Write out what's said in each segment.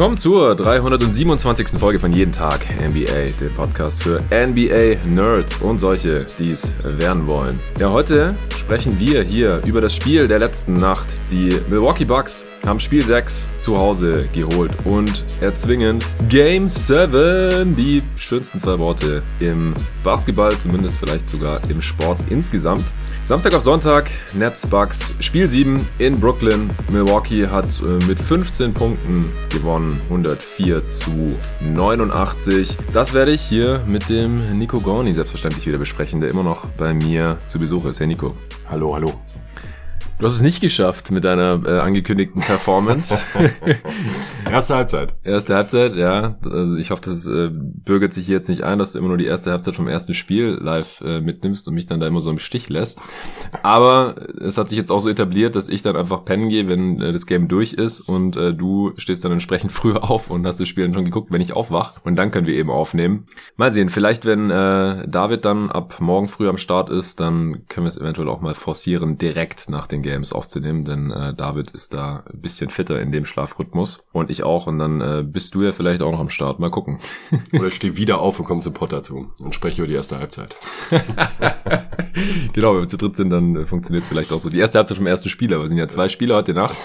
willkommen zur 327. Folge von Jeden Tag NBA, dem Podcast für NBA-Nerds und solche, die es werden wollen. Ja, heute sprechen wir hier über das Spiel der letzten Nacht. Die Milwaukee Bucks haben Spiel 6 zu Hause geholt und erzwingen Game 7, die schönsten zwei Worte im Basketball, zumindest vielleicht sogar im Sport insgesamt. Samstag auf Sonntag, Nets Bucks, Spiel 7 in Brooklyn. Milwaukee hat äh, mit 15 Punkten gewonnen, 104 zu 89. Das werde ich hier mit dem Nico Gorni selbstverständlich wieder besprechen, der immer noch bei mir zu Besuch ist. Hey Nico. Hallo, hallo. Du hast es nicht geschafft mit deiner äh, angekündigten Performance. erste Halbzeit. Erste Halbzeit, ja. Also ich hoffe, das äh, bürgert sich jetzt nicht ein, dass du immer nur die erste Halbzeit vom ersten Spiel live äh, mitnimmst und mich dann da immer so im Stich lässt. Aber es hat sich jetzt auch so etabliert, dass ich dann einfach pennen gehe, wenn äh, das Game durch ist und äh, du stehst dann entsprechend früher auf und hast das Spiel dann schon geguckt, wenn ich aufwach. Und dann können wir eben aufnehmen. Mal sehen, vielleicht wenn äh, David dann ab morgen früh am Start ist, dann können wir es eventuell auch mal forcieren, direkt nach den Games aufzunehmen, denn äh, David ist da ein bisschen fitter in dem Schlafrhythmus und ich auch und dann äh, bist du ja vielleicht auch noch am Start. Mal gucken. Oder ich stehe wieder auf und komme zum Potter zu und spreche über die erste Halbzeit. genau, wenn wir zu dritt sind, dann äh, funktioniert es vielleicht auch so. Die erste Halbzeit vom ersten Spieler, wir sind ja zwei Spieler heute Nacht.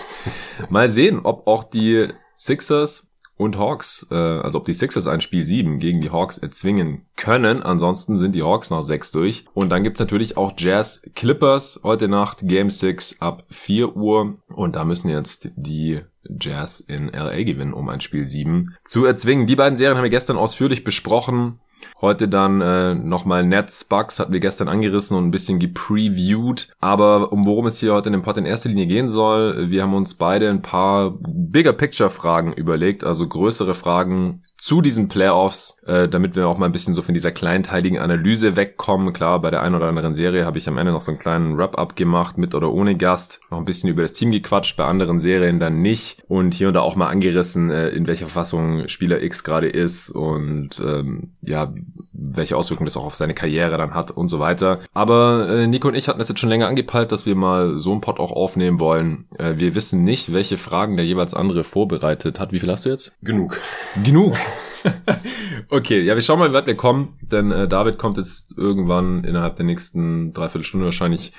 Mal sehen, ob auch die Sixers und Hawks, äh, also ob die Sixers ein Spiel 7 gegen die Hawks erzwingen können. Ansonsten sind die Hawks nach 6 durch. Und dann gibt's natürlich auch Jazz Clippers heute Nacht, Game 6 ab 4 Uhr. Und da müssen jetzt die Jazz in LA gewinnen, um ein Spiel 7 zu erzwingen. Die beiden Serien haben wir gestern ausführlich besprochen. Heute dann äh, nochmal Nets Bugs hatten wir gestern angerissen und ein bisschen gepreviewt. Aber um worum es hier heute in dem Pod in erster Linie gehen soll, wir haben uns beide ein paar Bigger Picture Fragen überlegt, also größere Fragen zu diesen Playoffs, äh, damit wir auch mal ein bisschen so von dieser kleinteiligen Analyse wegkommen. Klar, bei der einen oder anderen Serie habe ich am Ende noch so einen kleinen Wrap-up gemacht, mit oder ohne Gast. Noch ein bisschen über das Team gequatscht, bei anderen Serien dann nicht. Und hier und da auch mal angerissen, äh, in welcher Fassung Spieler X gerade ist und ähm, ja, welche Auswirkungen das auch auf seine Karriere dann hat und so weiter. Aber äh, Nico und ich hatten das jetzt schon länger angepeilt, dass wir mal so einen Pod auch aufnehmen wollen. Äh, wir wissen nicht, welche Fragen der jeweils andere vorbereitet hat. Wie viel hast du jetzt? Genug. Genug. okay, ja, wir schauen mal, wie weit wir kommen, denn äh, David kommt jetzt irgendwann innerhalb der nächsten dreiviertel Stunde wahrscheinlich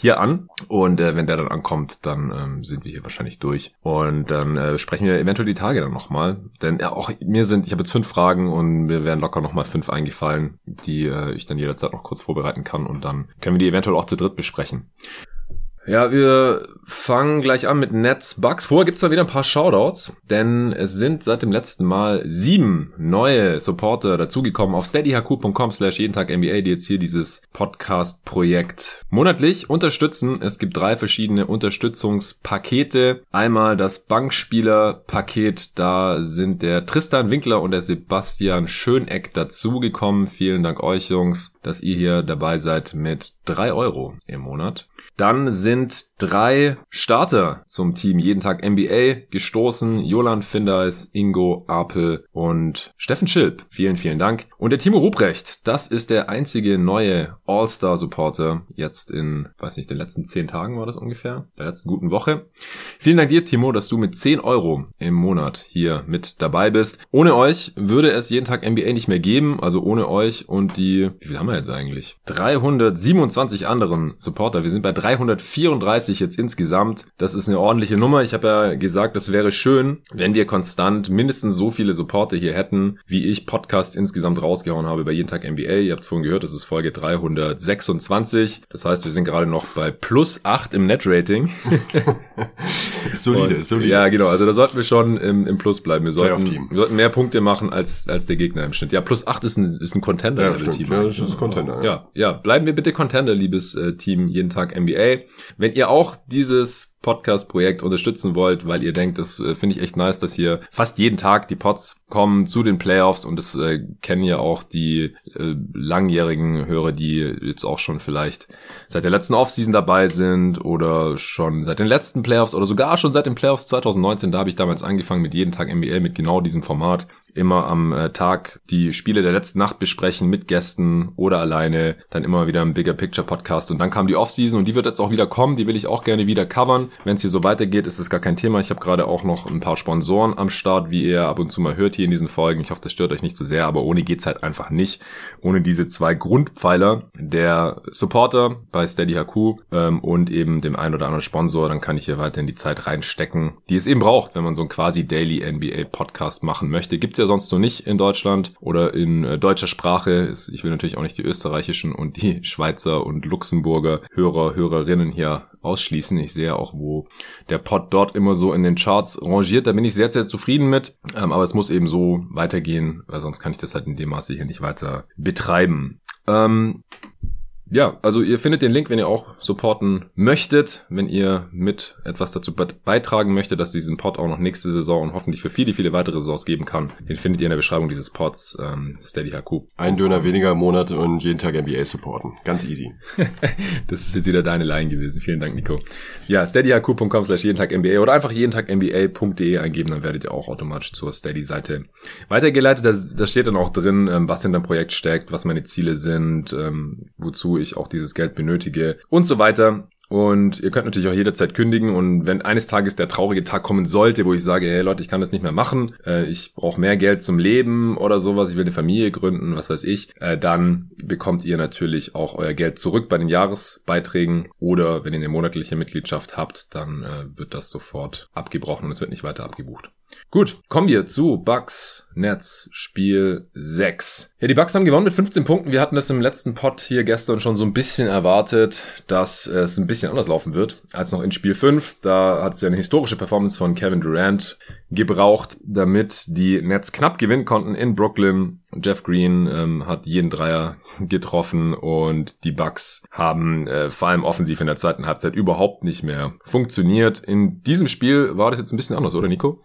hier an. Und äh, wenn der dann ankommt, dann ähm, sind wir hier wahrscheinlich durch. Und dann äh, sprechen wir eventuell die Tage dann nochmal, denn ja, auch mir sind, ich habe jetzt fünf Fragen und mir werden locker nochmal fünf eingefallen, die äh, ich dann jederzeit noch kurz vorbereiten kann. Und dann können wir die eventuell auch zu dritt besprechen. Ja, wir fangen gleich an mit Nets Bugs. Vorher gibt's da wieder ein paar Shoutouts, denn es sind seit dem letzten Mal sieben neue Supporter dazugekommen auf steadyhq.com slash jeden Tag NBA, die jetzt hier dieses Podcast-Projekt monatlich unterstützen. Es gibt drei verschiedene Unterstützungspakete. Einmal das Bankspieler-Paket, da sind der Tristan Winkler und der Sebastian Schöneck dazugekommen. Vielen Dank euch, Jungs, dass ihr hier dabei seid mit drei Euro im Monat. Dann sind drei Starter zum Team jeden Tag NBA gestoßen. Jolan Findeis, Ingo Apel und Steffen Schilp. Vielen, vielen Dank. Und der Timo Ruprecht, das ist der einzige neue All-Star-Supporter jetzt in, weiß nicht, den letzten zehn Tagen war das ungefähr, der letzten guten Woche. Vielen Dank dir, Timo, dass du mit 10 Euro im Monat hier mit dabei bist. Ohne euch würde es jeden Tag NBA nicht mehr geben, also ohne euch und die, wie viel haben wir jetzt eigentlich? 327 anderen Supporter. Wir sind bei 334 jetzt insgesamt. Das ist eine ordentliche Nummer. Ich habe ja gesagt, es wäre schön, wenn wir konstant mindestens so viele Supporter hier hätten, wie ich Podcast insgesamt rausgehauen habe bei jeden Tag NBA. Ihr habt es vorhin gehört, das ist Folge 326. Das heißt, wir sind gerade noch bei plus 8 im Net-Rating. solide, Und, solide. Ja, genau. Also da sollten wir schon im, im Plus bleiben. Wir sollten, wir sollten mehr Punkte machen als, als der Gegner im Schnitt. Ja, plus 8 ist ein, ist ein Contender-Team. Ja, ja, das ist Contender. Ja. ja, ja. Bleiben wir bitte Contender, liebes äh, Team jeden Tag. NBA. Wenn ihr auch dieses Podcast-Projekt unterstützen wollt, weil ihr denkt, das äh, finde ich echt nice, dass hier fast jeden Tag die Pods kommen zu den Playoffs und das äh, kennen ja auch die äh, langjährigen Hörer, die jetzt auch schon vielleicht seit der letzten Offseason dabei sind oder schon seit den letzten Playoffs oder sogar schon seit den Playoffs 2019. Da habe ich damals angefangen mit jeden Tag NBA mit genau diesem Format immer am äh, Tag die Spiele der letzten Nacht besprechen mit Gästen oder alleine, dann immer wieder ein Bigger Picture Podcast und dann kam die Offseason und die wird jetzt auch wieder kommen, die will ich auch gerne wieder covern. Machen. Wenn es hier so weitergeht, ist es gar kein Thema. Ich habe gerade auch noch ein paar Sponsoren am Start, wie ihr ab und zu mal hört hier in diesen Folgen. Ich hoffe, das stört euch nicht zu so sehr, aber ohne geht's halt einfach nicht. Ohne diese zwei Grundpfeiler, der Supporter bei Steady HQ ähm, und eben dem ein oder anderen Sponsor, dann kann ich hier weiterhin die Zeit reinstecken, die es eben braucht, wenn man so einen quasi Daily NBA Podcast machen möchte. Gibt's ja sonst noch nicht in Deutschland oder in äh, deutscher Sprache. Ich will natürlich auch nicht die österreichischen und die Schweizer und Luxemburger Hörer, Hörerinnen hier ausschließen. Ich sehe auch, wo der Pod dort immer so in den Charts rangiert. Da bin ich sehr, sehr zufrieden mit. Ähm, aber es muss eben so weitergehen, weil sonst kann ich das halt in dem Maße hier nicht weiter betreiben. Ähm, ja, also ihr findet den Link, wenn ihr auch supporten möchtet, wenn ihr mit etwas dazu beitragen möchtet, dass diesen Pod auch noch nächste Saison und hoffentlich für viele, viele weitere Saisons geben kann. Den findet ihr in der Beschreibung dieses Pods, ähm, Steady HQ. Ein Döner weniger im Monat und jeden Tag NBA supporten. Ganz easy. das ist jetzt wieder deine Line gewesen. Vielen Dank, Nico. Ja, steadyhq.com slash jeden Tag NBA oder einfach jeden Tag NBA.de eingeben, dann werdet ihr auch automatisch zur Steady-Seite weitergeleitet. Da, da steht dann auch drin, ähm, was in deinem Projekt steckt, was meine Ziele sind, ähm, wozu ich auch dieses Geld benötige und so weiter. Und ihr könnt natürlich auch jederzeit kündigen. Und wenn eines Tages der traurige Tag kommen sollte, wo ich sage, hey Leute, ich kann das nicht mehr machen, äh, ich brauche mehr Geld zum Leben oder sowas, ich will eine Familie gründen, was weiß ich, äh, dann bekommt ihr natürlich auch euer Geld zurück bei den Jahresbeiträgen. Oder wenn ihr eine monatliche Mitgliedschaft habt, dann äh, wird das sofort abgebrochen und es wird nicht weiter abgebucht. Gut, kommen wir zu Bucks Nets Spiel 6. Ja, die Bucks haben gewonnen mit 15 Punkten. Wir hatten das im letzten Pod hier gestern schon so ein bisschen erwartet, dass es ein bisschen anders laufen wird als noch in Spiel 5. Da hat es ja eine historische Performance von Kevin Durant gebraucht, damit die Nets knapp gewinnen konnten in Brooklyn. Jeff Green ähm, hat jeden Dreier getroffen und die Bucks haben äh, vor allem offensiv in der zweiten Halbzeit überhaupt nicht mehr funktioniert. In diesem Spiel war das jetzt ein bisschen anders, oder Nico?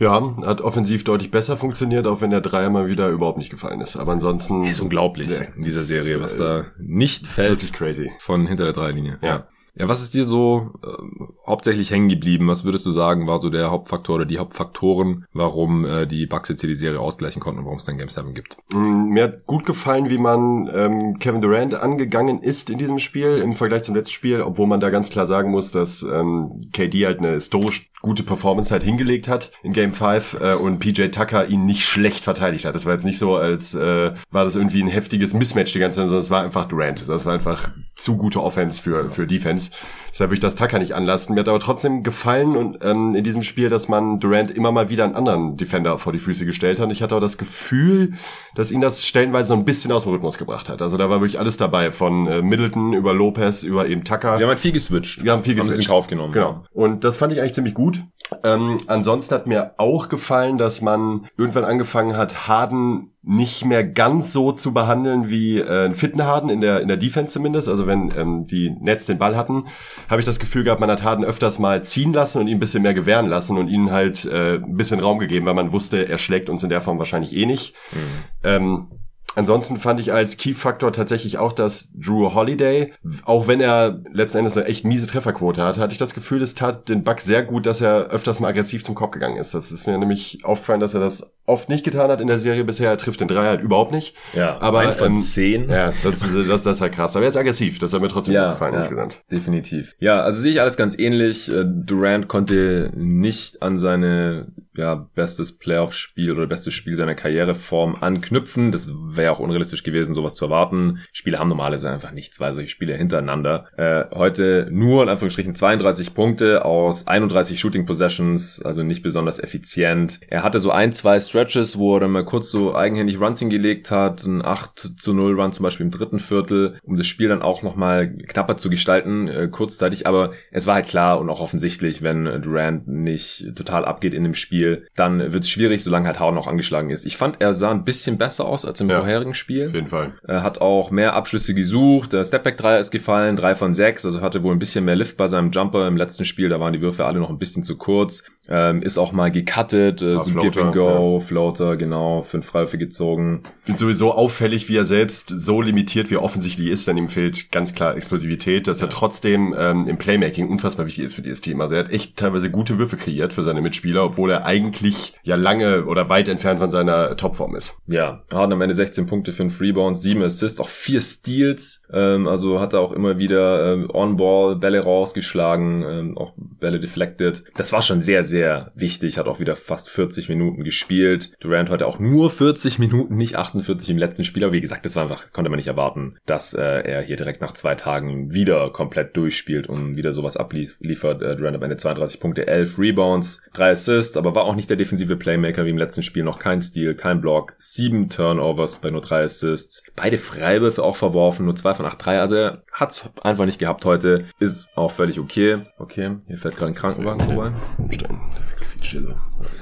Ja, hat offensiv deutlich besser funktioniert, auch wenn der Dreier mal wieder überhaupt nicht gefallen ist. Aber ansonsten. Ist unglaublich ja, in dieser Serie, was da nicht fällt. Wirklich crazy. Von hinter der Dreierlinie. Ja. Ja, was ist dir so äh, hauptsächlich hängen geblieben? Was würdest du sagen, war so der Hauptfaktor oder die Hauptfaktoren, warum äh, die Bucks jetzt hier die Serie ausgleichen konnten und warum es dann Game 7 gibt? Mm, mir hat gut gefallen, wie man ähm, Kevin Durant angegangen ist in diesem Spiel im Vergleich zum letzten Spiel, obwohl man da ganz klar sagen muss, dass ähm, KD halt eine historisch gute Performance halt hingelegt hat in Game 5 äh, und PJ Tucker ihn nicht schlecht verteidigt hat. Das war jetzt nicht so, als äh, war das irgendwie ein heftiges Mismatch die ganze Zeit, sondern es war einfach Durant. Das war einfach zu gute Offense für, für Defense. Deshalb würde ich das Tucker nicht anlassen. Mir hat aber trotzdem gefallen und ähm, in diesem Spiel, dass man Durant immer mal wieder einen anderen Defender vor die Füße gestellt hat. Und ich hatte auch das Gefühl, dass ihn das stellenweise so ein bisschen aus dem Rhythmus gebracht hat. Also da war wirklich alles dabei, von äh, Middleton über Lopez über eben Tucker. Wir haben halt viel geswitcht. Wir haben viel geswitcht. Haben in Kauf genommen. Genau. Und das fand ich eigentlich ziemlich gut. Ähm, ansonsten hat mir auch gefallen, dass man irgendwann angefangen hat, Harden nicht mehr ganz so zu behandeln wie äh, ein fitten Harden in der in der Defense zumindest. Also wenn ähm, die Nets den Ball hatten, habe ich das Gefühl gehabt, man hat Harden öfters mal ziehen lassen und ihn ein bisschen mehr gewähren lassen und ihnen halt äh, ein bisschen Raum gegeben, weil man wusste, er schlägt uns in der Form wahrscheinlich eh nicht. Mhm. Ähm, Ansonsten fand ich als Key-Faktor tatsächlich auch, dass Drew Holiday, auch wenn er letzten Endes eine echt miese Trefferquote hat, hatte ich das Gefühl, es tat den Buck sehr gut, dass er öfters mal aggressiv zum Kopf gegangen ist. Das ist mir nämlich aufgefallen, dass er das oft nicht getan hat in der Serie bisher. Er trifft den Dreier halt überhaupt nicht. Ja, aber ein von ähm, zehn. Ja, das, das, das, ist halt krass. Aber er ist aggressiv. Das hat mir trotzdem ja, gut gefallen ja, insgesamt. Definitiv. Ja, also sehe ich alles ganz ähnlich. Äh, Durant konnte nicht an seine ja, bestes Playoff-Spiel oder bestes Spiel seiner Karriereform anknüpfen. Das wäre auch unrealistisch gewesen, sowas zu erwarten. Spiele haben normalerweise einfach nicht zwei solche Spiele hintereinander. Äh, heute nur in Anführungsstrichen 32 Punkte aus 31 Shooting Possessions, also nicht besonders effizient. Er hatte so ein, zwei Stretches, wo er dann mal kurz so eigenhändig Runs hingelegt hat, ein 8 zu 0 Run zum Beispiel im dritten Viertel, um das Spiel dann auch nochmal knapper zu gestalten, äh, kurzzeitig. Aber es war halt klar und auch offensichtlich, wenn Durant nicht total abgeht in dem Spiel, Spiel, dann wird es schwierig, solange halt Howard noch angeschlagen ist. Ich fand, er sah ein bisschen besser aus als im ja, vorherigen Spiel. Auf jeden Fall. Er hat auch mehr Abschlüsse gesucht. Der Stepback-Dreier ist gefallen, drei von sechs, also hatte wohl ein bisschen mehr Lift bei seinem Jumper im letzten Spiel. Da waren die Würfe alle noch ein bisschen zu kurz. Ähm, ist auch mal gecuttet, äh, so Floater, Give and Go, ja. Floater, genau, fünf Freiwürfe gezogen. Finde sowieso auffällig, wie er selbst so limitiert, wie er offensichtlich ist, denn ihm fehlt ganz klar Explosivität, dass ja. er trotzdem ähm, im Playmaking unfassbar wichtig ist für dieses Team. Also er hat echt teilweise gute Würfe kreiert für seine Mitspieler, obwohl er eigentlich ja lange oder weit entfernt von seiner Topform ist. Ja, hat am Ende 16 Punkte, 5 Rebounds, 7 Assists, auch 4 Steals, ähm, also hat er auch immer wieder ähm, On-Ball Bälle rausgeschlagen, ähm, auch Bälle deflected. Das war schon sehr, sehr wichtig, hat auch wieder fast 40 Minuten gespielt. Durant heute auch nur 40 Minuten, nicht 48 im letzten Spiel, aber wie gesagt, das war einfach, konnte man nicht erwarten, dass äh, er hier direkt nach zwei Tagen wieder komplett durchspielt und wieder sowas abliefert. Äh, Durant am Ende 32 Punkte, 11 Rebounds, 3 Assists, aber war auch nicht der defensive Playmaker wie im letzten Spiel, noch kein Steal, kein Block, 7 Turnovers bei nur 3 Assists, beide Freiwürfe auch verworfen, nur 2 von 8 3, also er hat's einfach nicht gehabt heute, ist auch völlig okay. Okay, hier fährt gerade ein Krankenwagen vorbei.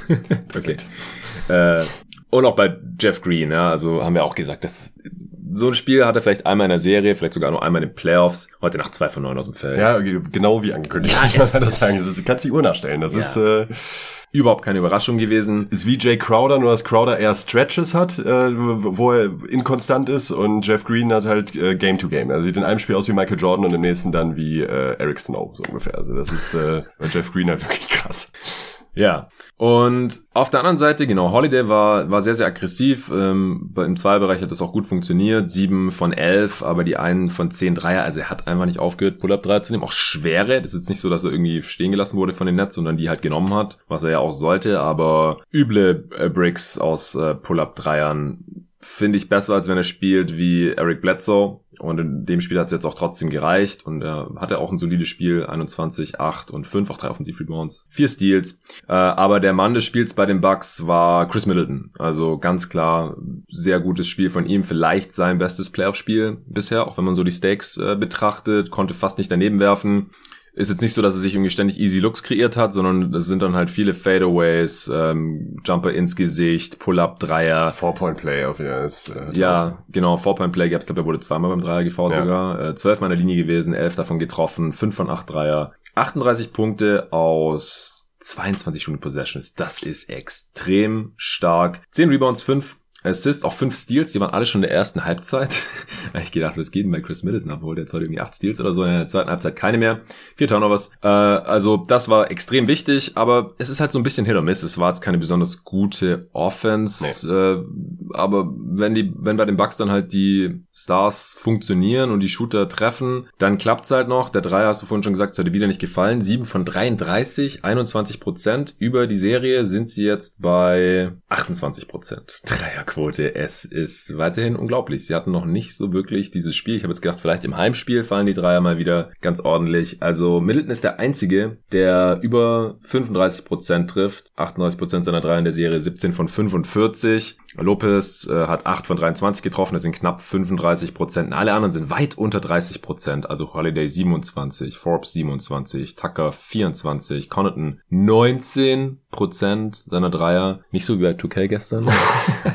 okay. Äh, und auch bei Jeff Green, ja, also haben wir auch gesagt, dass so ein Spiel hat er vielleicht einmal in der Serie, vielleicht sogar nur einmal in den Playoffs. Heute nach zwei von neun aus dem Feld. Ja, genau wie angekündigt. Ja, es, das sagen. Das ist, du kannst die Uhr nachstellen. Das ja. ist äh, überhaupt keine Überraschung gewesen. Ist wie Jay Crowder, nur dass Crowder eher Stretches hat, äh, wo er inkonstant ist und Jeff Green hat halt äh, Game to Game. Also sieht in einem Spiel aus wie Michael Jordan und im nächsten dann wie äh, Eric Snow, so ungefähr. Also das ist äh, Jeff Green halt wirklich krass. Ja. Und auf der anderen Seite, genau, Holiday war, war sehr, sehr aggressiv. Ähm, Im Zweierbereich hat das auch gut funktioniert. Sieben von elf, aber die einen von zehn Dreier. Also er hat einfach nicht aufgehört, Pull-Up-Dreier zu nehmen. Auch schwere. Das ist jetzt nicht so, dass er irgendwie stehen gelassen wurde von den Netz, sondern die halt genommen hat, was er ja auch sollte. Aber üble äh, Bricks aus äh, Pull-Up-Dreiern finde ich besser, als wenn er spielt wie Eric Bledsoe. Und in dem Spiel hat es jetzt auch trotzdem gereicht. Und er hatte auch ein solides Spiel. 21, 8 und 5, auch drei Offensive Rebounds, vier Steals. Äh, aber der Mann des Spiels bei den Bucks war Chris Middleton. Also ganz klar, sehr gutes Spiel von ihm. Vielleicht sein bestes Playoff-Spiel bisher, auch wenn man so die Stakes äh, betrachtet. Konnte fast nicht daneben werfen ist jetzt nicht so, dass er sich irgendwie ständig easy Looks kreiert hat, sondern es sind dann halt viele Fadeaways, ähm, Jumper ins Gesicht, Pull-up, Dreier. Four-Point-Play auf jeden Fall. Äh, ja, genau, Four-Point-Play gehabt. Ich glaube, er wurde zweimal beim Dreier gefault ja. sogar. Äh, zwölf meiner Linie gewesen, elf davon getroffen, fünf von acht Dreier. 38 Punkte aus 22 Stunden Possessions. Das ist extrem stark. 10 Rebounds, 5 Assists, auch fünf Steals, die waren alle schon in der ersten Halbzeit. ich gedacht, das geht bei Chris Middleton, obwohl der jetzt heute irgendwie acht Steals oder so, in der zweiten Halbzeit keine mehr. Vier Turnovers. Äh, also das war extrem wichtig, aber es ist halt so ein bisschen Hit or Miss. Es war jetzt keine besonders gute Offense, nee. äh, aber wenn die, wenn bei den Bucks dann halt die Stars funktionieren und die Shooter treffen, dann klappt's halt noch. Der Dreier hast du vorhin schon gesagt, heute wieder nicht gefallen. Sieben von 33, 21 Prozent. Über die Serie sind sie jetzt bei 28 Prozent. Dreier Dreierquote. Es ist weiterhin unglaublich. Sie hatten noch nicht so wirklich dieses Spiel. Ich habe jetzt gedacht, vielleicht im Heimspiel fallen die Dreier mal wieder ganz ordentlich. Also Middleton ist der Einzige, der über 35 Prozent trifft. 38 Prozent seiner Dreier in der Serie, 17 von 45. Lopez äh, hat 8 von 23 getroffen, das sind knapp 35 Prozent. Alle anderen sind weit unter 30 Prozent. Also Holiday 27, Forbes 27, Tucker 24, Connaughton 19 Prozent seiner Dreier. Nicht so wie bei 2K gestern.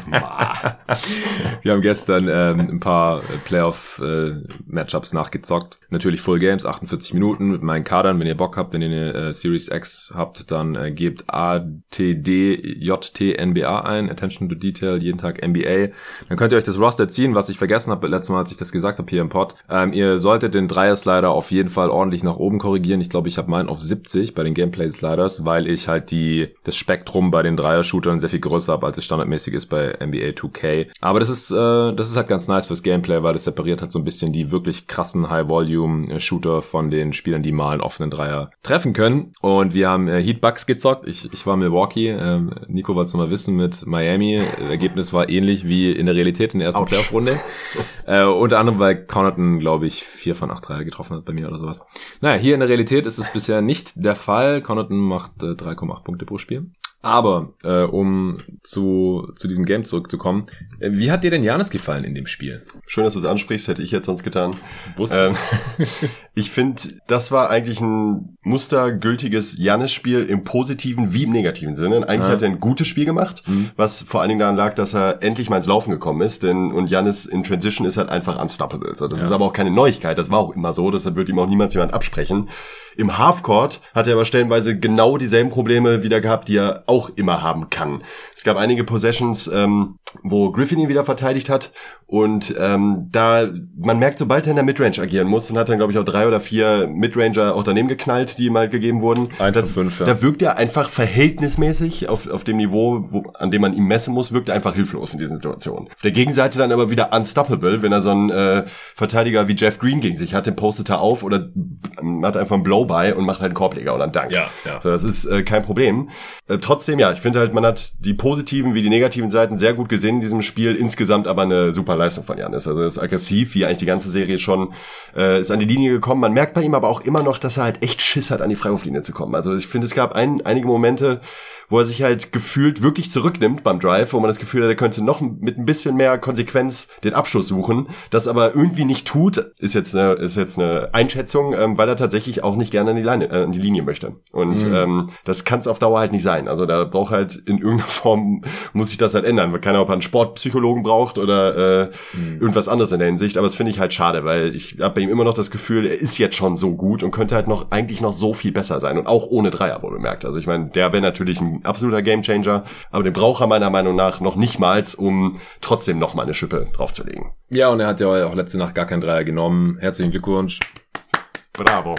Wir haben gestern ähm, ein paar Playoff-Matchups äh, nachgezockt. Natürlich Full Games, 48 Minuten mit meinen Kadern. Wenn ihr Bock habt, wenn ihr eine äh, Series X habt, dann äh, gebt ATDJTNBA ein, Attention to Detail, jeden Tag NBA. Dann könnt ihr euch das Roster ziehen, was ich vergessen habe letztes Mal, als ich das gesagt habe hier im Pod. Ähm, ihr solltet den Dreier-Slider auf jeden Fall ordentlich nach oben korrigieren. Ich glaube, ich habe meinen auf 70 bei den Gameplay-Sliders, weil ich halt die das Spektrum bei den Dreier-Shootern sehr viel größer habe, als es standardmäßig ist bei NBA 2K. Aber das ist, äh, das ist halt ganz nice fürs Gameplay, weil es separiert halt so ein bisschen die wirklich krassen High-Volume-Shooter von den Spielern, die mal einen offenen Dreier treffen können. Und wir haben äh, Heat Bucks gezockt. Ich, ich war Milwaukee. Ähm, Nico wollte es nochmal wissen mit Miami. Ergebnis war ähnlich wie in der Realität in der ersten Playoff-Runde. äh, unter anderem, weil Connaughton, glaube ich, vier von acht Dreier getroffen hat bei mir oder sowas. Naja, hier in der Realität ist es bisher nicht der Fall. Connaughton macht äh, 3,8 Punkte pro Spiel. Aber äh, um zu, zu diesem Game zurückzukommen, äh, wie hat dir denn Janis gefallen in dem Spiel? Schön, dass du es ansprichst, hätte ich jetzt sonst getan. Wusste. Ähm, ich finde, das war eigentlich ein mustergültiges Janis-Spiel im positiven wie im negativen Sinne. Eigentlich Ja. hat er ein gutes Spiel gemacht, Mhm. was vor allen Dingen daran lag, dass er endlich mal ins Laufen gekommen ist. Denn und Janis in Transition ist halt einfach unstoppable. So, das Ja. ist aber auch keine Neuigkeit. Das war auch immer so. Deshalb wird ihm auch niemals jemand absprechen. Im Halfcourt hat er aber stellenweise genau dieselben Probleme wieder gehabt, die er auch immer haben kann. Es gab einige Possessions, ähm, wo Griffin ihn wieder verteidigt hat und ähm, da man merkt, sobald er in der Midrange agieren muss, und hat dann glaube ich auch drei oder vier Midranger auch daneben geknallt, die ihm halt gegeben wurden. Ein das, fünf, ja. Da wirkt er einfach verhältnismäßig auf, auf dem Niveau, wo, an dem man ihn messen muss, wirkt er einfach hilflos in diesen Situationen. Auf der Gegenseite dann aber wieder unstoppable, wenn er so einen äh, Verteidiger wie Jeff Green gegen sich hat, den postet er auf oder hat einfach einen Blow-by und macht halt einen Korbleger oder einen Dank. Ja, ja. So, das ist äh, kein Problem. Äh, trotzdem, ja, ich finde halt, man hat die positiven wie die negativen Seiten sehr gut gesehen in diesem Spiel. Insgesamt aber eine super Leistung von Janis. Also ist aggressiv, wie eigentlich die ganze Serie schon, äh, ist an die Linie gekommen. Man merkt bei ihm aber auch immer noch, dass er halt echt Schiss hat, an die Freiwurflinie zu kommen. Also ich finde, es gab ein, einige Momente, wo er sich halt gefühlt wirklich zurücknimmt beim Drive, wo man das Gefühl hat, er könnte noch mit ein bisschen mehr Konsequenz den Abschluss suchen, das aber irgendwie nicht tut, ist jetzt eine, ist jetzt eine Einschätzung, ähm, weil er tatsächlich auch nicht gerne an die, Leine, äh, an die Linie möchte. Und Mhm. ähm, das kann es auf Dauer halt nicht sein. Also da braucht halt in irgendeiner Form, muss sich das halt ändern. Man kann ob er einen Sportpsychologen braucht oder äh, Mhm. irgendwas anderes in der Hinsicht, aber das finde ich halt schade, weil ich habe bei ihm immer noch das Gefühl, er ist jetzt schon so gut und könnte halt noch eigentlich noch so viel besser sein und auch ohne Dreier wohl bemerkt. Also ich meine, der wäre natürlich ein absoluter Gamechanger, aber den braucht er meiner Meinung nach noch nicht mal, um trotzdem noch mal eine Schippe draufzulegen. Ja, und er hat ja auch letzte Nacht gar keinen Dreier genommen. Herzlichen Glückwunsch. Bravo.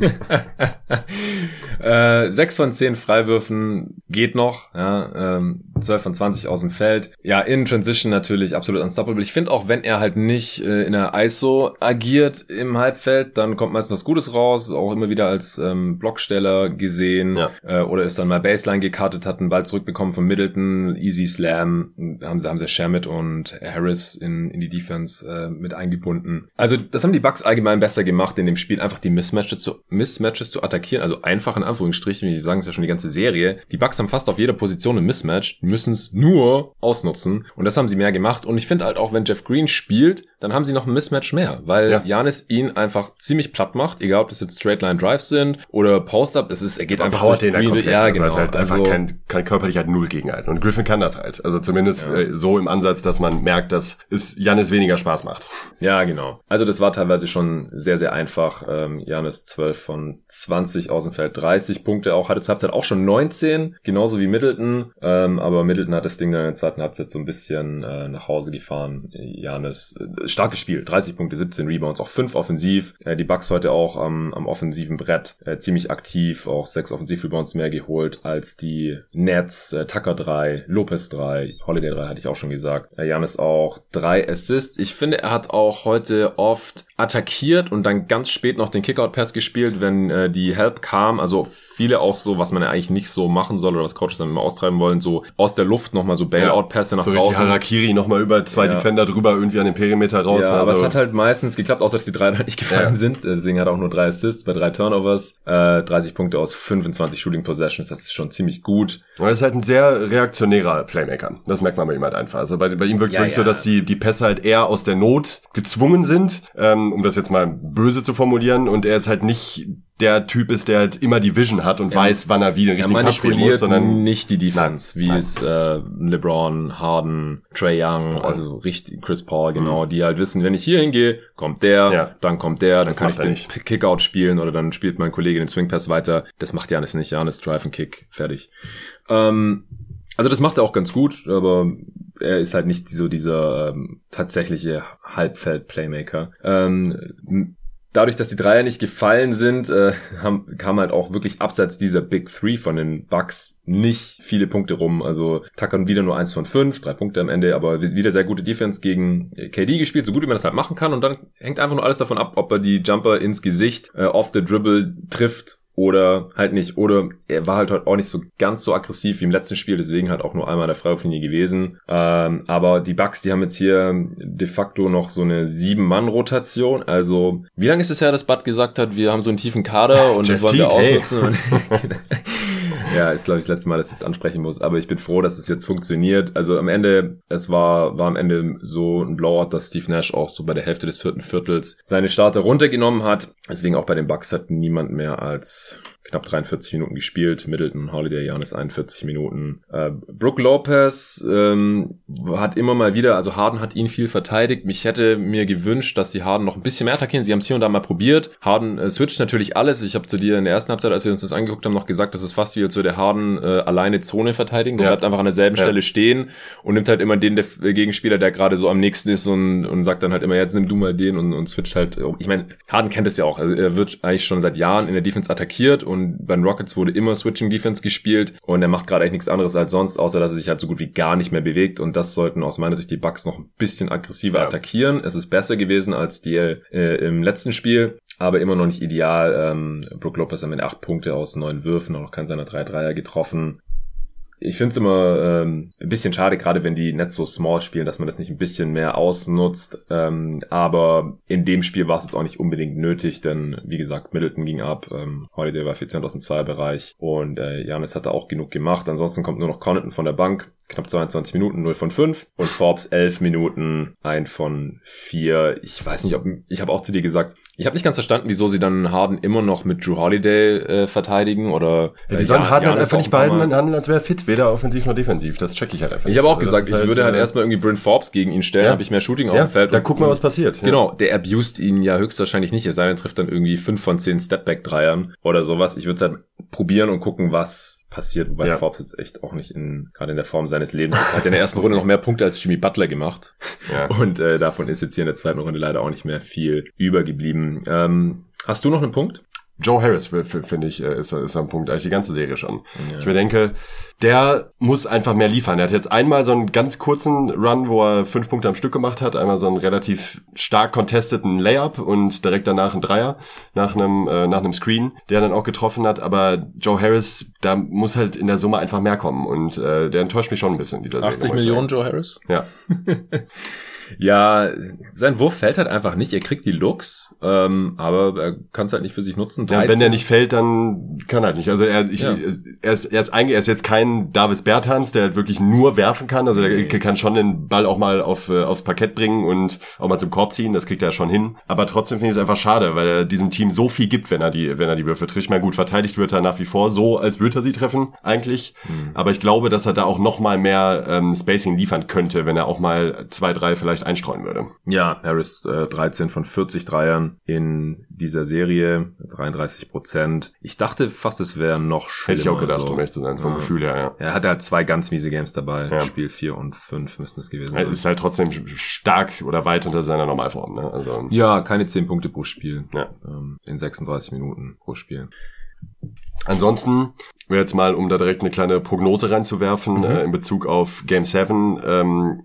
äh, 6 von 10 Freiwürfen geht noch, ja, ähm, 12 von 20 aus dem Feld. Ja, in Transition natürlich absolut unstoppable. Ich finde auch, wenn er halt nicht äh, in der ISO agiert im Halbfeld, dann kommt meistens was Gutes raus, auch immer wieder als ähm, Blocksteller gesehen Ja. äh, oder ist dann mal Baseline gekartet, hat einen Ball zurückbekommen von Middleton, Easy Slam, haben sie, haben sie Shamit und Harris in, in die Defense äh, mit eingebunden. Also das haben die Bucks allgemein besser gemacht in dem Spiel, einfach die Mismatches zu, Mismatches zu attackieren, also einfach in Anführungsstrichen, wir sagen es ja schon die ganze Serie. Die Bucks haben fast auf jeder Position ein Mismatch, müssen es nur ausnutzen und das haben sie mehr gemacht und ich finde halt auch, wenn Jeff Green spielt, dann haben sie noch ein Mismatch mehr, weil Ja. Janis ihn einfach ziemlich platt macht, egal ob das jetzt Straight Line Drives sind oder Post-Up, es ist, er geht einfach durch den Green- ja, Also genau. es halt einfach also, kein, kann körperlich halt null gegenhalten. Und Griffin kann das halt. Also zumindest Ja. äh, so im Ansatz, dass man merkt, dass es Janis weniger Spaß macht. Ja, genau. Also das war teilweise schon sehr, sehr einfach. Ähm, Janis 12 von 20 aus dem Feld, 30 Punkte auch, hatte zur Halbzeit auch schon 19, genauso wie Middleton. Ähm, aber Middleton hat das Ding dann in der zweiten Halbzeit so ein bisschen äh, nach Hause gefahren. Janis, äh, starkes Spiel, 30 Punkte, 17 Rebounds, auch 5 offensiv. Äh, die Bucks heute auch am, am offensiven Brett äh, ziemlich aktiv, auch 6 Offensiv-Rebounds mehr geholt als die Nets, äh, Tucker 3, Lopez 3, Holiday 3 hatte ich auch schon gesagt. Äh, Janis auch 3 Assists. Ich finde, er hat auch heute oft attackiert und dann ganz spät noch den Kickout-Pass gespielt, wenn äh, die Help kam. Also viele auch so, was man ja eigentlich nicht so machen soll oder was Coaches dann immer austreiben wollen, so aus der Luft nochmal so Bailout-Pässe nach So richtig draußen. Harakiri nochmal über zwei Ja. Defender drüber irgendwie an den Perimeter raus. Ja, aber also, es hat halt meistens geklappt, außer dass die drei halt nicht gefallen Ja. sind. Deswegen hat er auch nur drei Assists bei drei Turnovers, äh, 30 Punkte aus 25 Shooting Possessions. Das ist schon ziemlich gut. er ist halt ein sehr reaktionärer Playmaker. Das merkt man bei ihm halt einfach. Also bei, bei ihm wirkt es Ja, wirklich ja. so, dass die, die Pässe halt eher aus der Not gezwungen sind, ähm, um das jetzt mal böse zu formulieren. Und er ist halt nicht der Typ ist, der halt immer die Vision hat und Er- weiß, wann er wie den richtigen Pass spielen muss, sondern nicht die Defense, Nein, wie nein. es äh, LeBron, Harden, Trey Young, also richtig Chris Paul, genau, die halt wissen, wenn ich hier hingehe, kommt der, Mhm. Ja. dann kommt der, dann Das kann ich den. Kickout spielen oder dann spielt mein Kollege den Swing Pass weiter. Das macht Janis nicht. Janis Drive and Kick, fertig. Ähm, also das macht er auch ganz gut, aber er ist halt nicht so dieser ähm, tatsächliche Halbfeld-Playmaker. Ähm, dadurch, dass die Dreier nicht gefallen sind, äh, haben, kam halt auch wirklich abseits dieser Big Three von den Bucks nicht viele Punkte rum. Also Tucker wieder nur eins von fünf, drei Punkte am Ende, aber wieder sehr gute Defense gegen äh, KD gespielt, so gut wie man das halt machen kann. Und dann hängt einfach nur alles davon ab, ob er die Jumper ins Gesicht äh, off the dribble trifft oder halt nicht. Oder er war halt heute auch nicht so ganz so aggressiv wie im letzten Spiel, deswegen halt auch nur einmal der Freiwurflinie gewesen. Ähm, aber die Bucks, die haben jetzt hier de facto noch so eine Sieben-Mann-Rotation. Also, wie lange ist es her, dass Bud gesagt hat, wir haben so einen tiefen Kader und Jeff das wollen wir ausnutzen? Ja, ist glaube ich das letzte Mal, dass ich jetzt ansprechen muss, aber ich bin froh, dass es jetzt funktioniert. Also am Ende, es war, war am Ende so ein Blowout, dass Steve Nash auch so bei der Hälfte des vierten Viertels seine Starter runtergenommen hat. Deswegen auch bei den Bucks hat niemand mehr als knapp 43 Minuten gespielt. Middleton, Holiday, Janis 41 Minuten. Äh, Brook Lopez ähm, hat immer mal wieder, also Harden hat ihn viel verteidigt. Mich hätte mir gewünscht, dass die Harden noch ein bisschen mehr attackieren. Sie haben es hier und da mal probiert. Harden äh, switcht natürlich alles. Ich habe zu dir in der ersten Halbzeit, als wir uns das angeguckt haben, noch gesagt, das ist fast wie als würde Harden äh, alleine Zone verteidigen. Der ja. bleibt einfach an derselben ja. Stelle stehen und nimmt halt immer den der Gegenspieler, der gerade so am nächsten ist und, und sagt dann halt immer, jetzt nimm du mal den und, und switcht halt. Ich meine, Harden kennt es ja auch. Also er wird eigentlich schon seit Jahren in der Defense attackiert und bei den Rockets wurde immer Switching Defense gespielt und er macht gerade eigentlich nichts anderes als sonst, außer dass er sich halt so gut wie gar nicht mehr bewegt und das sollten aus meiner Sicht die Bucks noch ein bisschen aggressiver ja. attackieren. Es ist besser gewesen als die äh, im letzten Spiel, aber immer noch nicht ideal. Ähm, Brook Lopez am Ende acht Punkte aus neun Würfen, auch noch keinen seiner drei Dreier getroffen ich finde es immer ähm, ein bisschen schade, gerade wenn die Nets so small spielen, dass man das nicht ein bisschen mehr ausnutzt. Ähm, aber in dem Spiel war es jetzt auch nicht unbedingt nötig, denn wie gesagt, Middleton ging ab, ähm, Holiday war effizient aus dem Zweierbereich und äh, Janis hatte auch genug gemacht. Ansonsten kommt nur noch Connaughton von der Bank, knapp 22 Minuten, 0 von 5 und Forbes 11 Minuten, 1 von 4. Ich weiß nicht, ob ich habe auch zu dir gesagt, ich habe nicht ganz verstanden, wieso sie dann Harden immer noch mit Drew Holiday äh, verteidigen oder ja, die sollen Harden halt einfach nicht behalten handeln, als wäre fit, weder offensiv noch defensiv. Das check ich halt einfach. Ich habe auch also gesagt, ich halt würde halt äh, erstmal irgendwie Bryn Forbes gegen ihn stellen, ja. habe ich mehr Shooting auf ja, dem Feld. Da guck mal, was passiert. Genau, der abused ihn ja höchstwahrscheinlich nicht. Er sei denn, trifft dann irgendwie 5 von 10 Stepback-Dreiern oder sowas. Ich würde halt probieren und gucken, was passiert, wobei ja. Forbes jetzt echt auch nicht in, gerade in der Form seines Lebens ist. Er hat in der ersten Runde noch mehr Punkte als Jimmy Butler gemacht. Ja. Und äh, davon ist jetzt hier in der zweiten Runde leider auch nicht mehr viel übergeblieben. Ähm, hast du noch einen Punkt? Joe Harris, finde ich, äh, ist, ist am Punkt, eigentlich die ganze Serie schon. Ja. Ich mir denke, der muss einfach mehr liefern. Er hat jetzt einmal so einen ganz kurzen Run, wo er fünf Punkte am Stück gemacht hat, einmal so einen relativ stark contesteten Layup und direkt danach ein Dreier nach einem, äh, nach einem Screen, der dann auch getroffen hat. Aber Joe Harris, da muss halt in der Summe einfach mehr kommen und äh, der enttäuscht mich schon ein bisschen. Dieser 80 Serie, Millionen Joe Harris? Ja. Ja, sein Wurf fällt halt einfach nicht. Er kriegt die Looks, ähm, aber er kann es halt nicht für sich nutzen. Ja, wenn er nicht fällt, dann kann er halt nicht. Also er, ich, ja. er, ist, er, ist eigentlich, er ist jetzt kein Davis Bertans, der halt wirklich nur werfen kann. Also nee. der kann schon den Ball auch mal auf, äh, aufs Parkett bringen und auch mal zum Korb ziehen. Das kriegt er schon hin. Aber trotzdem finde ich es einfach schade, weil er diesem Team so viel gibt, wenn er die, wenn er die Würfe trifft. Ich meine, gut, verteidigt wird er nach wie vor so, als würde er sie treffen, eigentlich. Hm. Aber ich glaube, dass er da auch noch mal mehr ähm, Spacing liefern könnte, wenn er auch mal zwei, drei vielleicht vielleicht einstreuen würde. Ja, Harris äh, 13 von 40 Dreiern in dieser Serie, 33 Prozent. Ich dachte fast, es wäre noch schlimmer. Hätte ich auch gedacht, um ehrlich zu sein, vom ja. Gefühl her, ja. Er hatte halt zwei ganz miese Games dabei. Ja. Spiel 4 und 5 müssten es gewesen sein. Er ist halt trotzdem stark oder weit unter seiner Normalform. Ne? Also, ja, keine 10 Punkte pro Spiel. Ja. Ähm, in 36 Minuten pro Spiel. Ansonsten wäre jetzt mal, um da direkt eine kleine Prognose reinzuwerfen, mhm. äh, in Bezug auf Game 7, ähm,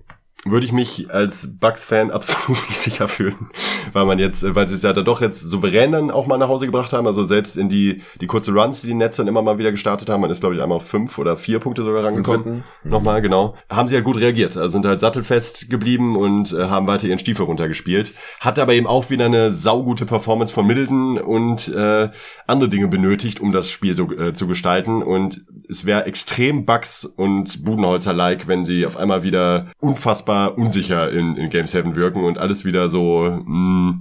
würde ich mich als Bucks-Fan absolut nicht sicher fühlen, weil man jetzt, weil sie es ja da doch jetzt souverän dann auch mal nach Hause gebracht haben, also selbst in die die kurze Runs, die die Nets dann immer mal wieder gestartet haben, man ist glaube ich einmal auf fünf oder vier Punkte sogar rangekommen, mhm. nochmal genau, haben sie halt gut reagiert, also sind halt sattelfest geblieben und äh, haben weiter ihren Stiefel runtergespielt, hat aber eben auch wieder eine saugute Performance von Middleton und äh, andere Dinge benötigt, um das Spiel so äh, zu gestalten. Und es wäre extrem Bucks und Budenholzer-like, wenn sie auf einmal wieder unfassbar unsicher in, in Game 7 wirken und alles wieder so mh, mm,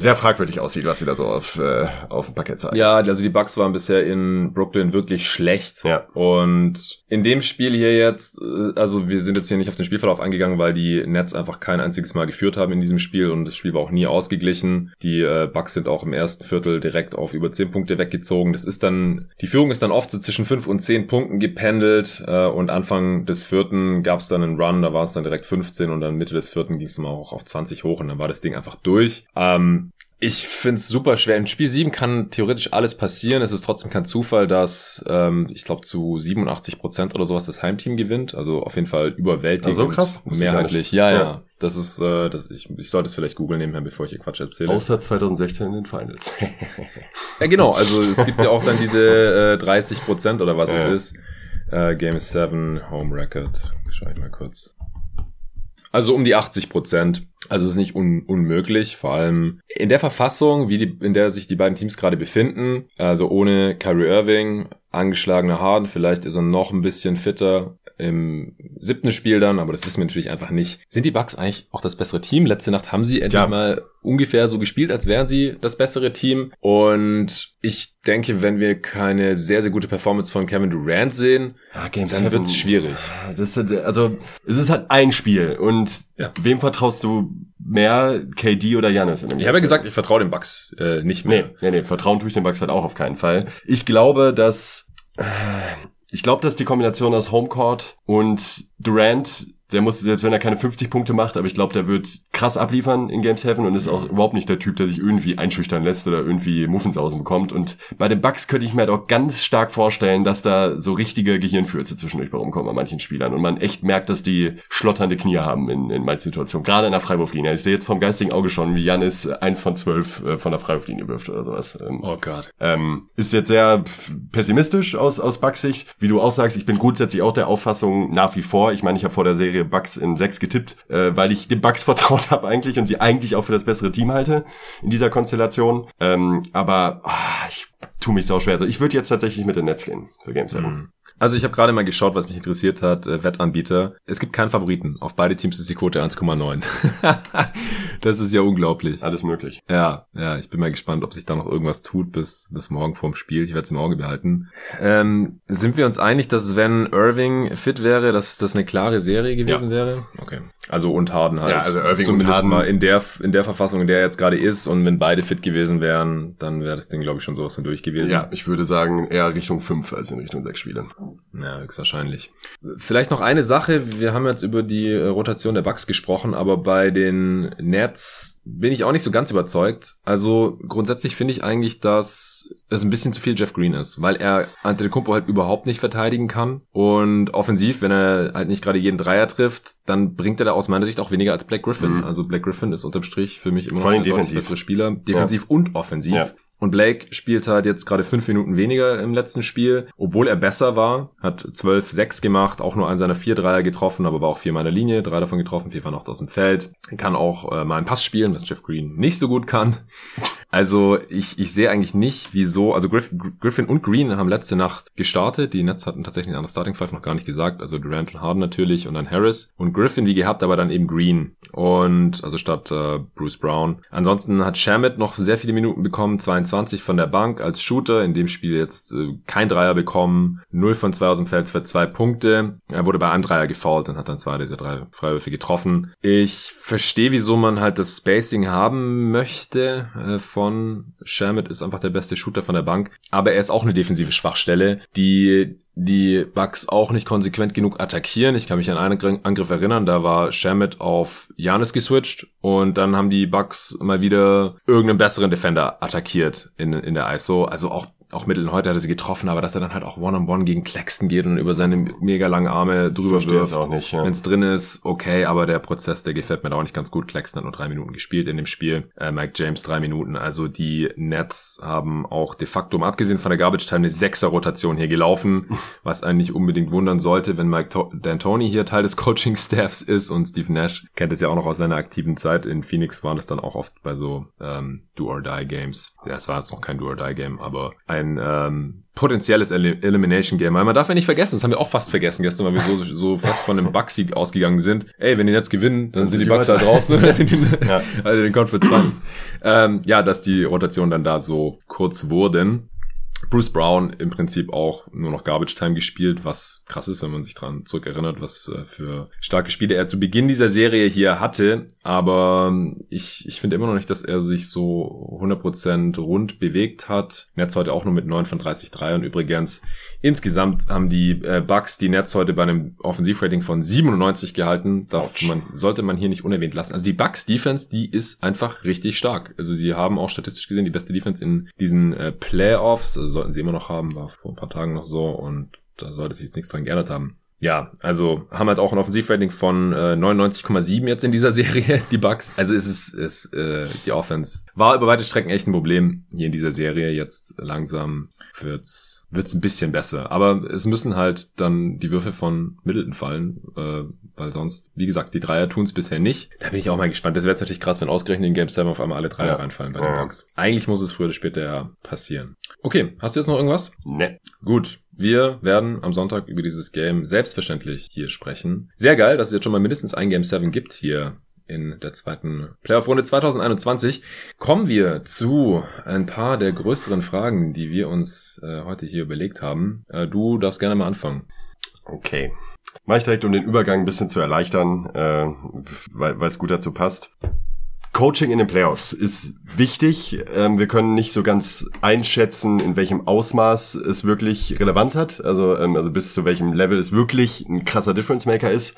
sehr fragwürdig aussieht, was sie da so auf, äh, auf dem Parkett zeigen. Ja, also die Bucks waren bisher in Brooklyn wirklich schlecht. Ja. Und in dem Spiel hier jetzt, äh, also wir sind jetzt hier nicht auf den Spielverlauf eingegangen, weil die Nets einfach kein einziges Mal geführt haben in diesem Spiel und das Spiel war auch nie ausgeglichen. Die äh, Bucks sind auch im ersten Viertel direkt auf über 10 Punkte weggezogen. Das ist dann, die Führung ist dann oft so zwischen 5 und 10 Punkten gependelt äh, und Anfang des vierten gab es dann einen Run, da war es dann direkt 15 und dann Mitte des vierten ging es mal auch auf 20 hoch und dann war das Ding einfach durch. Ähm, ich find's super schwer. In Spiel 7 kann theoretisch alles passieren. Es ist trotzdem kein Zufall, dass ähm, ich glaube zu 87 Prozent oder sowas das Heimteam gewinnt. Also auf jeden Fall überwältigend. Also krass. Mehrheitlich. Ja, ja, ja. Das ist, äh, das ich, ich sollte es vielleicht googeln nebenher, bevor ich hier Quatsch erzähle. Außer 2016 in den Finals. ja, genau. Also es gibt ja auch dann diese äh, 30 Prozent oder was ja. es ist. Äh, Game 7 Home Record. Schau ich mal kurz. Also um die 80 Prozent Also es ist nicht un unmöglich, vor allem in der Verfassung, wie die, in der sich die beiden Teams gerade befinden, also ohne Kyrie Irving, angeschlagener Harden, vielleicht ist er noch ein bisschen fitter im siebten Spiel dann, aber das wissen wir natürlich einfach nicht. Sind die Bucks eigentlich auch das bessere Team? Letzte Nacht haben sie endlich ja. mal ungefähr so gespielt, als wären sie das bessere Team. Und ich denke, wenn wir keine sehr, sehr gute Performance von Kevin Durant sehen, ja, dann wird es schwierig. Das ist, also es ist halt ein Spiel und ja. wem vertraust du mehr, KD oder Janis? Ich habe ja gesagt, ich vertraue den Bucks äh, nicht mehr. Nee, nee, nee, vertrauen tue ich den Bucks halt auch auf keinen Fall. Ich glaube, dass äh, ich glaube, dass die Kombination aus Homecourt und Durant der muss, selbst wenn er keine 50 Punkte macht, aber ich glaube, der wird krass abliefern in Game 7 und ist auch überhaupt nicht der Typ, der sich irgendwie einschüchtern lässt oder irgendwie Muffensausen bekommt. Und bei den Bucks könnte ich mir halt auch ganz stark vorstellen, dass da so richtige Gehirnfürze zwischendurch bei rumkommen bei manchen Spielern und man echt merkt, dass die schlotternde Knie haben in, in manchen Situationen. Gerade in der Freiwurflinie. Ich sehe jetzt vom geistigen Auge schon, wie Janis eins von zwölf äh, von der Freiwurflinie wirft oder sowas. Ähm, oh Gott. Ähm, ist jetzt sehr pessimistisch aus, aus Bucks Sicht. Wie du auch sagst, ich bin grundsätzlich auch der Auffassung nach wie vor. Ich meine, ich habe vor der Serie Bucks in sechs getippt, äh, weil ich den Bucks vertraut habe eigentlich und sie eigentlich auch für das bessere Team halte in dieser Konstellation. Ähm, aber ah, ich tue mich sau schwer. Also ich würde jetzt tatsächlich mit den Nets gehen für Game 7. Also ich habe gerade mal geschaut, was mich interessiert hat, äh, Wettanbieter. Es gibt keinen Favoriten. Auf beide Teams ist die Quote 1,9. das ist ja unglaublich. Alles möglich. Ja, ja, ich bin mal gespannt, ob sich da noch irgendwas tut bis, bis morgen vorm Spiel. Ich werde es im Auge behalten. Ähm, sind wir uns einig, dass wenn Irving fit wäre, dass das eine klare Serie gewesen ja. wäre? Okay. Also und Harden halt. Ja, also Irving Zumindest und Harden. mal in der, in der Verfassung, in der er jetzt gerade ist. Und wenn beide fit gewesen wären, dann wäre das Ding, glaube ich, schon sowas durch gewesen. Ja, ich würde sagen eher Richtung 5 als in Richtung 6 Spiele. Ja, höchstwahrscheinlich. Vielleicht noch eine Sache. Wir haben jetzt über die äh, Rotation der Bucks gesprochen, aber bei den Nets bin ich auch nicht so ganz überzeugt. Also grundsätzlich finde ich eigentlich, dass es ein bisschen zu viel Jeff Green ist, weil er Antetokounmpo halt überhaupt nicht verteidigen kann und offensiv, wenn er halt nicht gerade jeden Dreier trifft, dann bringt er da aus meiner Sicht auch weniger als Black Griffin. Mhm. Also Black Griffin ist unterm Strich für mich immer noch ein bessere Spieler, defensiv ja. und offensiv. Ja. Und Blake spielt halt jetzt gerade fünf Minuten weniger im letzten Spiel, obwohl er besser war, hat 12-6 gemacht, auch nur einen seiner vier Dreier getroffen, aber war auch vier meiner Linie, drei davon getroffen, vier waren auch aus dem Feld. Kann auch äh, mal einen Pass spielen, was Jeff Green nicht so gut kann. Also ich, ich sehe eigentlich nicht, wieso, also Griff, Griffin und Green haben letzte Nacht gestartet, die Nets hatten tatsächlich einen Starting Five noch gar nicht gesagt, also Durant und Harden natürlich und dann Harris und Griffin wie gehabt, aber dann eben Green und also statt äh, Bruce Brown. Ansonsten hat Shamit noch sehr viele Minuten bekommen, 22 22 von der Bank als Shooter, in dem Spiel jetzt äh, kein Dreier bekommen, 0 von 2 aus dem Feld für zwei Punkte. Er wurde bei einem Dreier gefault und hat dann zwei dieser drei Freiwürfe getroffen. Ich verstehe, wieso man halt das Spacing haben möchte äh, von Shamit ist einfach der beste Shooter von der Bank, aber er ist auch eine defensive Schwachstelle, die die Bucks auch nicht konsequent genug attackieren. Ich kann mich an einen Angriff erinnern, da war Shamit auf Janis geswitcht und dann haben die Bucks mal wieder irgendeinen besseren Defender attackiert in, in der ISO. Also auch auch Mittel heute hat er sie getroffen, aber dass er dann halt auch One-on-One -on -one gegen Claxton geht und über seine mega langen Arme drüber Verstehe wirft. Nicht, ja. Wenn es drin ist, okay, aber der Prozess, der gefällt mir da auch nicht ganz gut. Claxton hat nur drei Minuten gespielt in dem Spiel. Äh, Mike James drei Minuten. Also die Nets haben auch de facto, mal abgesehen von der Garbage Time, eine Sechser-Rotation hier gelaufen, was einen nicht unbedingt wundern sollte, wenn Mike to D'Antoni hier Teil des Coaching-Staffs ist und Steve Nash kennt es ja auch noch aus seiner aktiven Zeit. In Phoenix waren es dann auch oft bei so ähm, Do-or-Die-Games. Ja, es war jetzt noch kein Do-or-Die-Game, aber ein ähm, potenzielles El Elimination Game. Weil man darf ja nicht vergessen, das haben wir auch fast vergessen gestern, weil wir so, so fast von einem Bucks-Sieg ausgegangen sind. Ey, wenn die jetzt gewinnen, dann sind die Bucks halt draußen. ja. Also den Conference Finals. ähm, ja, dass die Rotation dann da so kurz wurden. Bruce Brown im Prinzip auch nur noch Garbage Time gespielt, was krass ist, wenn man sich dran zurückerinnert, was äh, für starke Spiele er zu Beginn dieser Serie hier hatte. Aber ähm, ich, ich finde immer noch nicht, dass er sich so 100% rund bewegt hat. Netz heute auch nur mit 9 von 30 3 und übrigens insgesamt haben die äh, Bucks die Nets heute bei einem Offensivrating von 97 gehalten. Darf man, sollte man hier nicht unerwähnt lassen. Also die Bucks Defense, die ist einfach richtig stark. Also sie haben auch statistisch gesehen die beste Defense in diesen äh, Playoffs. Also sollten sie immer noch haben, war vor ein paar Tagen noch so und da sollte sich jetzt nichts dran geändert haben. Ja, also haben halt auch ein Offensivrating von äh, 99,7 jetzt in dieser Serie, die Bucks. Also es ist, ist äh, die Offense war über weite Strecken echt ein Problem hier in dieser Serie. Jetzt langsam wird's wird's ein bisschen besser. Aber es müssen halt dann die Würfe von Middleton fallen. Äh, weil sonst, wie gesagt, die Dreier tun es bisher nicht. Da bin ich auch mal gespannt. Das wäre jetzt natürlich krass, wenn ausgerechnet in Game 7 auf einmal alle Dreier ja. reinfallen bei den ja. Bucks. Eigentlich muss es früher oder später ja passieren. Okay, hast du jetzt noch irgendwas? Ne. Gut. Wir werden am Sonntag über dieses Game selbstverständlich hier sprechen. Sehr geil, dass es jetzt schon mal mindestens ein Game 7 gibt hier in der zweiten Playoff-Runde 2021 kommen wir zu ein paar der größeren Fragen, die wir uns äh, heute hier überlegt haben. Äh, du darfst gerne mal anfangen. Okay. Mach ich direkt, um den Übergang ein bisschen zu erleichtern, äh, weil es gut dazu passt. Coaching in den Playoffs ist wichtig. Ähm, wir können nicht so ganz einschätzen, in welchem Ausmaß es wirklich Relevanz hat. Also, ähm, also bis zu welchem Level es wirklich ein krasser Difference Maker ist.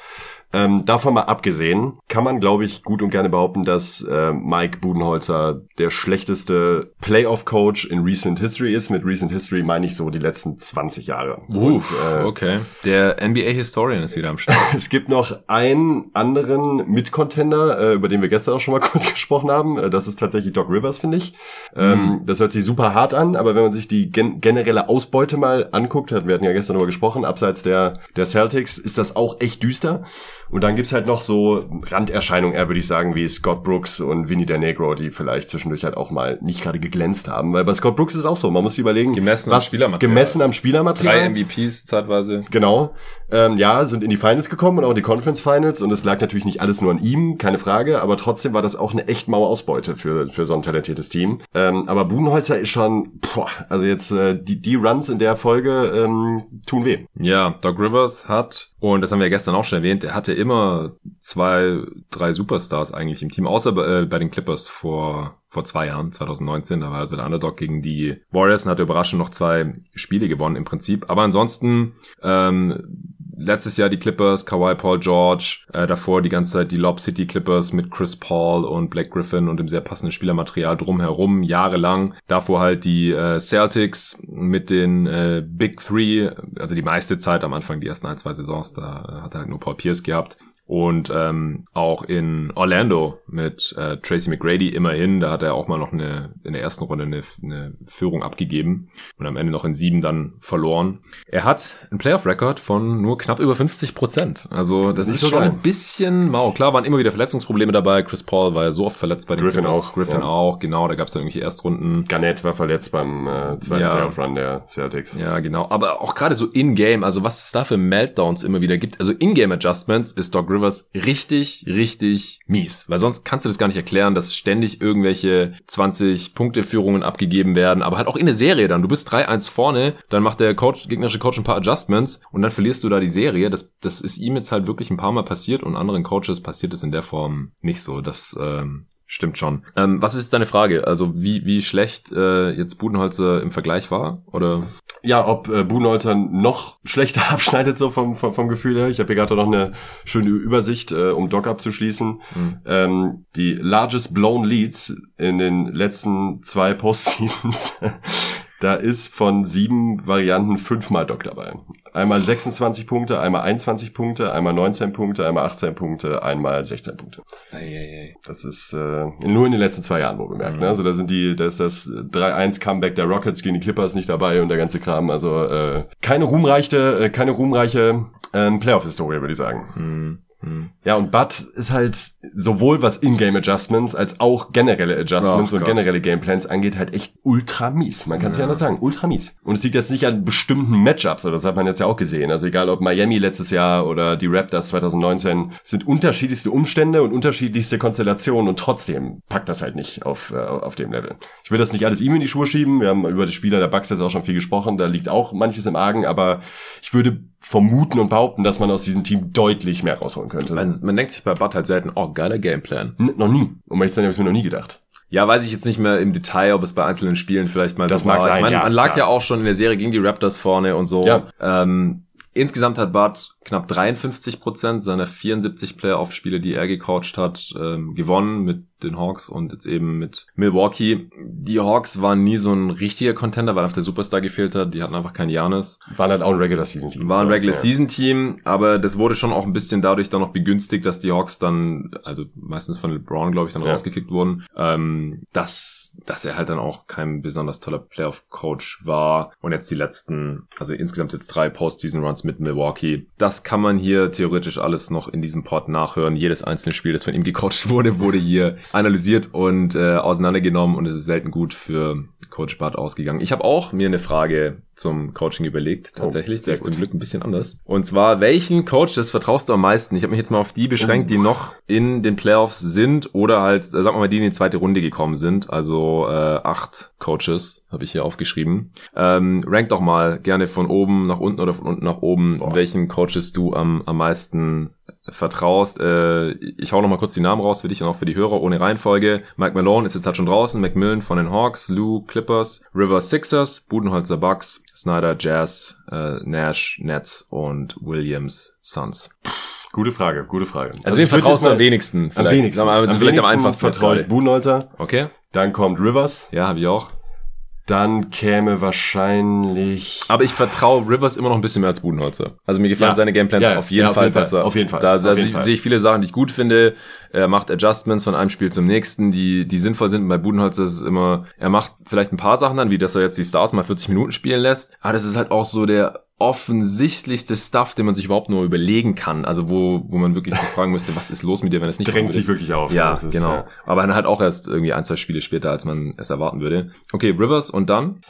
Ähm, davon mal abgesehen, kann man, glaube ich, gut und gerne behaupten, dass äh, Mike Budenholzer der schlechteste Playoff-Coach in Recent History ist. Mit Recent History meine ich so die letzten 20 Jahre. Uff, und, äh, okay. Der NBA-Historian ist wieder am Start. es gibt noch einen anderen Mitcontender, äh, über den wir gestern auch schon mal kurz gesprochen haben. Äh, das ist tatsächlich Doc Rivers, finde ich. Ähm, mhm. Das hört sich super hart an, aber wenn man sich die gen generelle Ausbeute mal anguckt, wir hatten ja gestern darüber gesprochen, abseits der, der Celtics, ist das auch echt düster. Und dann gibt's halt noch so Randerscheinungen, eher würde ich sagen, wie Scott Brooks und Vinny der Negro, die vielleicht zwischendurch halt auch mal nicht gerade geglänzt haben. Weil bei Scott Brooks ist es auch so, man muss sich überlegen. Gemessen was, am Spielermaterial. Gemessen am Spielermaterial. Drei MVPs zeitweise. Genau. Ähm, ja, sind in die Finals gekommen und auch in die Conference Finals und es lag natürlich nicht alles nur an ihm, keine Frage, aber trotzdem war das auch eine echt maue Ausbeute für, für so ein talentiertes Team. Ähm, aber Budenholzer ist schon, boah, also jetzt äh, die, die Runs in der Folge ähm, tun weh. Ja, Doc Rivers hat und das haben wir ja gestern auch schon erwähnt, er hatte immer zwei, drei Superstars eigentlich im Team, außer bei, äh, bei den Clippers vor, vor zwei Jahren, 2019. Da war also der Underdog gegen die Warriors und hat überraschend noch zwei Spiele gewonnen im Prinzip. Aber ansonsten ähm, letztes Jahr die Clippers, Kawhi Paul George, äh, davor die ganze Zeit die Lob City Clippers mit Chris Paul und Black Griffin und dem sehr passenden Spielermaterial drumherum, jahrelang. Davor halt die äh, Celtics mit den äh, Big Three, also die meiste Zeit am Anfang, die ersten ein, zwei Saisons, da hat er halt nur Paul Pierce gehabt und ähm, auch in Orlando mit äh, Tracy McGrady immerhin, da hat er auch mal noch eine in der ersten Runde eine, eine Führung abgegeben und am Ende noch in sieben dann verloren. Er hat einen Playoff-Record von nur knapp über 50 Prozent. Also das, das ist, schon ein bisschen mau. Klar waren immer wieder Verletzungsprobleme dabei. Chris Paul war ja so oft verletzt bei den Griffin Clippers. auch. Griffin ja. auch, genau. Da gab es dann irgendwelche Erstrunden. Garnett war verletzt beim äh, zweiten ja. Playoff-Run der Celtics. Ja, genau. Aber auch gerade so in-game, also was es da für Meltdowns immer wieder gibt. Also in-game-Adjustments ist Doc Rivers richtig, richtig mies. Weil sonst kannst du das gar nicht erklären, dass ständig irgendwelche 20-Punkte-Führungen abgegeben werden. Aber halt auch in der Serie dann. Du bist 3-1 vorne, dann macht der Coach, gegnerische Coach ein paar Adjustments und dann verlierst du da die Serie. Das, das ist ihm jetzt halt wirklich ein paar Mal passiert und anderen Coaches passiert es in der Form nicht so. Das ähm, Stimmt schon. Ähm, was ist deine Frage? Also wie, wie schlecht äh, jetzt Budenholzer im Vergleich war? Oder? Ja, ob äh, Budenholzer noch schlechter abschneidet, so vom, vom, vom Gefühl her. Ich habe hier gerade noch eine schöne Übersicht, äh, um Doc abzuschließen. Mhm. Ähm, die largest blown leads in den letzten zwei Postseasons Da ist von sieben Varianten fünfmal Doc dabei. Einmal 26 Punkte, einmal 21 Punkte, einmal 19 Punkte, einmal 18 Punkte, einmal 16 Punkte. Ei, Das ist äh, nur in den letzten zwei Jahren wohl bemerkt. Mhm. Ne? Also da sind die, da ist das 3-1 Comeback der Rockets gegen die Clippers nicht dabei und der ganze Kram. Also äh, keine ruhmreiche, äh, keine ruhmreiche ähm, Playoff-Historie, würde ich sagen. Mhm. Hm. Ja, und Bud ist halt sowohl was Ingame Adjustments als auch generelle Adjustments oh, und Gott. generelle Gameplans angeht, halt echt ultra mies. Man kann es ja. ja anders sagen, ultra mies. Und es liegt jetzt nicht an bestimmten Matchups, oder das hat man jetzt ja auch gesehen. Also egal ob Miami letztes Jahr oder die Raptors 2019, sind unterschiedlichste Umstände und unterschiedlichste Konstellationen und trotzdem packt das halt nicht auf, äh, auf dem Level. Ich will das nicht alles ihm in die Schuhe schieben. Wir haben über die Spieler der Bucks jetzt auch schon viel gesprochen. Da liegt auch manches im Argen, aber ich würde vermuten und behaupten, dass man aus diesem Team deutlich mehr rausholen könnte. Man, man denkt sich bei Bud halt selten, oh, geiler Gameplan. N noch nie. Um ehrlich zu sein, habe ich mir noch nie gedacht. Ja, weiß ich jetzt nicht mehr im Detail, ob es bei einzelnen Spielen vielleicht mal das so mag war. Sein, ich meine, ja, man lag klar. ja auch schon in der Serie gegen die Raptors vorne und so. Ja. Ähm, insgesamt hat Bud knapp 53 Prozent seiner 74 Playoff-Spiele, die er gecoacht hat, ähm, gewonnen mit den Hawks und jetzt eben mit Milwaukee. Die Hawks waren nie so ein richtiger Contender, weil auf der Superstar gefehlt hat. Die hatten einfach keinen Janis. Waren halt auch ein Regular Season Team. War ein Regular Season Team, aber das wurde schon auch ein bisschen dadurch dann noch begünstigt, dass die Hawks dann, also meistens von LeBron, glaube ich, dann ja. rausgekickt wurden, ähm, dass, dass er halt dann auch kein besonders toller Playoff-Coach war. Und jetzt die letzten, also insgesamt jetzt drei Postseason-Runs mit Milwaukee. Das das kann man hier theoretisch alles noch in diesem Pod nachhören. Jedes einzelne Spiel, das von ihm gecoacht wurde, wurde hier analysiert und äh, auseinandergenommen und es ist selten gut für Coach Bart ausgegangen. Ich habe auch mir eine Frage zum Coaching überlegt, tatsächlich. Oh, das ist zum Glück ein bisschen anders. Und zwar, welchen Coach das vertraust du am meisten? Ich habe mich jetzt mal auf die beschränkt, die noch in den Playoffs sind oder halt, sagen wir mal, die in die zweite Runde gekommen sind. Also äh, acht Coaches habe ich hier aufgeschrieben. Ähm, rank doch mal gerne von oben nach unten oder von unten nach oben, Boah. welchen Coaches du am, am meisten vertraust. Äh, ich hau noch mal kurz die Namen raus für dich und auch für die Hörer ohne Reihenfolge. Mike Malone ist jetzt halt schon draußen, Macmillan von den Hawks, Lou Clippers, River Sixers, Budenholzer Bucks, Snyder Jazz, äh, Nash Nets und Williams Suns. Gute Frage, gute Frage. Also, also wen vertraust du am wenigsten? Vielleicht. Am wenigsten. Am, am vielleicht am einfachsten vertraue ich Budenholzer. Okay. Dann kommt Rivers. Ja, habe ich auch. Dann käme wahrscheinlich. Aber ich vertraue Rivers immer noch ein bisschen mehr als Budenholzer. Also mir gefallen ja. seine Gameplans ja, auf jeden ja, Fall jeden besser. Fall. Auf jeden Fall. Da, da sehe ich viele Sachen, die ich gut finde. Er macht Adjustments von einem Spiel zum nächsten, die, die sinnvoll sind. bei Budenholzer ist es immer, er macht vielleicht ein paar Sachen dann, wie dass er jetzt die Stars mal 40 Minuten spielen lässt. Aber das ist halt auch so der offensichtlichste Stuff, den man sich überhaupt nur überlegen kann. Also wo, wo man wirklich fragen müsste, was ist los mit dir, wenn es nicht drängt sich wirklich auf. Ja, ist, genau. Ja. Aber dann halt auch erst irgendwie ein, zwei Spiele später, als man es erwarten würde. Okay, Rivers und dann?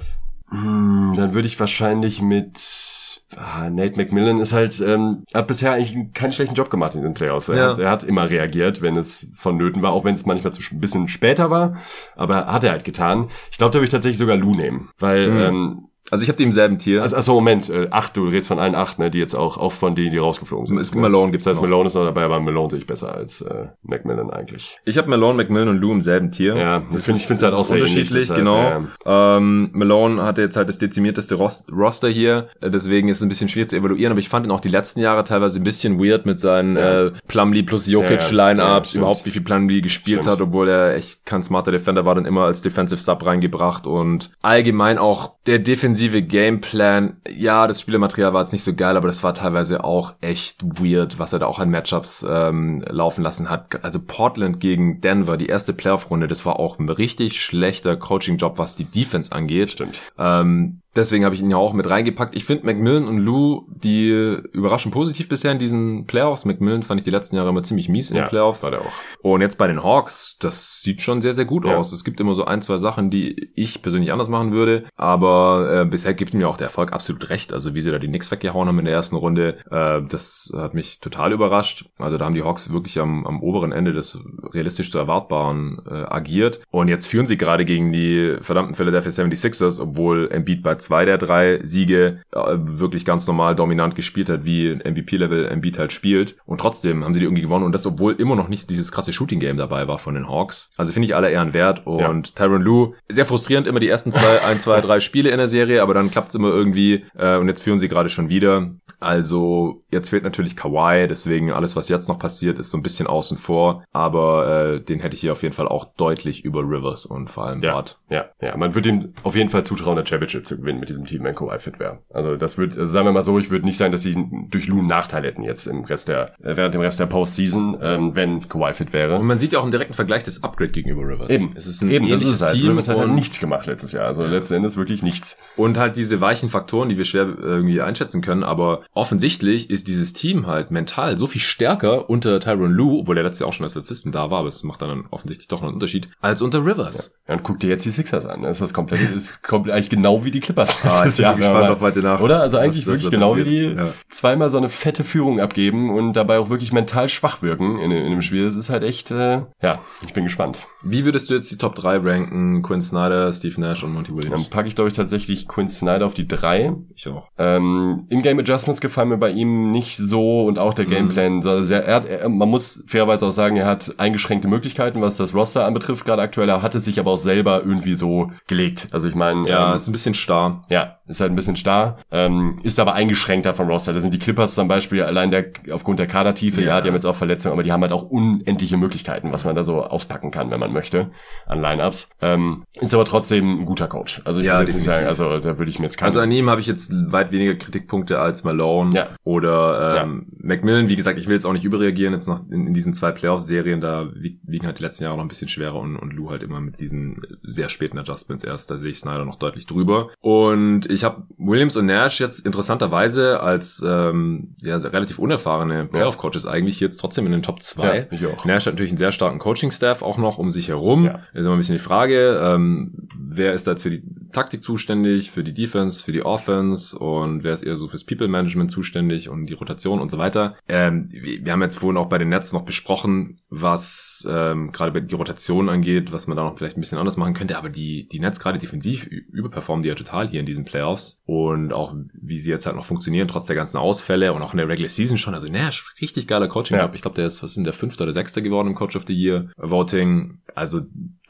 Hm, dann würde ich wahrscheinlich mit ah, Nate McMillan ist halt, ähm, hat bisher eigentlich keinen schlechten Job gemacht in den Playoffs. Er, ja. hat, er hat immer reagiert, wenn es vonnöten war, auch wenn es manchmal zu, ein bisschen später war, aber hat er halt getan. Ich glaube, da würde ich tatsächlich sogar Lou nehmen, weil mhm. ähm, also ich habe die im selben Tier. Also, also Moment, äh, acht, du redest von allen acht, ne, die jetzt auch, auch von denen, die rausgeflogen sind. Es, ne? Malone gibt's Das heißt, noch. Malone ist noch dabei, aber Malone sehe ich besser als äh, Macmillan eigentlich. Ich habe Malone, Macmillan und Lou im selben Tier. Ja, das finde ich finde halt auch sehr unterschiedlich, halt, genau. Ja. Ähm, Malone hatte jetzt halt das dezimierteste Roster hier, äh, deswegen ist es ein bisschen schwierig zu evaluieren, aber ich fand ihn auch die letzten Jahre teilweise ein bisschen weird mit seinen ja. äh, Plumlee plus Jokic ja. Lineups, überhaupt wie viel Plumlee gespielt stimmt. hat, obwohl er echt kein smarter Defender war, dann immer als Defensive Sub reingebracht und allgemein auch der defensive Gameplay Plan, ja, das Spielematerial war jetzt nicht so geil, aber das war teilweise auch echt weird, was er da auch an Matchups ähm, laufen lassen hat. Also Portland gegen Denver, die erste Playoff-Runde, das war auch ein richtig schlechter Coaching-Job, was die Defense angeht. Stimmt. Ähm, Deswegen habe ich ihn ja auch mit reingepackt. Ich finde Macmillan und Lou, die überraschen positiv bisher in diesen Playoffs. Macmillan fand ich die letzten Jahre immer ziemlich mies in ja, den Playoffs. War der auch. Und jetzt bei den Hawks, das sieht schon sehr, sehr gut ja. aus. Es gibt immer so ein, zwei Sachen, die ich persönlich anders machen würde. Aber äh, bisher gibt mir auch der Erfolg absolut recht. Also wie sie da die Knicks weggehauen haben in der ersten Runde, äh, das hat mich total überrascht. Also da haben die Hawks wirklich am, am oberen Ende des realistisch zu erwartbaren äh, agiert. Und jetzt führen sie gerade gegen die verdammten Philadelphia 76ers, obwohl Embiid bei zwei der drei Siege äh, wirklich ganz normal dominant gespielt hat, wie MVP-Level Embiid halt spielt. Und trotzdem haben sie die irgendwie gewonnen und das, obwohl immer noch nicht dieses krasse Shooting-Game dabei war von den Hawks. Also finde ich alle Ehren wert und ja. Tyron Lue, sehr frustrierend immer die ersten zwei, ein, zwei, drei Spiele in der Serie, aber dann klappt es immer irgendwie äh, und jetzt führen sie gerade schon wieder. Also jetzt fehlt natürlich Kawhi, deswegen alles, was jetzt noch passiert, ist so ein bisschen außen vor, aber äh, den hätte ich hier auf jeden Fall auch deutlich über Rivers und vor allem ja, Bart. Ja, ja, man würde ihm auf jeden Fall zutrauen, der Championship zu gewinnen mit diesem Team, wenn Kawhi fit wäre. Also das würde, also sagen wir mal so, ich würde nicht sagen, dass sie durch Lou einen Nachteil hätten jetzt im Rest der, äh, während dem Rest der Postseason, ähm, wenn Kawhi fit wäre. Und man sieht ja auch einen direkten Vergleich des Upgrade gegenüber Rivers. Eben, es ist ein Eben, ähnliches das ist halt. Team. Rivers hat halt nichts gemacht letztes Jahr, also ja. letzten Endes wirklich nichts. Und halt diese weichen Faktoren, die wir schwer irgendwie einschätzen können, aber offensichtlich ist dieses Team halt mental so viel stärker unter Tyron Lue, obwohl er letztes Jahr auch schon als Assistant da war, aber es macht dann offensichtlich doch noch einen Unterschied, als unter Rivers. Ja, und guck dir jetzt die Sixers an. Das ist das komplett, ist komplett eigentlich genau wie die Clippers. Ah, ich bin gespannt auf heute nach. Oder? Also eigentlich wirklich genau wie die ja. zweimal so eine fette Führung abgeben und dabei auch wirklich mental schwach wirken in, in dem Spiel. Das ist halt echt, äh, ja, ich bin gespannt. Wie würdest du jetzt die Top 3 ranken? Quinn Snyder, Steve Nash und Monty Williams? Dann packe ich, glaube ich, tatsächlich Quinn Snyder auf die 3. Ich auch. Ähm, In-Game Adjustments gefallen mir bei ihm nicht so und auch der mhm. Gameplan. Mhm. Also er hat, er, man muss fairerweise auch sagen, er hat eingeschränkte Möglichkeiten, was das Roster anbetrifft, gerade aktuell. Er hatte sich aber auch selber irgendwie so gelegt. Also ich meine. Ja, ähm, ist ein bisschen starr. Ja, ist halt ein bisschen starr. Ähm, ist aber eingeschränkter vom Roster. Da sind die Clippers zum Beispiel allein der, aufgrund der Kadertiefe, ja. ja, die haben jetzt auch Verletzungen, aber die haben halt auch unendliche Möglichkeiten, was man da so auspacken kann, wenn man möchte an Lineups. Ähm, ist aber trotzdem ein guter Coach. Also ich ja, würde nicht sagen, also da würde ich mir jetzt keine. Also an ihm habe ich jetzt weit weniger Kritikpunkte als Malone ja. oder ähm, ja. Macmillan. Wie gesagt, ich will jetzt auch nicht überreagieren jetzt noch in, in diesen zwei Playoff-Serien. Da wiegen halt die letzten Jahre noch ein bisschen schwerer und, und Lou halt immer mit diesen sehr späten Adjustments erst. Da sehe ich Snyder noch deutlich drüber. Und Und ich habe Williams und Nash jetzt interessanterweise als ähm, ja, relativ unerfahrene Playoff-Coaches eigentlich jetzt trotzdem in den Top 2. Ja. Nash hat natürlich einen sehr starken Coaching-Staff auch noch um sich herum. Ja. Ist immer ein bisschen die Frage, ähm, wer ist da jetzt für die Taktik zuständig, für die Defense, für die Offense und wer ist eher so fürs People-Management zuständig und die Rotation und so weiter. Ähm, wir haben jetzt vorhin auch bei den Nets noch besprochen, was ähm, gerade die Rotation angeht, was man da noch vielleicht ein bisschen anders machen könnte, aber die, die Nets gerade defensiv überperformen die ja total hier in diesen Playoffs und auch wie sie jetzt halt noch funktionieren, trotz der ganzen Ausfälle und auch in der Regular Season schon. Also, naja, richtig geiler Coaching-Job. Ja. Ich glaube, der ist, was sind der fünfte oder sechste geworden im Coach of the Year Voting. Also,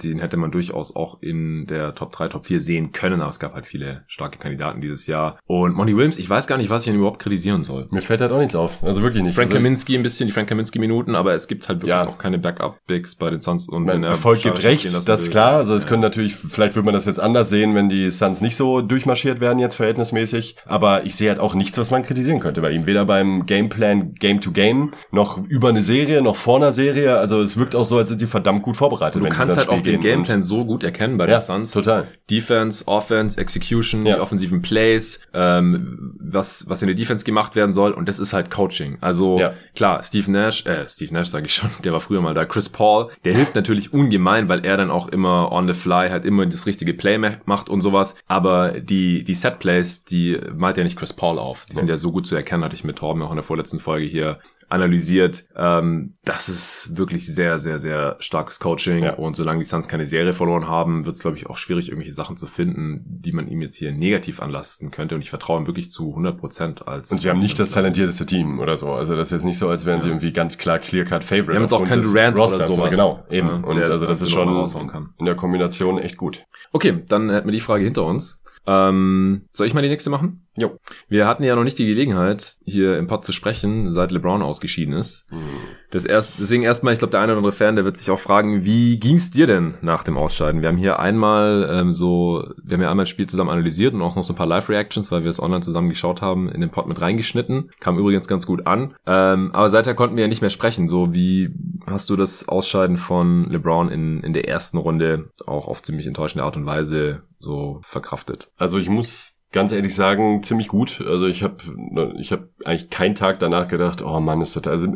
den hätte man durchaus auch in der Top 3, Top 4 sehen können, aber es gab halt viele starke Kandidaten dieses Jahr. Und Monty Williams, ich weiß gar nicht, was ich ihn überhaupt kritisieren soll. Mir fällt halt auch nichts auf. Also wirklich nicht. Frank also, Kaminski, ein bisschen die Frank Kaminski-Minuten, aber es gibt halt wirklich ja. auch keine Backup-Bigs bei den Suns. Und wenn Erfolg gibt rechts, das ist klar. Also es ja. können natürlich, vielleicht würde man das jetzt anders sehen, wenn die Suns nicht so durchmarschiert werden jetzt verhältnismäßig. Aber ich sehe halt auch nichts, was man kritisieren könnte bei ihm. Weder beim Gameplan Game to Game, noch über eine Serie, noch vor einer Serie. Also es wirkt auch so, als sind die verdammt gut vorbereitet. Und du kannst halt Spiel auch den Gameplan so gut erkennen bei ja, den Suns. total. Defense, Offense, Execution, ja. die offensiven Plays, ähm, was, was in der Defense gemacht werden soll. Und das ist halt Coaching. Also ja. klar, Steve Nash, äh, Steve Nash sage ich schon, der war früher mal da. Chris Paul, der hilft natürlich ungemein, weil er dann auch immer on the fly halt immer das richtige Play macht und sowas. Aber die, die Set Plays, die malt ja nicht Chris Paul auf. Die sind ja so gut zu erkennen, hatte ich mit Torben auch in der vorletzten Folge hier analysiert. Ähm, das ist wirklich sehr, sehr, sehr starkes Coaching. Ja. Und solange die Suns keine Serie verloren haben, wird es, glaube ich, auch schwierig, irgendwelche Sachen zu finden, die man ihm jetzt hier negativ anlasten könnte. Und ich vertraue ihm wirklich zu 100 Prozent als... Und sie haben nicht das talentierteste Team oder so. Also das ist jetzt nicht so, als wären ja. sie irgendwie ganz klar Clear-Cut-Favorite. Wir haben jetzt auch keinen Durant oder sowas. Genau, eben. Ja, und also das ist schon in der Kombination echt gut. Okay, dann hätten wir die Frage hinter uns. Ähm, soll ich mal die nächste machen? Jo. Wir hatten ja noch nicht die Gelegenheit, hier im Pod zu sprechen, seit LeBron ausgeschieden ist. Hm. Das erst, deswegen erstmal, ich glaube, der eine oder andere Fan, der wird sich auch fragen, wie ging's dir denn nach dem Ausscheiden? Wir haben hier einmal ähm, so, wir haben ja einmal ein Spiel zusammen analysiert und auch noch so ein paar Live-Reactions, weil wir es online zusammen geschaut haben, in den Pod mit reingeschnitten. Kam übrigens ganz gut an. Ähm, aber seither konnten wir ja nicht mehr sprechen. So, wie hast du das Ausscheiden von LeBron in, in der ersten Runde auch auf ziemlich enttäuschende Art und Weise so verkraftet? Also ich muss ganz ehrlich sagen, ziemlich gut. Also ich habe ich hab eigentlich keinen Tag danach gedacht, oh Mann, ist das also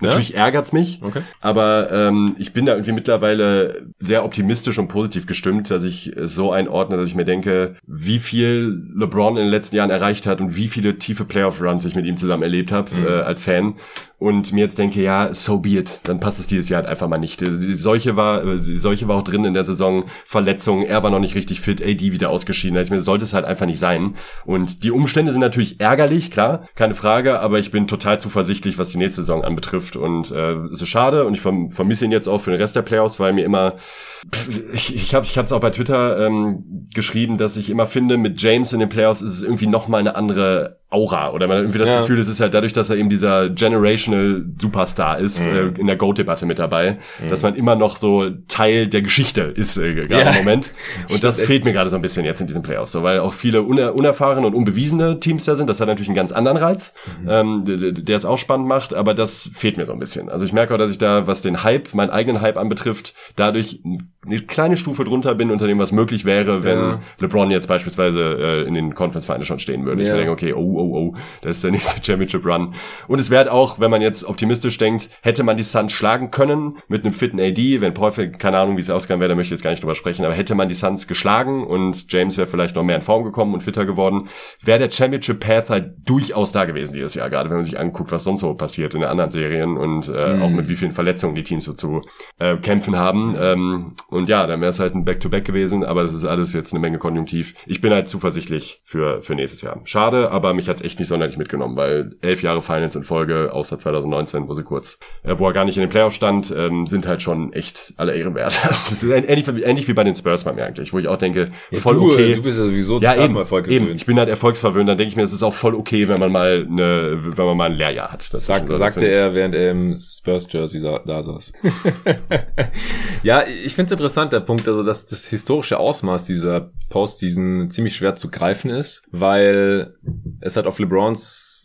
natürlich ja? ärgert's mich, okay. aber ähm, ich bin da irgendwie mittlerweile sehr optimistisch und positiv gestimmt, dass ich so einordne, dass ich mir denke, wie viel LeBron in den letzten Jahren erreicht hat und wie viele tiefe Playoff Runs ich mit ihm zusammen erlebt habe mhm. äh, als Fan und mir jetzt denke, ja, so be it, dann passt es dieses Jahr halt einfach mal nicht. Die Seuche war, die Seuche war auch drin in der Saison, Verletzungen, er war noch nicht richtig fit, AD wieder ausgeschieden. Ich mir, sollte es halt einfach nicht sein. Und die Umstände sind natürlich ärgerlich, klar, keine Frage, aber ich bin total zuversichtlich, was die nächste Saison anbetrifft. Und äh, es ist schade und ich vermisse ihn jetzt auch für den Rest der Playoffs, weil mir immer ich, ich habe ich es auch bei Twitter ähm, geschrieben, dass ich immer finde, mit James in den Playoffs ist es irgendwie noch mal eine andere Aura oder man hat irgendwie das ja. Gefühl, es ist halt dadurch, dass er eben dieser generational Superstar ist mhm. äh, in der Goat-Debatte mit dabei, mhm. dass man immer noch so Teil der Geschichte ist äh, gerade ja. im Moment und das fehlt mir gerade so ein bisschen jetzt in diesen Playoffs, so weil auch viele uner unerfahrene und unbewiesene Teams da sind. Das hat natürlich einen ganz anderen Reiz, mhm. ähm, der es auch spannend macht, aber das fehlt mir so ein bisschen. Also ich merke auch, dass ich da, was den Hype, meinen eigenen Hype anbetrifft, dadurch eine kleine Stufe drunter bin unter dem, was möglich wäre, wenn ja. LeBron jetzt beispielsweise äh, in den Conference Finals schon stehen würde. Ich denke, okay, oh, oh, oh, das ist der nächste Championship Run. Und es wäre halt auch, wenn man jetzt optimistisch denkt, hätte man die Suns schlagen können mit einem fitten AD, wenn Paul, keine Ahnung, wie es ausgegangen wäre, da möchte ich jetzt gar nicht drüber sprechen, aber hätte man die Suns geschlagen und James wäre vielleicht noch mehr in Form gekommen und fitter geworden, wäre der Championship Path halt durchaus da gewesen dieses Jahr, gerade wenn man sich anguckt, was sonst so passiert in den anderen Serien und äh, mhm. auch mit wie vielen Verletzungen die Teams so zu äh, kämpfen haben. Ähm, und ja, dann wäre es halt ein Back-to-Back -Back gewesen, aber das ist alles jetzt eine Menge Konjunktiv. Ich bin halt zuversichtlich für, für nächstes Jahr. Schade, aber mich hat's echt nicht sonderlich mitgenommen, weil elf Jahre Finals in Folge, außer 2019, wo sie kurz, äh, wo er gar nicht in den Playoffs stand, ähm, sind halt schon echt alle Ehren wert. das ist ähnlich, ähnlich wie bei den Spurs bei mir eigentlich, wo ich auch denke, ja, voll du, okay. Du bist ja sowieso ja, eben, eben. Ich bin halt erfolgsverwöhnt, dann denke ich mir, es ist auch voll okay, wenn man mal eine, wenn man mal ein Lehrjahr hat. Das Sag, sagte er, während er im Spurs Jersey da saß. ja, ich finde es interessant, der Punkt, also dass das historische Ausmaß dieser Postseason ziemlich schwer zu greifen ist, weil es halt auf LeBrons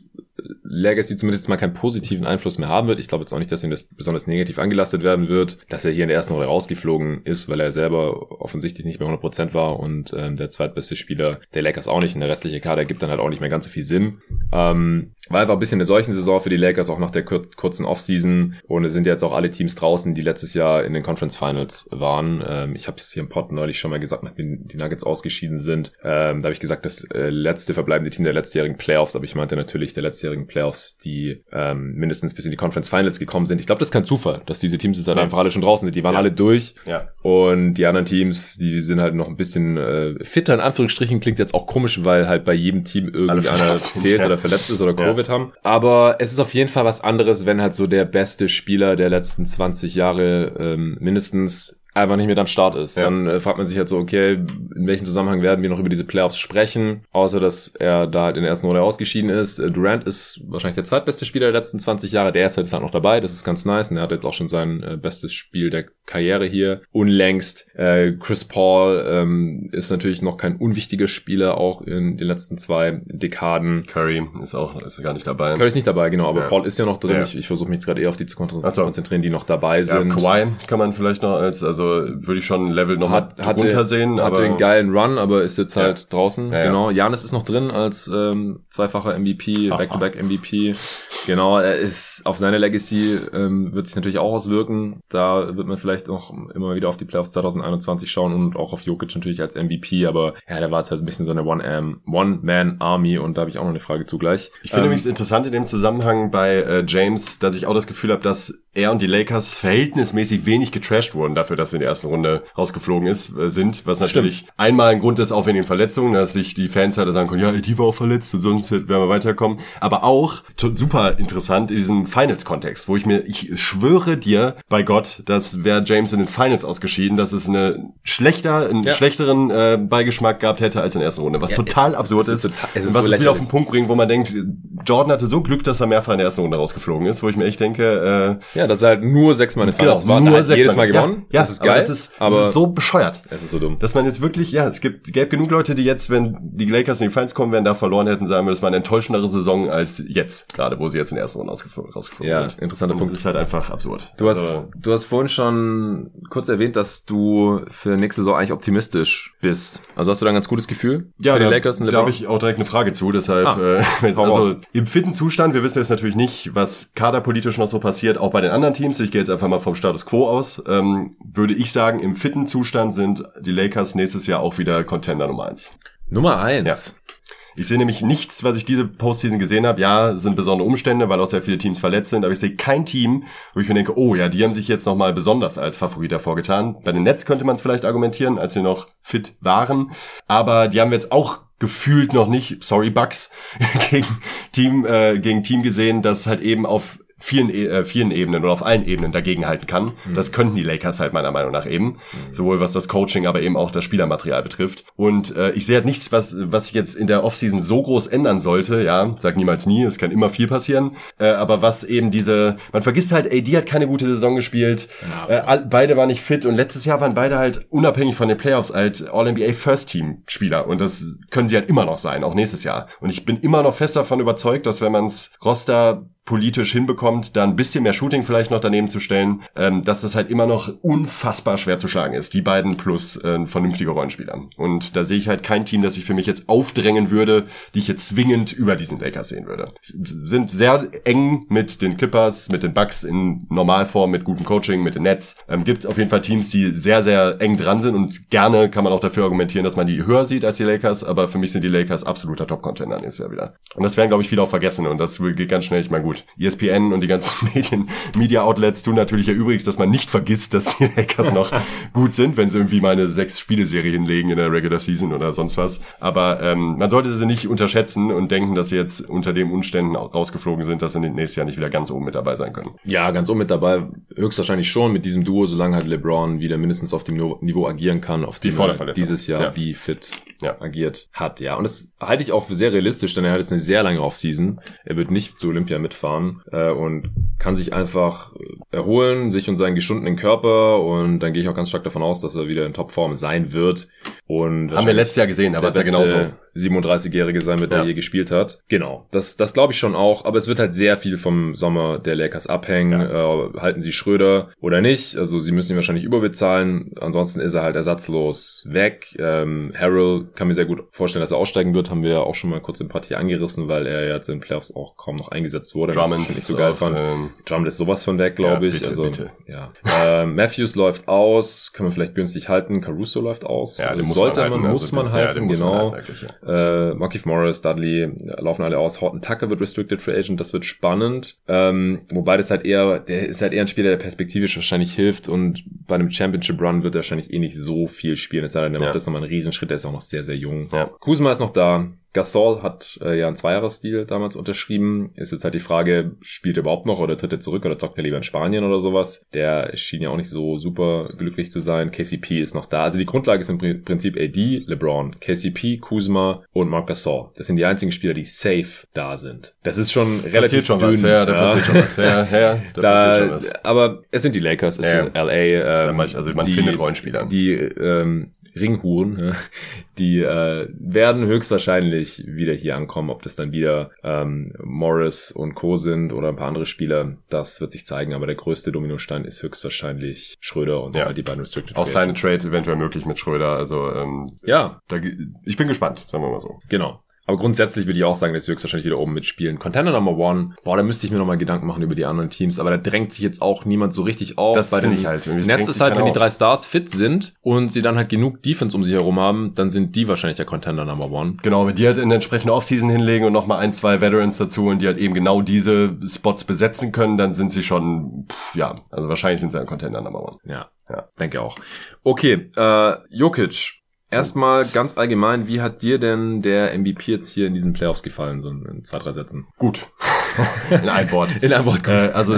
Legacy zumindest mal keinen positiven Einfluss mehr haben wird. Ich glaube jetzt auch nicht, dass ihm das besonders negativ angelastet werden wird, dass er hier in der ersten Runde rausgeflogen ist, weil er selber offensichtlich nicht mehr 100% war und ähm, der zweitbeste Spieler der Lakers auch nicht. Und der restliche Kader gibt dann halt auch nicht mehr ganz so viel Sinn. Ähm, war einfach ein bisschen eine solchen Saison für die Lakers, auch nach der kur kurzen Offseason. Und es sind jetzt auch alle Teams draußen, die letztes Jahr in den Conference Finals waren. Ähm, ich habe es hier im Pod neulich schon mal gesagt, nachdem die Nuggets ausgeschieden sind. Ähm, da habe ich gesagt, das äh, letzte verbleibende Team der letztjährigen Playoffs, aber ich meinte natürlich der letztjährigen Playoffs, die ähm, mindestens bis in die Conference Finals gekommen sind. Ich glaube, das ist kein Zufall, dass diese Teams jetzt halt ja. einfach alle schon draußen sind. Die waren ja. alle durch. Ja. Und die anderen Teams, die sind halt noch ein bisschen äh, fitter, in Anführungsstrichen, klingt jetzt auch komisch, weil halt bei jedem Team irgendwie einer fehlt ja. oder verletzt ist oder Covid haben. Aber es ist auf jeden Fall was anderes, wenn halt so der beste Spieler der letzten 20 Jahre ähm, mindestens einfach nicht mehr am Start ist. Ja. Dann äh, fragt man sich halt so, okay, in welchem Zusammenhang werden wir noch über diese Playoffs sprechen, außer dass er da halt in der ersten Runde ausgeschieden ist. Äh, Durant ist wahrscheinlich der zweitbeste Spieler der letzten 20 Jahre, der ist halt, halt noch dabei, das ist ganz nice und er hat jetzt auch schon sein äh, bestes Spiel der Karriere hier unlängst. Äh, Chris Paul ähm, ist natürlich noch kein unwichtiger Spieler, auch in den letzten zwei Dekaden. Curry ist auch ist gar nicht dabei. Curry ist nicht dabei, genau, aber ja. Paul ist ja noch drin. Ja. Ich, ich versuche mich jetzt gerade eher auf die zu konzentrieren, die noch dabei sind. Kawhi kann man vielleicht noch als, also würde ich schon ein Level noch hat, drunter sehen. Hatte aber, einen geilen Run, aber ist jetzt halt ja. draußen. Ja, genau. Janis ist noch drin als ähm, zweifacher MVP, Back-to-Back MVP. Genau, er ist auf seine Legacy ähm, wird sich natürlich auch auswirken. Da wird man vielleicht noch immer wieder auf die Playoffs 2021 schauen und auch auf Jokic natürlich als MVP. Aber ja, der war jetzt halt ein bisschen so eine One-Man-Army und da habe ich auch noch eine Frage zugleich. Ich finde ähm, nämlich interessant in dem Zusammenhang bei äh, James, dass ich auch das Gefühl habe, dass er und die Lakers verhältnismäßig wenig getrashed wurden dafür, dass in der ersten Runde rausgeflogen ist, äh, sind, was natürlich Stimmt. einmal ein Grund ist, auch wegen den Verletzungen, dass sich die Fans halt sagen können, ja, die war auch verletzt und sonst werden wir weiterkommen. Aber auch super interessant in diesem Finals-Kontext, wo ich mir, ich schwöre dir bei Gott, dass wäre James in den Finals ausgeschieden, dass es eine schlechter, einen ja. schlechteren äh, Beigeschmack gehabt hätte als in der ersten Runde, was ja, total es, absurd ist, ist total, es was so es wieder auf den Punkt bringt, wo man denkt, Jordan hatte so Glück, dass er mehrfach in der ersten Runde rausgeflogen ist, wo ich mir echt denke, äh, ja, dass er halt nur sechsmal in den Finals genau, war, nur halt jedes Mal gewonnen. Ja, ja, das ist geil. Das ist, aber ist so bescheuert. Es ist so dumm. Dass man jetzt wirklich, ja, es gibt, gäbe genug Leute, die jetzt, wenn die Lakers in die Finals kommen werden, da verloren hätten, sagen wir, das war eine enttäuschendere Saison als jetzt, gerade wo sie jetzt in der ersten Runde rausgeflogen, ja, sind. interessanter Punkt. Das ist halt einfach absurd. Du hast, also, du hast vorhin schon kurz erwähnt, dass du für nächste Saison eigentlich optimistisch bist. Also hast du da ein ganz gutes Gefühl ja, für die da, Lakers und LeBron? Da habe ich auch direkt eine Frage zu, deshalb, ah, äh, also im fitten Zustand, wir wissen jetzt natürlich nicht, was kaderpolitisch noch so passiert, auch bei den anderen Teams. Ich gehe jetzt einfach mal vom Status Quo aus. Ähm, würde ich sagen, im fitten Zustand sind die Lakers nächstes Jahr auch wieder Contender Nummer eins. Nummer eins. Ja. Ich sehe nämlich nichts, was ich diese Postseason gesehen habe. Ja, sind besondere Umstände, weil auch sehr viele Teams verletzt sind. Aber ich sehe kein Team, wo ich mir denke, oh ja, die haben sich jetzt nochmal besonders als Favorit hervorgetan. Bei den Nets könnte man es vielleicht argumentieren, als sie noch fit waren. Aber die haben wir jetzt auch gefühlt noch nicht, sorry Bucks, gegen Team, äh, gegen Team gesehen, das halt eben auf vielen, e, äh, vielen Ebenen oder auf allen Ebenen dagegenhalten kann. Mhm. Das könnten die Lakers halt meiner Meinung nach eben. Mhm. Sowohl was das Coaching, aber eben auch das Spielermaterial betrifft. Und äh, ich sehe halt nichts, was, was sich jetzt in der Offseason so groß ändern sollte. Ja, sag niemals nie, es kann immer viel passieren. Äh, aber was eben diese, man vergisst halt, AD hat keine gute Saison gespielt. Ja, äh, beide waren nicht fit und letztes Jahr waren beide halt unabhängig von den Playoffs halt All-NBA First Team Spieler. Und das können sie halt immer noch sein, auch nächstes Jahr. Und ich bin immer noch fest davon überzeugt, dass wenn man's Roster politisch hinbekommt, da ein bisschen mehr Shooting vielleicht noch daneben zu stellen, ähm, dass das halt immer noch unfassbar schwer zu schlagen ist. Die beiden plus äh, vernünftige Rollenspieler. Und da sehe ich halt kein Team, das sich für mich jetzt aufdrängen würde, die ich jetzt zwingend über diesen Lakers sehen würde. Sind sehr eng mit den Clippers, mit den Bucks in Normalform, mit gutem Coaching, mit den Nets. Ähm, gibt auf jeden Fall Teams, die sehr, sehr eng dran sind und gerne kann man auch dafür argumentieren, dass man die höher sieht als die Lakers, aber für mich sind die Lakers absoluter Top-Contender nächstes Jahr wieder. Und das werden, glaube ich, viele auch vergessen und das geht ganz schnell, ich meine, gut, ESPN und die ganzen Medien, Media Outlets tun natürlich ja übrigens, dass man nicht vergisst, dass die Lakers noch gut sind, wenn sie irgendwie mal eine sechs Spieleserie hinlegen in der Regular Season oder sonst was. Aber ähm, man sollte sie nicht unterschätzen und denken, dass sie jetzt unter den Umständen rausgeflogen sind, dass sie nächstes Jahr nicht wieder ganz oben mit dabei sein können. Ja, ganz oben mit dabei, höchstwahrscheinlich schon mit diesem Duo, solange halt LeBron wieder mindestens auf dem Niveau agieren kann, auf dem er dieses Jahr ja. wie fit ja. agiert hat. Ja, und das halte ich auch für sehr realistisch, denn er hat jetzt eine sehr lange Offseason. Er wird nicht zu Olympia mitfahren äh, und kann sich einfach äh, erholen, sich und seinen geschundenen Körper und dann gehe ich auch ganz stark davon aus, dass er wieder in Topform sein wird. Und haben wir letztes Jahr gesehen, aber ist ja genauso 37-Jährige sein wird, der Ja. je gespielt hat. Genau, das, das glaube ich schon auch, aber es wird halt sehr viel vom Sommer der Lakers abhängen. Äh, halten sie Schröder oder nicht? Also sie müssen ihn wahrscheinlich überbezahlen. Ansonsten ist er halt ersatzlos weg. Ähm, Harrell kann mir sehr gut vorstellen, dass er aussteigen wird. Haben wir ja auch schon mal kurz in Partie angerissen, weil er jetzt in den Playoffs auch kaum noch eingesetzt wurde. Drummond ich nicht so geil auch, fand. ähm, Drummond ist sowas von weg, glaube Ja, ich. bitte, also bitte. ja. äh, Matthews läuft aus, kann man vielleicht günstig halten. Caruso läuft aus. ja, den muss Sollte man man, halten. muss also man halten, ja, den muss genau. Man halten, wirklich, ja. Äh, Markif Morris, Dudley äh, laufen alle aus. Horton Tucker wird Restricted Free Agent, das wird spannend. Ähm, wobei das halt eher, der ist halt eher ein Spieler, der perspektivisch wahrscheinlich hilft und bei einem Championship Run wird er wahrscheinlich eh nicht so viel spielen. Es sei denn, der Ja. macht das nochmal einen Riesenschritt, der ist auch noch sehr, sehr jung. Ja. Kuzma ist noch da. Gasol hat äh, ja einen Zweijahresdeal damals unterschrieben. Ist jetzt halt die Frage, spielt er überhaupt noch oder tritt er zurück oder zockt er lieber in Spanien oder sowas? Der schien ja auch nicht so super glücklich zu sein. KCP ist noch da. Also die Grundlage ist im Pri- Prinzip AD, LeBron, KCP, Kuzma und Marc Gasol. Das sind die einzigen Spieler, die safe da sind. Das ist schon relativ Passiert schon dünn. was, ja, da passiert schon was, ja, ja, da, passiert schon Da, was. aber es sind die Lakers, es Ja. sind LA. Ähm, Da also man die, findet Rollenspieler. Die ähm, Ringhuren, ja, die äh, werden höchstwahrscheinlich wieder hier ankommen. Ob das dann wieder ähm, Morris und Co. sind oder ein paar andere Spieler, das wird sich zeigen. Aber der größte Dominostein ist höchstwahrscheinlich Schröder und Ja. halt die beiden Restricted Auch seine. Trade eventuell möglich mit Schröder, also ähm, Ja, da, ich bin gespannt, sagen wir mal so. genau. Aber grundsätzlich würde ich auch sagen, dass sie höchstwahrscheinlich wieder oben mitspielen. Contender Number One, boah, da müsste ich mir nochmal Gedanken machen über die anderen Teams, aber da drängt sich jetzt auch niemand so richtig auf. Das finde ich halt. Irgendwie, Netz ist halt, wenn die drei Stars fit sind und sie dann halt genug Defense um sich herum haben, dann sind die wahrscheinlich der Contender Number One. Genau, wenn die halt in der entsprechenden Offseason hinlegen und nochmal ein, zwei Veterans dazu und die halt eben genau diese Spots besetzen können, dann sind sie schon, pff, ja, also wahrscheinlich sind sie ein Contender Number One. Ja, Ja. denke auch. Okay, äh, Jokic. Erstmal ganz allgemein, wie hat dir denn der MVP jetzt hier in diesen Playoffs gefallen, so in zwei, drei Sätzen? Gut. in einem Wort. In einem Wort gut. Äh, also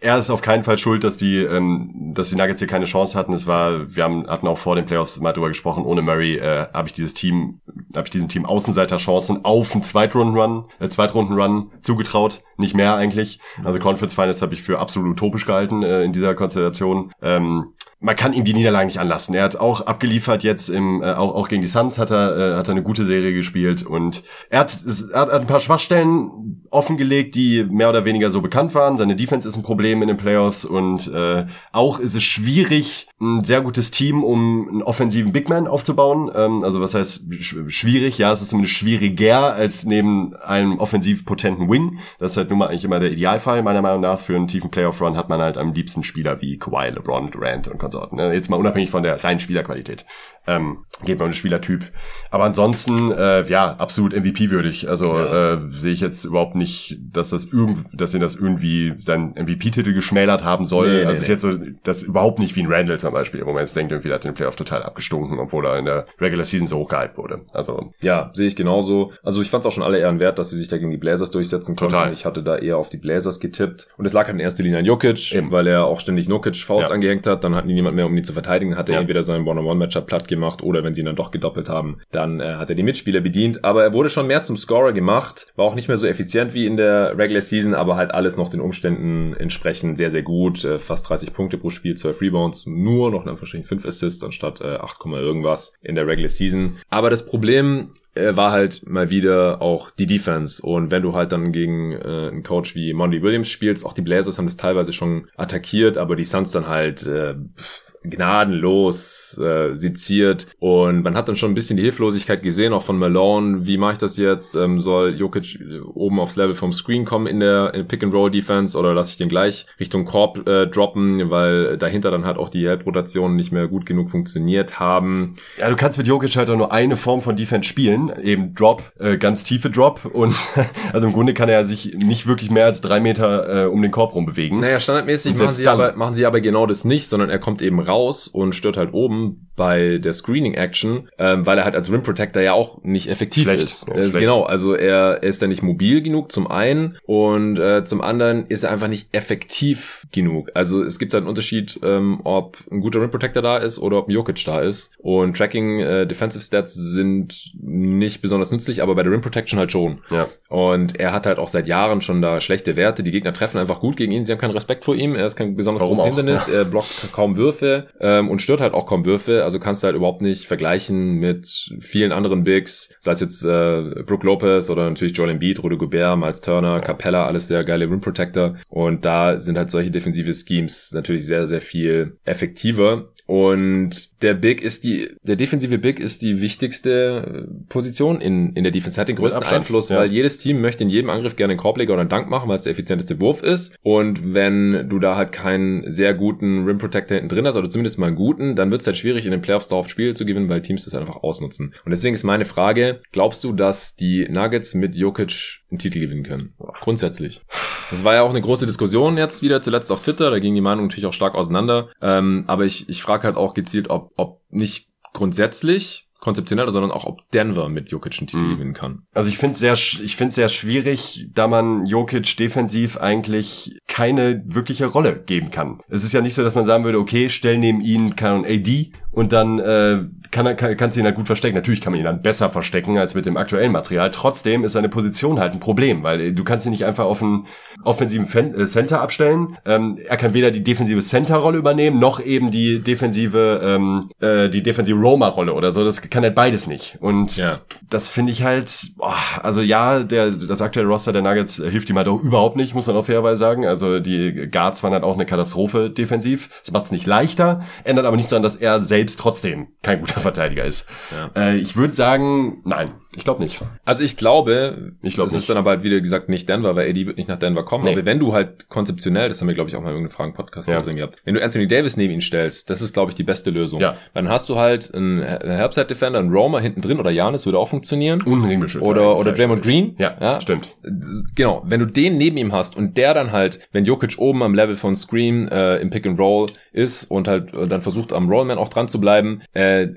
er ist auf keinen Fall schuld, dass die, ähm, dass die Nuggets hier keine Chance hatten. Es war, wir haben, hatten auch vor den Playoffs mal drüber gesprochen. Ohne Murray äh, habe ich dieses Team, habe ich diesem Team Außenseiterchancen auf einen Zweitrunden-Run, äh, Zweitrunden-Run zugetraut, nicht mehr eigentlich. Also Conference Finals habe ich für absolut utopisch gehalten äh, in dieser Konstellation. Ähm, man kann ihm die Niederlagen nicht anlassen. Er hat auch abgeliefert jetzt im, äh, auch, auch gegen die Suns hat er, äh, hat er eine gute Serie gespielt und er hat, er hat ein paar Schwachstellen offengelegt, die mehr oder weniger so bekannt waren. Seine Defense ist ein Problem in den Playoffs und äh, auch ist es schwierig, ein sehr gutes Team, um einen offensiven Big Man aufzubauen. Ähm, also was heißt sch schwierig? Ja, es ist zumindest schwieriger als neben einem offensiv potenten Wing. Das ist halt nun mal eigentlich immer der Idealfall, meiner Meinung nach. Für einen tiefen Playoff-Run hat man halt am liebsten Spieler wie Kawhi, LeBron, Durant und Konsorten. Ne? Jetzt mal unabhängig von der reinen Spielerqualität. Ähm, geht man um den Spielertyp. Aber ansonsten, äh, ja, absolut MVP-würdig. Also Ja. äh, sehe ich jetzt überhaupt nicht, dass das irgend, dass ihn das irgendwie seinen MVP-Titel geschmälert haben soll. Nee, nee, also ist nee. jetzt so, das überhaupt nicht wie ein Randall zum Beispiel, wo man jetzt denkt, irgendwie der hat den Playoff total abgestunken, obwohl er in der Regular Season so hochgehypt wurde. Also Ja, sehe ich genauso. Also ich fand es auch schon alle Ehren wert, dass sie sich da gegen die Blazers durchsetzen konnten. Total. Ich hatte da eher auf die Blazers getippt. Und es lag halt in erster Linie an Jokic, Eben. weil er auch ständig Jokic-Fouls Ja. angehängt hat. Dann hatten die niemand mehr, um die zu verteidigen. Dann Hat er Ja. entweder seinen One-on-One-Matchup platt gemacht oder wenn sie ihn dann doch gedoppelt haben, dann äh, hat er die Mitspieler bedient. Aber er wurde schon mehr zum Scorer gemacht. War auch nicht mehr so effizient wie in der Regular Season, aber halt alles noch den Umständen entsprechend sehr, sehr gut. Äh, fast 30 Punkte pro Spiel, 12 Rebounds, nur noch in Anführungsstrichen 5 Assists anstatt äh, 8, irgendwas in der Regular Season. Aber das Problem äh, war halt mal wieder auch die Defense. Und wenn du halt dann gegen äh, einen Coach wie Monty Williams spielst, auch die Blazers haben das teilweise schon attackiert, aber die Suns dann halt äh, gnadenlos äh, seziert. Und man hat dann schon ein bisschen die Hilflosigkeit gesehen, auch von Malone, wie mache ich das jetzt, ähm, soll Jokic äh, oben aufs Level vom Screen kommen in der in Pick-and-Roll-Defense oder lasse ich den gleich Richtung Korb äh, droppen, weil dahinter dann halt auch die Help-Rotationen nicht mehr gut genug funktioniert haben. Ja, du kannst mit Jokic halt auch nur eine Form von Defense spielen, eben Drop, äh, ganz tiefe Drop. Und also im Grunde kann er sich nicht wirklich mehr als drei Meter äh, um den Korb rum bewegen. Naja, standardmäßig machen sie, dann- aber, machen sie aber genau das nicht, sondern er kommt eben raus und stört halt oben bei der Screening-Action, ähm, weil er halt als Rim Protector ja auch nicht effektiv Schlecht, ist. ja, Äh. Genau, also er, er ist da nicht mobil genug zum einen und äh, zum anderen ist er einfach nicht effektiv genug. Also es gibt da einen Unterschied, ähm, ob ein guter Rim Protector da ist oder ob ein Jokic da ist. Und Tracking äh, Defensive Stats sind nicht besonders nützlich, aber bei der Rim Protection halt schon. Ja. Und er hat halt auch seit Jahren schon da schlechte Werte. Die Gegner treffen einfach gut gegen ihn. Sie haben keinen Respekt vor ihm. Er ist kein besonders Warum großes auch? Hindernis. Er blockt kaum Würfe ähm, und stört halt auch kaum Würfe. Also kannst du halt überhaupt nicht vergleichen mit vielen anderen Bigs, sei es jetzt äh, Brook Lopez oder natürlich Joel Embiid, Rudy Gobert, Miles Turner, Capella, alles sehr geile Rim Protector. Und da sind halt solche defensive Schemes natürlich sehr, sehr viel effektiver und der Big ist die, der defensive Big ist die wichtigste äh, Position in, in der Defense. Hat den größten Abstand, Einfluss, ja. weil jedes Team möchte in jedem Angriff gerne einen Korbleger oder einen Dank machen, weil es der effizienteste Wurf ist. Und wenn du da halt keinen sehr guten Rim Protector hinten drin hast, oder zumindest mal einen guten, dann wird es halt schwierig, in den Playoffs darauf Spiele zu gewinnen, weil Teams das halt einfach ausnutzen. Und deswegen ist meine Frage, glaubst du, dass die Nuggets mit Jokic einen Titel gewinnen können? Grundsätzlich. Das war ja auch eine große Diskussion jetzt wieder zuletzt auf Twitter, da ging die Meinung natürlich auch stark auseinander. Ähm, aber ich, ich frage halt auch gezielt, ob, ob nicht grundsätzlich konzeptionell, sondern auch, ob Denver mit Jokic einen Titel Mhm. gewinnen kann. Also ich finde es sehr, ich finde sehr schwierig, da man Jokic defensiv eigentlich keine wirkliche Rolle geben kann. Es ist ja nicht so, dass man sagen würde, okay, stell neben ihn kann AD und dann äh, kann kann, kannst du ihn halt gut verstecken. Natürlich kann man ihn dann besser verstecken als mit dem aktuellen Material. Trotzdem ist seine Position halt ein Problem, weil äh, du kannst ihn nicht einfach auf einen offensiven Fen äh, Center abstellen. Ähm, er kann weder die defensive Center-Rolle übernehmen, noch eben die defensive ähm, äh, die defensive Roma-Rolle oder so. Das kann halt beides nicht. Und Ja. das finde ich halt, boah, also ja, der, das aktuelle Roster der Nuggets hilft ihm halt auch überhaupt nicht, muss man auch fairerweise sagen. Also die Guards waren halt auch eine Katastrophe defensiv. Das macht es nicht leichter, ändert aber nichts daran, dass er selbst trotzdem kein guter Verteidiger ist. Ja. Äh, ich würde sagen, nein, ich glaube nicht. Also ich glaube, Ich glaub das nicht. ist dann aber halt wieder gesagt nicht Denver, weil AD wird nicht nach Denver kommen. Nee. Aber wenn du halt konzeptionell, das haben wir glaube ich auch mal in irgendeinem Fragen-Podcast Ja. drin gehabt, wenn du Anthony Davis neben ihn stellst, das ist glaube ich die beste Lösung. Ja. Dann hast du halt einen, Herbstside-Defender, einen Roamer hinten drin oder Janis würde auch funktionieren. Unringbeschützer. Oder, oder Draymond Green. Ja, ja, stimmt. Genau, wenn du den neben ihm hast und der dann halt, wenn Jokic oben am Level von Scream äh, im Pick and Roll ist und halt äh, dann versucht am Rollman auch dran zu bleiben, äh,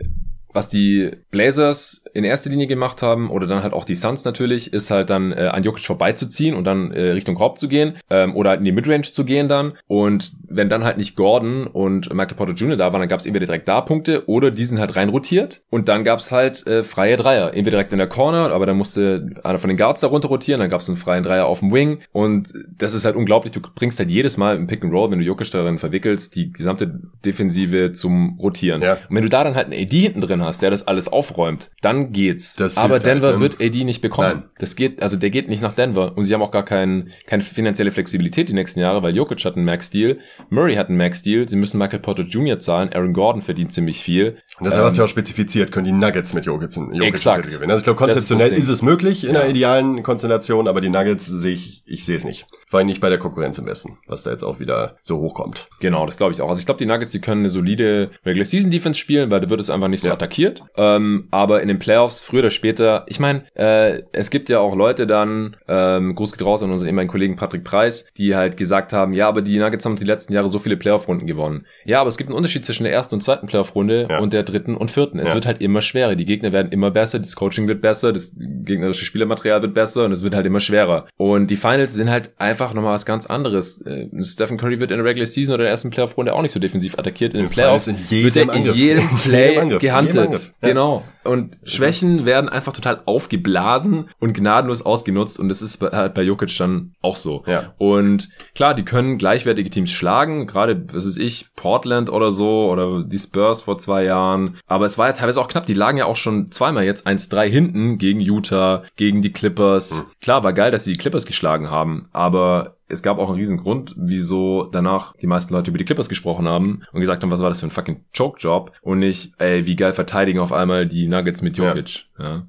was die Blazers in erster Linie gemacht haben oder dann halt auch die Suns natürlich, ist halt dann äh, an Jokic vorbeizuziehen und dann äh, Richtung Korb zu gehen ähm, oder halt in die Midrange zu gehen dann und wenn dann halt nicht Gordon und Michael Porter Jr. da waren, dann gab es entweder direkt da Punkte oder die sind halt rein rotiert und dann gab es halt äh, freie Dreier, entweder direkt in der Corner, aber dann musste einer von den Guards da runter rotieren, dann gab es einen freien Dreier auf dem Wing und das ist halt unglaublich, du bringst halt jedes Mal im Pick and Roll, wenn du Jokic darin verwickelst, die gesamte Defensive zum Rotieren. Ja. Und wenn du da dann halt einen AD hinten drin hast, der das alles aufräumt, dann geht's. Das Aber hilft halt, Denver ne? wird AD nicht bekommen. Nein. Das geht, also der geht nicht nach Denver und sie haben auch gar kein, keine finanzielle Flexibilität die nächsten Jahre, weil Jokic hat einen Max-Deal, Murray hat einen Max-Deal, sie müssen Michael Porter Jr. zahlen, Aaron Gordon verdient ziemlich viel. Und das hast du ja auch spezifiziert, können die Nuggets mit Jokic, Jokic Exakt. Gewinnen. Also ich glaube, ist konzeptionell Ding. ist, es möglich in Ja. einer idealen Konstellation, aber die Nuggets sehe ich, ich sehe es nicht. Vor allem nicht bei der Konkurrenz im Westen, was da jetzt auch wieder so hochkommt. Genau, das glaube ich auch. Also ich glaube, die Nuggets, die können eine solide Regular Season Defense spielen, weil da wird es einfach nicht so Ja. attackiert. Ähm, aber in den Playoffs, früher oder später, ich meine, äh, es gibt ja auch Leute dann, ähm, Gruß geht raus an unseren ehemaligen Kollegen Patrick Preis, die halt gesagt haben, ja, aber die Nuggets haben die letzten Jahre so viele Playoff-Runden gewonnen. Ja, aber es gibt einen Unterschied zwischen der ersten und zweiten Playoff-Runde Ja. und der dritten und vierten. Es Ja. wird halt immer schwerer. Die Gegner werden immer besser, das Coaching wird besser, das gegnerische Spielermaterial wird besser und es wird halt immer schwerer. Und die Finals sind halt einfach nochmal was ganz anderes. Äh, Stephen Curry wird in der Regular Season oder der ersten Playoff-Runde auch nicht so defensiv attackiert. In den Playoffs wird er in jedem Play gehandelt. Genau. Und Schwächen werden einfach total aufgeblasen und gnadenlos ausgenutzt und das ist bei- halt bei Jokic dann auch so. Ja. Und klar, die können gleichwertige Teams schlagen, gerade, was ist ich, Portland oder so oder die Spurs vor zwei Jahren. Aber es war ja teilweise auch knapp. Die lagen ja auch schon zweimal jetzt 1-3 hinten gegen Utah, gegen die Clippers. Klar, war geil, dass sie die Clippers geschlagen haben, aber es gab auch einen riesen Grund, wieso danach die meisten Leute über die Clippers gesprochen haben und gesagt haben, was war das für ein fucking Choke-Job und nicht, ey, wie geil verteidigen auf einmal die Nuggets mit. Jokic. Ja. Ja.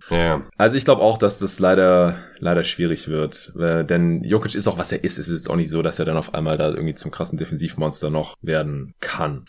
Also ich glaube auch, dass das leider leider schwierig wird, äh, denn Jokic ist auch was er ist. Es ist auch nicht so, dass er dann auf einmal da irgendwie zum krassen Defensivmonster noch werden kann.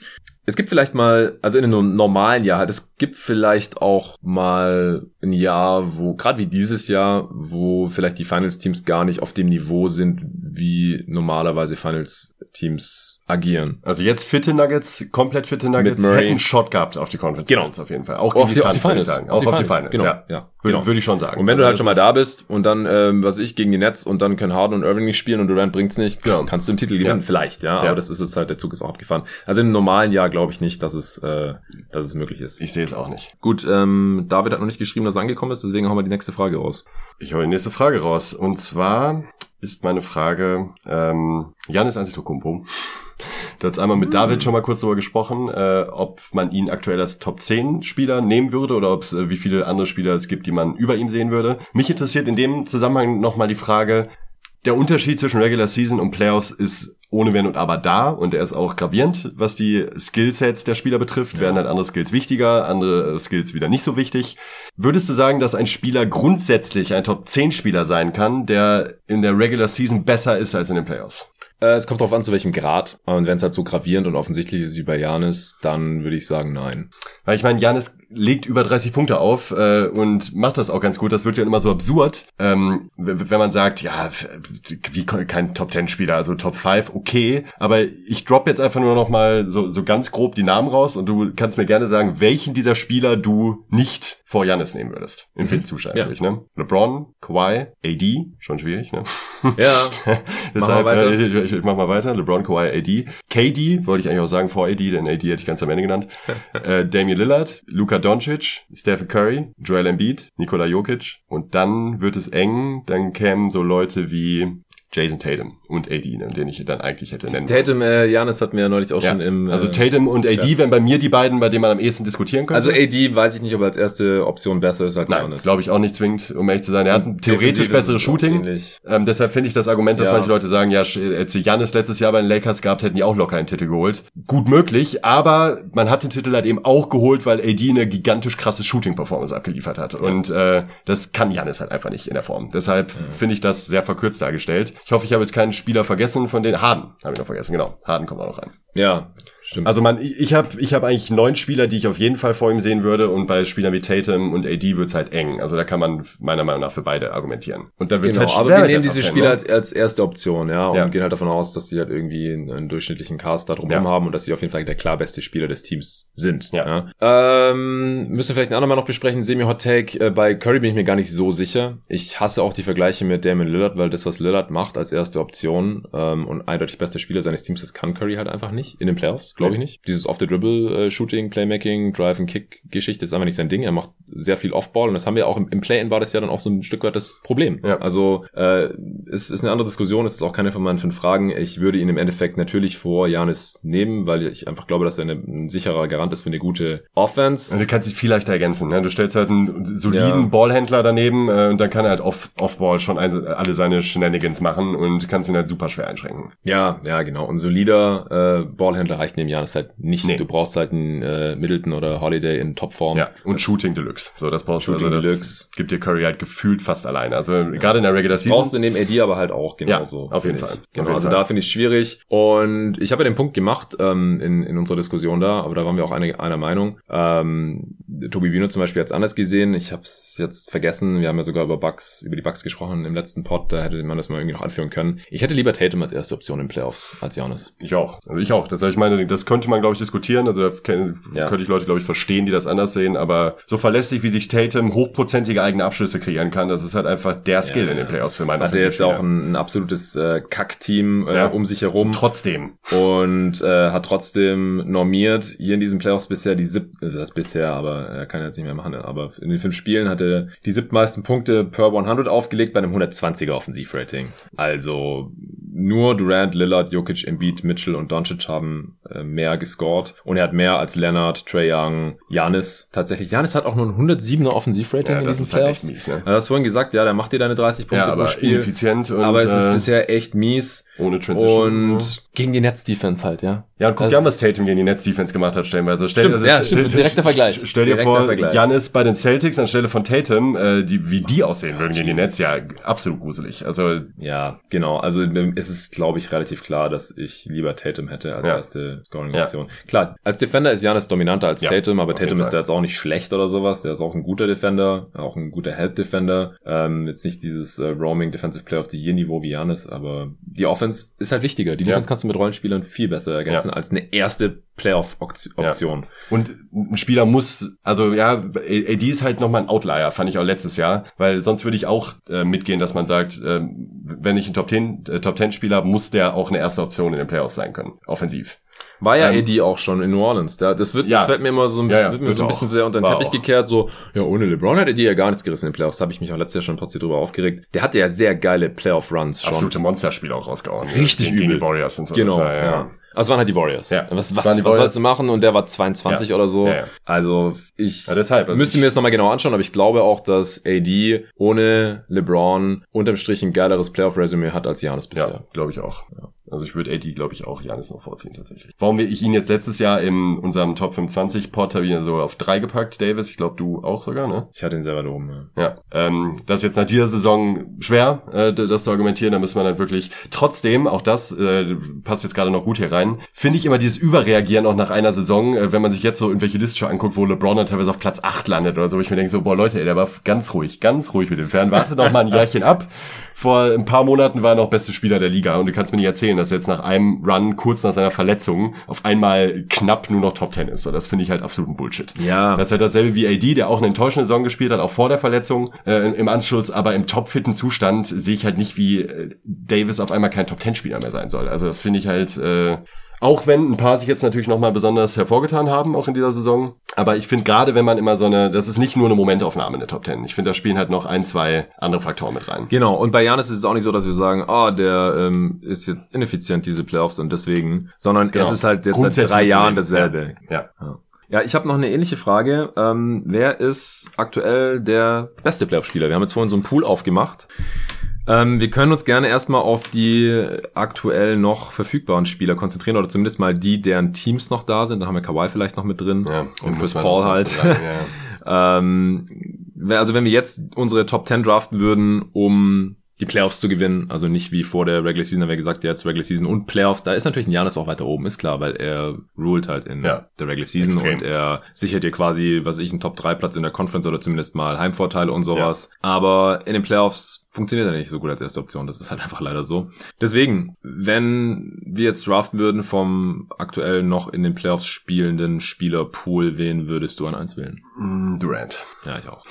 Es gibt vielleicht mal, also in einem normalen Jahr halt, es gibt vielleicht auch mal ein Jahr, wo, gerade wie dieses Jahr, wo vielleicht die Finals-Teams gar nicht auf dem Niveau sind, wie normalerweise Finals-Teams agieren. Also jetzt fitte Nuggets, komplett fitte Nuggets, hätten einen Shot gehabt auf die Conference Genau. Finals auf jeden Fall. Auch Auf die- die Suns, ich Finals. sagen. Auf Auch die auf die Finals. Genau. ja. Ja. Würde, Genau. würde ich schon sagen. Und wenn du Also halt schon mal da ist- bist und dann, ähm, was ich, gegen die Nets und dann können Harden und Irving nicht spielen und Durant bringt's nicht, Ja. kannst du im Titel gewinnen, Ja. vielleicht, ja. Ja. Aber das ist es halt, der Zug ist auch abgefahren. Also einem normalen Jahr glaube ich nicht, dass es, äh, dass es möglich ist. Ich sehe es auch nicht. Gut, ähm, David hat noch nicht geschrieben, dass er angekommen ist, deswegen hauen wir die nächste Frage raus. Ich hole die nächste Frage raus. Und zwar ist meine Frage, ähm, Janis Antetokounmpo Du hast einmal mit mhm. David schon mal kurz darüber gesprochen, äh, ob man ihn aktuell als Top 10 Spieler nehmen würde oder ob es äh, wie viele andere Spieler es gibt, die man über ihm sehen würde. Mich interessiert in dem Zusammenhang nochmal die Frage, der Unterschied zwischen Regular Season und Playoffs ist ohne Wenn und Aber da und er ist auch gravierend, was die Skillsets der Spieler betrifft. Ja. Werden halt andere Skills wichtiger, andere Skills wieder nicht so wichtig. Würdest du sagen, dass ein Spieler grundsätzlich ein Top 10 Spieler sein kann, der in der Regular Season besser ist als in den Playoffs? Äh, es kommt darauf an, zu welchem Grad. Und wenn es halt so gravierend und offensichtlich ist wie bei Janis, dann würde ich sagen, nein. Weil ich meine, Janis legt über 30 Punkte auf äh, und macht das auch ganz gut. Das wird ja immer so absurd, ähm, wenn man sagt, ja, wie kein Top 10 Spieler, also Top 5, okay. Aber ich drop jetzt einfach nur noch mal so, so ganz grob die Namen raus und du kannst mir gerne sagen, welchen dieser Spieler du nicht vor Janis nehmen würdest. Im mhm. Feldzustand ja. natürlich, ne? LeBron, Kawhi, AD, schon schwierig, ne? Ja. Deshalb, mach äh, ich, ich, ich mach mal weiter. LeBron, Kawhi, AD. KD, wollte ich eigentlich auch sagen vor AD, denn AD hätte ich ganz am Ende genannt. äh, Damian Lillard, Luka Doncic, Stephen Curry, Joel Embiid, Nikola Jokic. Und dann wird es eng. Dann kämen so Leute wie Jason Tatum und AD, ne, den ich dann eigentlich hätte nennen Tatum, äh, Janis hat mir ja neulich auch ja. schon im... Äh, also Tatum und AD ja. wären bei mir die beiden, bei denen man am ehesten diskutieren könnte. Also AD weiß ich nicht, ob er als erste Option besser ist als Nein, Janis. glaube ich auch nicht zwingend, um ehrlich zu sein. Er hat ein theoretisch besseres Shooting. Ähm, deshalb finde ich das Argument, dass ja. manche Leute sagen, ja, hätte Janis letztes Jahr bei den Lakers gehabt, hätten die auch locker einen Titel geholt. Gut möglich, aber man hat den Titel halt eben auch geholt, weil AD eine gigantisch krasse Shooting-Performance abgeliefert hat. Und äh, das kann Janis halt einfach nicht in der Form. Deshalb finde ich das sehr verkürzt dargestellt. Ich hoffe, ich habe jetzt keinen Spieler vergessen, von denen Harden, habe ich noch vergessen, genau. Harden kommt auch noch rein. Ja, Stimmt. Also man, ich habe ich hab eigentlich neun Spieler, die ich auf jeden Fall vor ihm sehen würde und bei Spielern wie Tatum und AD wird's halt eng. Also da kann man meiner Meinung nach für beide argumentieren. Und da wird's genau, halt schwer. Aber wir nehmen diese Spieler ne? als, als erste Option, ja, und ja. gehen halt davon aus, dass sie halt irgendwie einen, einen durchschnittlichen Cast da drumherum ja. haben und dass sie auf jeden Fall der klar beste Spieler des Teams sind. Ja. ja. Ähm, müssen wir vielleicht ein andermal noch besprechen. Semi Hot Take äh, bei Curry bin ich mir gar nicht so sicher. Ich hasse auch die Vergleiche mit Damon Lillard, weil das was Lillard macht als erste Option ähm, und eindeutig bester Spieler seines Teams, das kann Curry halt einfach nicht in den Playoffs, glaube ich nicht. Dieses off the dribble äh, Shooting, Playmaking, Drive and Kick Geschichte ist einfach nicht sein Ding. Er macht sehr viel Offball und das haben wir auch im, im Play-In war das ja dann auch so ein Stück weit das Problem. Ja. Also äh, es ist eine andere Diskussion, es ist auch keine von meinen fünf Fragen. Ich würde ihn im Endeffekt natürlich vor Janis nehmen, weil ich einfach glaube, dass er eine, ein sicherer Garant ist für eine gute Offense. Und du kannst dich viel leichter ergänzen. Ne? Du stellst halt einen soliden ja. Ballhändler daneben äh, und dann kann er halt off, Offball schon ein, alle seine Shenanigans machen und kannst ihn halt super schwer einschränken. Ja, ja, genau. Und solider äh, Ballhändler reicht neben Janis halt nicht Nee. Du brauchst halt einen äh, Middleton oder Holiday in Topform. Ja, und das Shooting Deluxe. So, das brauchst Shooting du. Also das Deluxe. gibt dir Curry halt gefühlt fast alleine. Also ja. gerade in der Regular Season. Brauchst du neben AD aber halt auch genauso. Ja, auf jeden Fall. Genau, jeden also Fall. da finde ich es schwierig. Und ich habe ja den Punkt gemacht ähm, in, in unserer Diskussion da, aber da waren wir auch eine, einer Meinung. Ähm, Tobi Bino zum Beispiel hat es anders gesehen. Ich habe es jetzt vergessen. Wir haben ja sogar über Bugs, über die Bugs gesprochen im letzten Pod. Da hätte man das mal irgendwie noch anführen können. Ich hätte lieber Tatum als erste Option in Playoffs als Janis. Ich auch. Also ich auch. Das heißt, ich meine, das könnte man, glaube ich, diskutieren. Also da ja. könnte ich Leute, glaube ich, verstehen, die das anders sehen, aber so verlässlich, wie sich Tatum hochprozentige eigene Abschlüsse kreieren kann, das ist halt einfach der Skill ja, in den Playoffs für meine Hat er jetzt auch ein, ein absolutes äh, Kack-Team äh, ja. um sich herum. Trotzdem. Und äh, hat trotzdem normiert hier in diesen Playoffs bisher die sieb, also das bisher, aber er kann jetzt nicht mehr machen, aber in den fünf Spielen hat er die siebtmeisten Punkte per 100 aufgelegt bei einem 120er Offensivrating. Also nur Durant, Lillard, Jokic, Embiid, Mitchell und Doncic haben äh, mehr gescored und er hat mehr als Leonard, Trey Young, Janis. Tatsächlich, Janis hat auch nur ein 107er Offensivrating ja, in diesen Playoffs. Halt mies, ne? Du hast vorhin gesagt, ja, der macht dir deine 30 Punkte ja, pro Spiel. Ineffizient und, aber es ist äh, bisher echt mies. Ohne Transition. Und gegen die Netz-Defense halt, ja. Ja, und guck dir an, was Tatum gegen die Netz-Defense gemacht hat, stellenweise. Stell, stimmt, also, ja, stimmt, direkter Vergleich. Stell dir vor. Janis bei den Celtics anstelle von Tatum, äh, die, wie die aussehen würden gegen die Netz, ja, absolut gruselig. Also Ja, genau. Also es ist, glaube ich, relativ klar, dass ich lieber Tatum hätte als ja. erste Scoring-Option. Ja. Klar, als Defender ist Janis dominanter als ja, Tatum, aber Tatum ist ja jetzt auch nicht schlecht oder sowas. Der ist auch ein guter Defender, auch ein guter Help-Defender. Ähm, jetzt nicht dieses äh, Roaming Defensive Player of the Year-Niveau wie Janis, aber die Offense ist halt wichtiger. Die Defense kannst du mit Rollenspielern viel besser ergänzen als eine erste Playoff-Option. Ja. Und ein Spieler muss, also ja, AD ist halt nochmal ein Outlier, fand ich auch letztes Jahr, weil sonst würde ich auch äh, mitgehen, dass man sagt, äh, wenn ich einen Top 10, äh, Top 10 Spieler habe, muss der auch eine erste Option in den Playoffs sein können, offensiv. War ja ähm, AD auch schon in New Orleans. Da, das wird, ja. das wird mir immer so ein, ja, ja, wird mir so ein bisschen sehr unter den Teppich auch. gekehrt. So, ja, ohne LeBron hat AD ja gar nichts gerissen in den Playoffs. Da habe ich mich auch letztes Jahr schon ein drüber aufgeregt. Der hatte ja sehr geile Playoff-Runs schon. Absolute Monsterspiele auch rausgehauen. Richtig übel. Warriors und so. Genau, war, ja. Also waren halt die Warriors. Ja, Was, was, was Warriors. sollst du machen? Und der war 22 Ja. oder so. Ja, ja. Also ich deshalb. Also müsste mir das nochmal genau anschauen, aber ich glaube auch, dass AD ohne LeBron unterm Strich ein geileres Playoff-Resümee hat als Janis bisher. Ja, glaube ich auch. Also ich würde AD, glaube ich, auch Janis noch vorziehen tatsächlich. Warum wir ich ihn jetzt letztes Jahr in unserem Top 25 Pod habe ich ihn so auf drei gepackt, Davis. Ich glaube, du auch sogar, ne? Ich hatte ihn selber da oben. Ja. Ja, ähm, das ist jetzt nach dieser Saison schwer, äh, das zu argumentieren. Da muss man dann wirklich trotzdem, auch das äh, passt jetzt gerade noch gut hier rein, finde ich immer dieses Überreagieren auch nach einer Saison, äh, wenn man sich jetzt so irgendwelche Listen anguckt, wo LeBron dann teilweise auf Platz 8 landet oder so, ich mir denke so, boah Leute, ey, der war ganz ruhig, ganz ruhig mit dem Fern. Wartet noch mal ein Jahrchen ab. Vor ein paar Monaten war er noch beste Spieler der Liga und du kannst mir nicht erzählen, dass er jetzt nach einem Run kurz nach seiner Verletzung auf einmal knapp nur noch Top 10 ist. So, das finde ich halt absoluten Bullshit. Ja. Das ist halt dasselbe wie AD, der auch eine enttäuschende Saison gespielt hat, auch vor der Verletzung äh, im Anschluss, aber im topfitten Zustand sehe ich halt nicht, wie äh, Davis auf einmal kein Top-10-Spieler mehr sein soll. Also das finde ich halt, äh, auch wenn ein paar sich jetzt natürlich nochmal besonders hervorgetan haben, auch in dieser Saison. Aber ich finde gerade, wenn man immer so eine, das ist nicht nur eine Momentaufnahme in der Top 10. Ich finde, da spielen halt noch ein, zwei andere Faktoren mit rein. Genau, und bei Janis ist es auch nicht so, dass wir sagen, ah, der ähm, ist jetzt ineffizient, diese Playoffs und deswegen, sondern Genau. es ist halt jetzt seit drei Jahren dasselbe. Ja. Ja, ich habe noch eine ähnliche Frage. Ähm, wer ist aktuell der beste Playoff-Spieler? Wir haben jetzt vorhin so einen Pool aufgemacht. Ähm, wir können uns gerne erstmal auf die aktuell noch verfügbaren Spieler konzentrieren oder zumindest mal die, deren Teams noch da sind. Da haben wir Kawhi vielleicht noch mit drin Ja, und Chris Paul halt. sagen, ja. ähm, also wenn wir jetzt unsere Top 10 draften würden, um die Playoffs zu gewinnen, also nicht wie vor der Regular Season, haben wir gesagt, jetzt Regular Season und Playoffs, da ist natürlich ein Janis auch weiter oben, ist klar, weil er ruled halt in Ja. der Regular Season Extrem. und er sichert dir quasi, was weiß ich, einen Top 3 Platz in der Conference oder zumindest mal Heimvorteile und sowas. Aber in den Playoffs funktioniert er nicht so gut als erste Option. Das ist halt einfach leider so. Deswegen, wenn wir jetzt draften würden vom aktuell noch in den Playoffs spielenden Spielerpool, wen würdest du an eins wählen? Mm, Durant. Ja, ich auch.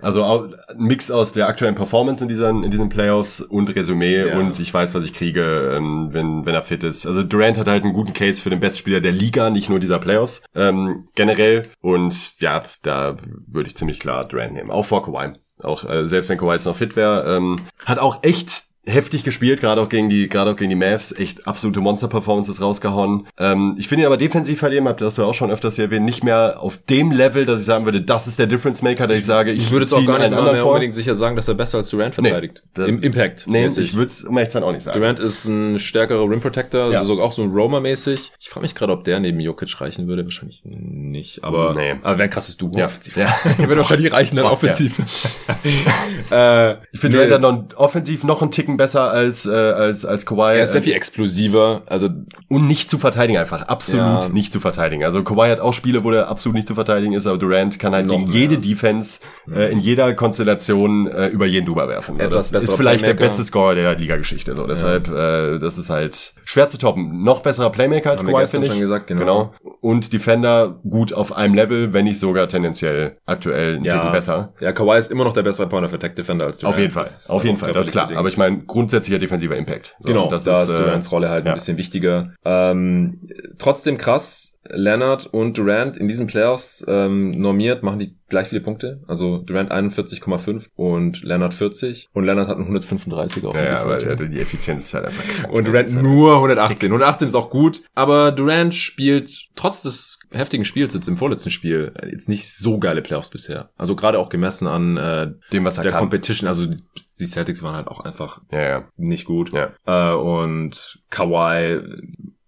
Also ein Mix aus der aktuellen Performance in diesen, in diesen Playoffs und Resümee Ja. und ich weiß, was ich kriege, ähm, wenn, wenn er fit ist. Also Durant hat halt einen guten Case für den Bestspieler der Liga, nicht nur dieser Playoffs, ähm, generell. Und ja, da würde ich ziemlich klar Durant nehmen. Auch vor Kawhi. Auch äh, selbst wenn Kawhi jetzt noch fit wäre. Ähm, hat auch echt heftig gespielt, gerade auch gegen die, gerade auch gegen die Mavs, echt absolute Monster-Performances rausgehauen. Ähm, ich finde ihn aber defensiv halt eben, habt das ja auch schon öfters hier erwähnt, nicht mehr auf dem Level, dass ich sagen würde, das ist der Difference Maker, dass ich sage, ich, Ich würde jetzt auch gar nicht anderen mehr vor. unbedingt sicher sagen, dass er besser als Durant verteidigt. da- Im Impact. Nee, mäßig. ich würde es um ehrlich zu sein auch nicht sagen. Durant ist ein stärkerer Rim Protector, Ja. also so, auch so ein Roamer-mäßig. Ich frage mich gerade, ob der neben Jokic reichen würde. Wahrscheinlich nicht, aber, Nee. aber wäre ein krasses Duo Ja. offensiv. Ja. Würde wahrscheinlich reichen dann offensiv. äh, Ich finde nee, Durant dann noch offensiv noch einen Ticken besser als, äh, als, als Kawhi. er ist sehr viel explosiver. Also und nicht zu verteidigen einfach. Absolut Ja. nicht zu verteidigen. Also Kawhi hat auch Spiele, wo der absolut nicht zu verteidigen ist, aber Durant kann halt gegen jede Defense äh, in jeder Konstellation äh, über jeden Duber werfen. Etwas das ist vielleicht der Playmaker. beste Scorer der Liga-Geschichte. So. Deshalb, äh, das ist halt schwer zu toppen. Noch besserer Playmaker als Haben Kawhi, finde ich. schon gesagt, genau. genau. Und Defender gut auf einem Level, wenn nicht sogar tendenziell aktuell ein Ticken besser. Ja, Kawhi ist immer noch der bessere Point of Attack Defender als Durant. Auf jeden Fall, Das ist auf jeden Fall, das ist klar. Aber ich meine, grundsätzlicher defensiver Impact. So, Genau, das da ist, ist äh, Durants Rolle halt ja. ein bisschen wichtiger. Ähm, trotzdem krass, Leonard und Durant in diesen Playoffs ähm, normiert, machen die gleich viele Punkte. Also Durant 41,5 und Leonard 40. Und Leonard hat einen 135 auf Ja, ja, aber ja, die Effizienz ist halt einfach krank. Und Durant halt nur einfach 118. sick. 118 ist auch gut, aber Durant spielt trotz des heftigen Spiels jetzt im vorletzten Spiel äh, jetzt nicht so geile Playoffs bisher. Also gerade auch gemessen an äh, Dem, was er der kann. Competition, also die Celtics waren halt auch einfach Ja, ja. nicht gut. Ja. Äh, und Kawhi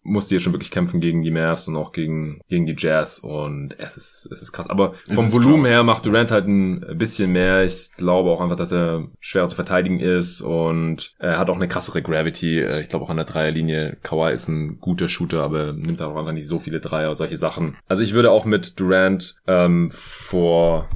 musste hier schon wirklich kämpfen gegen die Mavs und auch gegen, gegen die Jazz und es ist, es ist krass. Aber vom Volumen krass. her macht Durant halt ein bisschen mehr. Ich glaube auch einfach, dass er schwerer zu verteidigen ist und er hat auch eine krassere Gravity. Äh, Ich glaube auch an der Dreierlinie. Kawhi ist ein guter Shooter, aber nimmt auch einfach nicht so viele Dreier, solche Sachen. Also ich würde auch mit Durant ähm, vor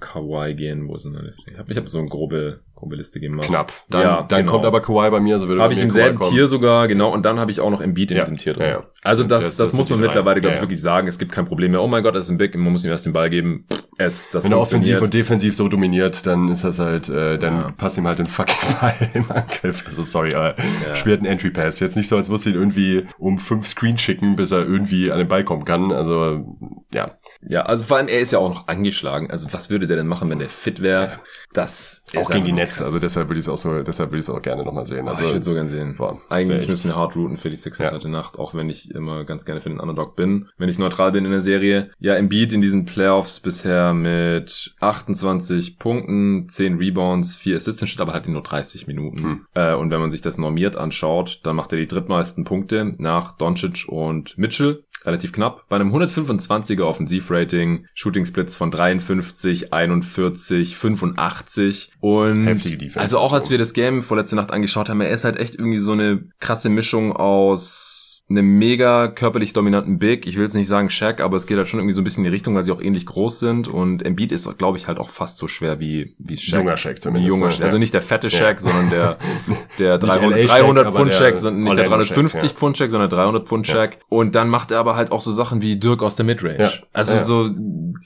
Kawhi gehen. Wo ist denn das? Ich habe ich hab so eine grobe, Liste gemacht. Knapp. Dann, Ja, dann genau. kommt aber Kawhi bei mir, so würde Habe ich im selben kommen. Tier sogar, genau. Und dann habe ich auch noch Embiid in Ja, diesem Tier drin. ja. Also das, Das- das, das muss man mittlerweile, glaube ich, wirklich sagen. Es gibt kein Problem mehr. Oh mein Gott, das ist ein Big, man muss ihm erst den Ball geben. Es, das Wenn er offensiv und defensiv so dominiert, dann ist das halt, äh, dann passt ihm halt den fucking Ball im Angriff. Also sorry, aber Ja. spielt einen Entry Pass. Jetzt nicht so, als muss ihn irgendwie um fünf Screen schicken, bis er irgendwie an den Ball kommen kann. Also ja. Ja, also vor allem, er ist ja auch noch angeschlagen. Also was würde der denn machen, wenn der fit wäre? Das Auch gegen die einfach Krass. also deshalb würde ich es auch so, deshalb würde ich es auch gerne nochmal sehen. Also Also ich würde so gern sehen. boah, Eigentlich müssen wir hart routen für die Sixers Ja. heute Nacht, auch wenn ich immer ganz gerne für den Underdog bin. Wenn ich neutral bin in der Serie. Ja, Embiid in diesen Playoffs bisher mit 28 Punkten, 10 Rebounds, 4 Assists, steht aber halt in nur 30 Minuten. Hm. Äh, und wenn man sich das normiert anschaut, dann macht er die drittmeisten Punkte nach Doncic und Mitchell. Relativ knapp. Bei einem 125er Offensivrating, Shooting Splits von 53, 41, 85 und Heftige Defense also auch als wir das Game vorletzte Nacht angeschaut haben, er ist halt echt irgendwie so eine krasse Mischung aus einem mega körperlich dominanten Big. Ich will jetzt nicht sagen Shaq, aber es geht halt schon irgendwie so ein bisschen in die Richtung, weil sie auch ähnlich groß sind und Embiid ist, glaube ich, halt auch fast so schwer wie, wie Shaq. Junger Shaq zumindest. junger ne? Shaq. Also nicht der fette Ja. Shaq, sondern der, der 300, LA Shaq, 300 aber Pfund der Shaq, sondern nicht der Orlando Shaq, 350 ja. Pfund Shaq, sondern 300 Pfund Ja. Shaq. Und dann macht er aber halt auch so Sachen wie Dirk aus der Midrange. Ja. Also Ja. so,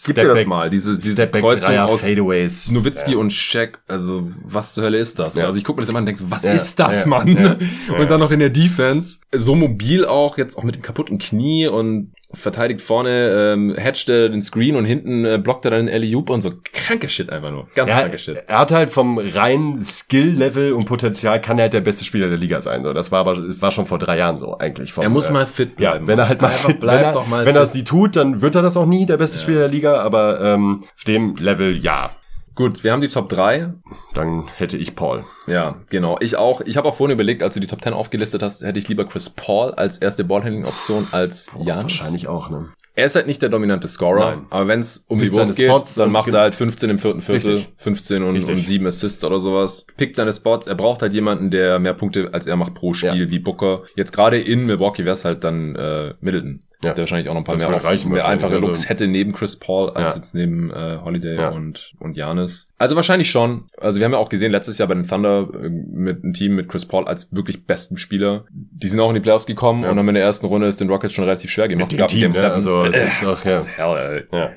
gib dir das mal, diese, diese Kreuzung Dreier, aus Fadeaways. Nowitzki Ja. und Shaq, also was zur Hölle ist das? Ja. Also ich gucke mir das immer an und denke so, was Ja, ist das, ja, Mann? ja, ja. Und dann noch in der Defense, so mobil auch, jetzt auch mit dem kaputten Knie und verteidigt vorne, ähm, hatcht er den Screen und hinten äh, blockt er dann den Alley-Oop und so. Kranke Shit einfach nur. Ganz Ja, kranke Shit. er hat halt vom reinen Skill-Level und Potenzial kann er halt der beste Spieler der Liga sein. So, das war aber war schon vor drei Jahren so eigentlich. Vom, Er muss äh, mal fit ja, bleiben. wenn er halt mal fit, bleibt wenn er, doch mal wenn er es nie tut, dann wird er das auch nie der beste Spieler der Liga. Aber ähm, auf dem Level ja, Gut, wir haben die Top 3. dann hätte ich Paul. Ja, genau. Ich auch. Ich habe auch vorhin überlegt, als du die Top 10 aufgelistet hast, hätte ich lieber Chris Paul als erste Ballhandling-Option als Jan. Wahrscheinlich auch ne. Er ist halt nicht der dominante Scorer, Nein. aber wenn es um Pickt die Wurst geht, Spots dann macht er halt 15 im vierten Viertel, Richtig. 15 und, Richtig. und 7 Assists oder sowas. Pickt seine Spots. Er braucht halt jemanden, der mehr Punkte als er macht pro Spiel, Ja. wie Booker. Jetzt gerade in Milwaukee wäre es halt dann äh, Middleton. Ja. Der wahrscheinlich auch noch ein paar Das mehr, würde reichen mehr einfache Also- Looks hätte neben Chris Paul als Ja. jetzt neben äh, Holiday Ja. und und Janis. Also wahrscheinlich schon. Also wir haben ja auch gesehen letztes Jahr bei den Thunder äh, mit einem Team mit Chris Paul als wirklich besten Spieler. Die sind auch in die Playoffs gekommen Ja. und haben in der ersten Runde es den Rockets schon relativ schwer gemacht. Mit dem Team, ne? Also es ist auch, ja. Hell, ey. ja.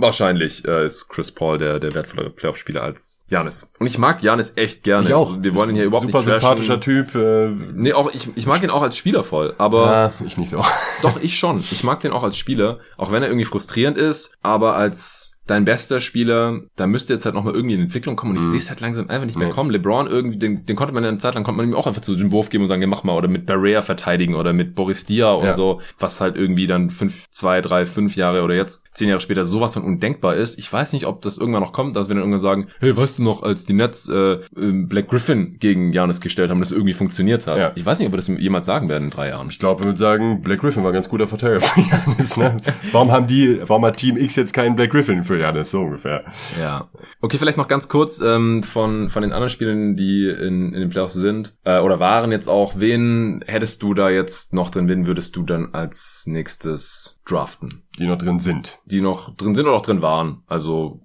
Wahrscheinlich äh, ist Chris Paul der, der wertvollere Playoff-Spieler als Janis. Und ich mag Janis echt gerne. Ich auch. Also, wir wollen ihn hier überhaupt Super nicht trashen. sympathischer Typ. Äh, Nee, auch ich, ich mag ihn auch als Spieler voll, aber ja, ich nicht so. doch, ich schon. Ich mag den auch als Spieler, auch wenn er irgendwie frustrierend ist, aber als dein bester Spieler, da müsste jetzt halt nochmal irgendwie in Entwicklung kommen und ich Mhm. sehe es halt langsam einfach nicht mehr Nee. kommen. LeBron irgendwie, den, den konnte man ja eine Zeit lang, konnte man ihm auch einfach so den Wurf geben und sagen, ja, mach mal, oder mit Barrea verteidigen oder mit Boris Dia und Ja. so, was halt irgendwie dann fünf, zwei, drei, fünf Jahre oder jetzt zehn Jahre später sowas von undenkbar ist. Ich weiß nicht, ob das irgendwann noch kommt, dass wir dann irgendwann sagen, hey, weißt du noch, als die Nets äh, äh, Black Griffin gegen Janis gestellt haben, das irgendwie funktioniert hat. Ja. Ich weiß nicht, ob wir das jemals sagen werden in drei Jahren. Ich glaube, wir würden sagen, Black Griffin war ein ganz guter Verteidiger für Janis. Ne? Warum haben die, warum hat Team X jetzt keinen Black Griffin für Janis? So ungefähr. Ja. Okay, vielleicht noch ganz kurz ähm, von, von den anderen Spielern, die in, in den Playoffs sind äh, oder waren jetzt auch. Wen hättest du da jetzt noch drin? Wen würdest du dann als nächstes draften? Die noch drin sind. Die noch drin sind oder auch drin waren? Also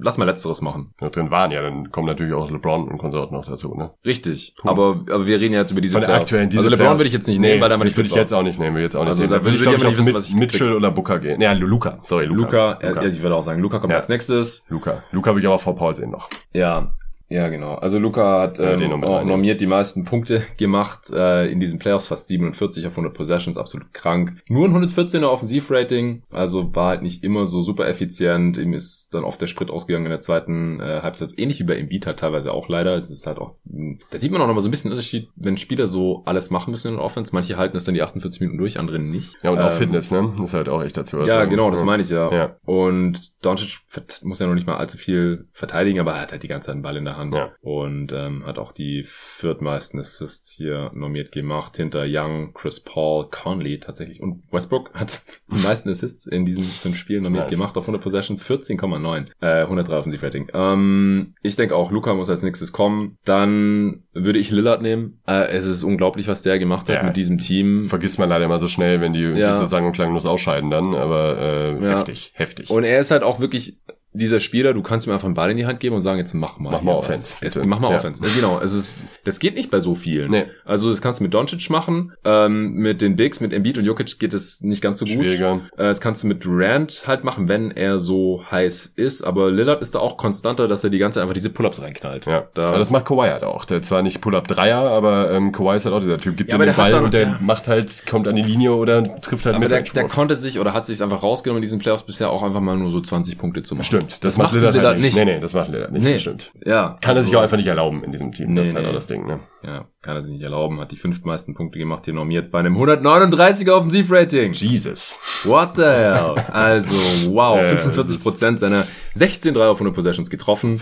lass mal letzteres machen. Die noch drin waren, ja, dann kommen natürlich auch LeBron und Konsorten noch dazu, ne? Richtig. Aber, aber wir reden ja jetzt über diese Von der Playoffs. aktuellen diese also LeBron Playoffs. würde ich jetzt nicht nehmen, weil er einfach nicht würde fit ich jetzt auch nicht nehmen, würde ich jetzt auch nicht Also nehmen. da Da würde ich, ich ich, nicht wissen, was ich Mitchell oder Booker gehen. Ja, Luca. Sorry, Luca. Luca, Luca. Äh, ich würde auch sagen, Luca kommt Ja. als nächstes. Luca. Luca würde ich aber vor Paul sehen noch. Ja, ja, genau. Also Luca hat Ja, ähm, auch normiert die meisten Punkte gemacht äh, in diesen Playoffs, fast 47 auf 100 Possessions, absolut krank. Nur ein 114er Offensivrating, also war halt nicht immer so super effizient. Ihm ist dann oft der Sprit ausgegangen in der zweiten äh, Halbzeit, ähnlich wie bei Embiid halt teilweise auch leider. Es ist halt auch, mh, da sieht man auch noch mal so ein bisschen Unterschied, wenn Spieler so alles machen müssen in der Offense. Manche halten es dann die 48 Minuten durch, andere nicht. Ja, und auch Ähm, Fitness, ne? Das ist halt auch echt dazu. ja, Also, genau, das meine ich ja. Ja. Und Doncic muss ja noch nicht mal allzu viel verteidigen, aber er hat halt die ganze Zeit einen Ball in der Hand. Ja. Und ähm, hat auch die viertmeisten Assists hier normiert gemacht. Hinter Young, Chris Paul, Conley tatsächlich. Und Westbrook hat die meisten Assists in diesen fünf Spielen normiert Nice. gemacht auf 100 Possessions. 14,9. Äh, 103 Offensivrating. Ähm, ich denke auch, Luca muss als nächstes kommen. Dann würde ich Lillard nehmen. Äh, es ist unglaublich, was der gemacht hat Ja. mit diesem Team. Vergisst man leider immer so schnell, wenn die Ja. sich so sang- und klanglos ausscheiden dann, aber äh, Ja. heftig, heftig. Und er ist halt auch wirklich dieser Spieler, du kannst ihm einfach einen Ball in die Hand geben und sagen, jetzt mach mal. Mach mal Offense. Jetzt, mach mal Ja. Offense. Genau, es ist, das geht nicht bei so vielen. Nee. Also das kannst du mit Doncic machen, ähm, mit den Bigs, mit Embiid und Jokic geht es nicht ganz so gut. Schwieriger. Äh, das kannst du mit Durant halt machen, wenn er so heiß ist, aber Lillard ist da auch konstanter, dass er die ganze Zeit einfach diese Pull-Ups reinknallt. Ja, Da- aber das macht Kawhi halt auch. Der zwar nicht Pull-Up-Dreier, aber ähm, Kawhi ist halt auch dieser Typ. Gibt Ja, ihm den Ball dann- und der ja. macht halt, kommt an die Linie oder trifft halt Aber mit der, der konnte sich oder hat sich einfach rausgenommen in diesen Playoffs bisher auch einfach mal nur so 20 Punkte zu machen. Stimmt, das, macht Lillard, halt nicht. Nee, nee, das macht Lillard nicht. Nee. Das stimmt. Ja. Kann er sich also- auch einfach nicht erlauben in diesem Team. das Nee, ist halt nee. auch das Ding, ne? Ja, kann er sich nicht erlauben, hat die fünftmeisten Punkte gemacht, hier normiert bei einem 139er Offensivrating. Jesus. What the hell? Also, wow, Äh, 45 Prozent seiner 16 Dreier auf 100 Possessions getroffen.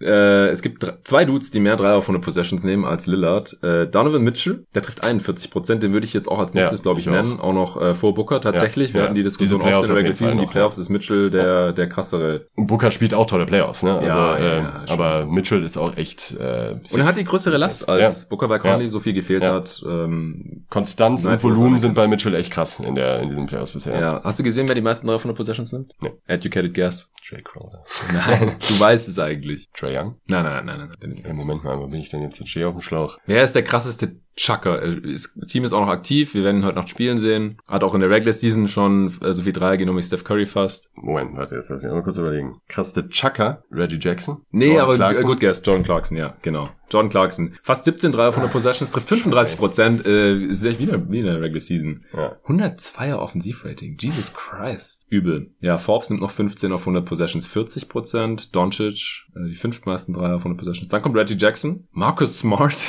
äh, es gibt zwei Dudes, die mehr Dreier auf 100 Possessions nehmen als Lillard. Äh, Donovan Mitchell, der trifft 41 Prozent, den würde ich jetzt auch als nächstes, Ja, glaube ich, ich auch. nennen. Auch noch äh, vor Booker tatsächlich. Ja, Wir ja. hatten die Diskussion oft in der Regular Season. Die Playoffs ist Mitchell der, der krassere. Und Booker spielt auch tolle Playoffs, ne? Also, Ja, äh, aber Mitchell ist auch echt äh, Und er hat die größere Last, als Ja. Booker bei Conley Ja. so viel gefehlt Ja. hat. Ähm, Konstanz Nein, und Volumen sind bei Mitchell echt krass in der in diesen Playoffs bisher. ja. Hast du gesehen, wer die meisten Dreier auf 100 Possessions nimmt? Nee. Educated Guess. Jay Crowder. Nein, du weißt es eigentlich. Trey Young. Nein, nein, nein, nein. nein. Im Moment mal, wo bin ich denn jetzt? Ich stehe auf dem Schlauch. Wer ist der krasseste Chucker? Äh, Das Team ist auch noch aktiv. Wir werden ihn heute noch spielen sehen. Hat auch in der Regular Season schon äh, so viel Dreier genommen wie Steph Curry fast. Moment, warte, jetzt lass mich mal kurz überlegen. Krasseste Chucker, Reggie Jackson. Nee, Jordan aber Clarkson? äh, gut guess. Jordan Clarkson, ja, genau. Jordan Clarkson. Fast 17 Dreier auf 100 Possessions, trifft 35 Prozent. Äh, ist echt wieder, wieder in der Regular Season. Ja. 102er Offensivrating. Jesus Christ. Übel. Ja, Forbes nimmt noch 15 auf 100 Possessions, 40 Prozent. Doncic, äh, die fünftmeisten Dreier auf 100 Possessions. Dann kommt Reggie Jackson. Marcus Smart.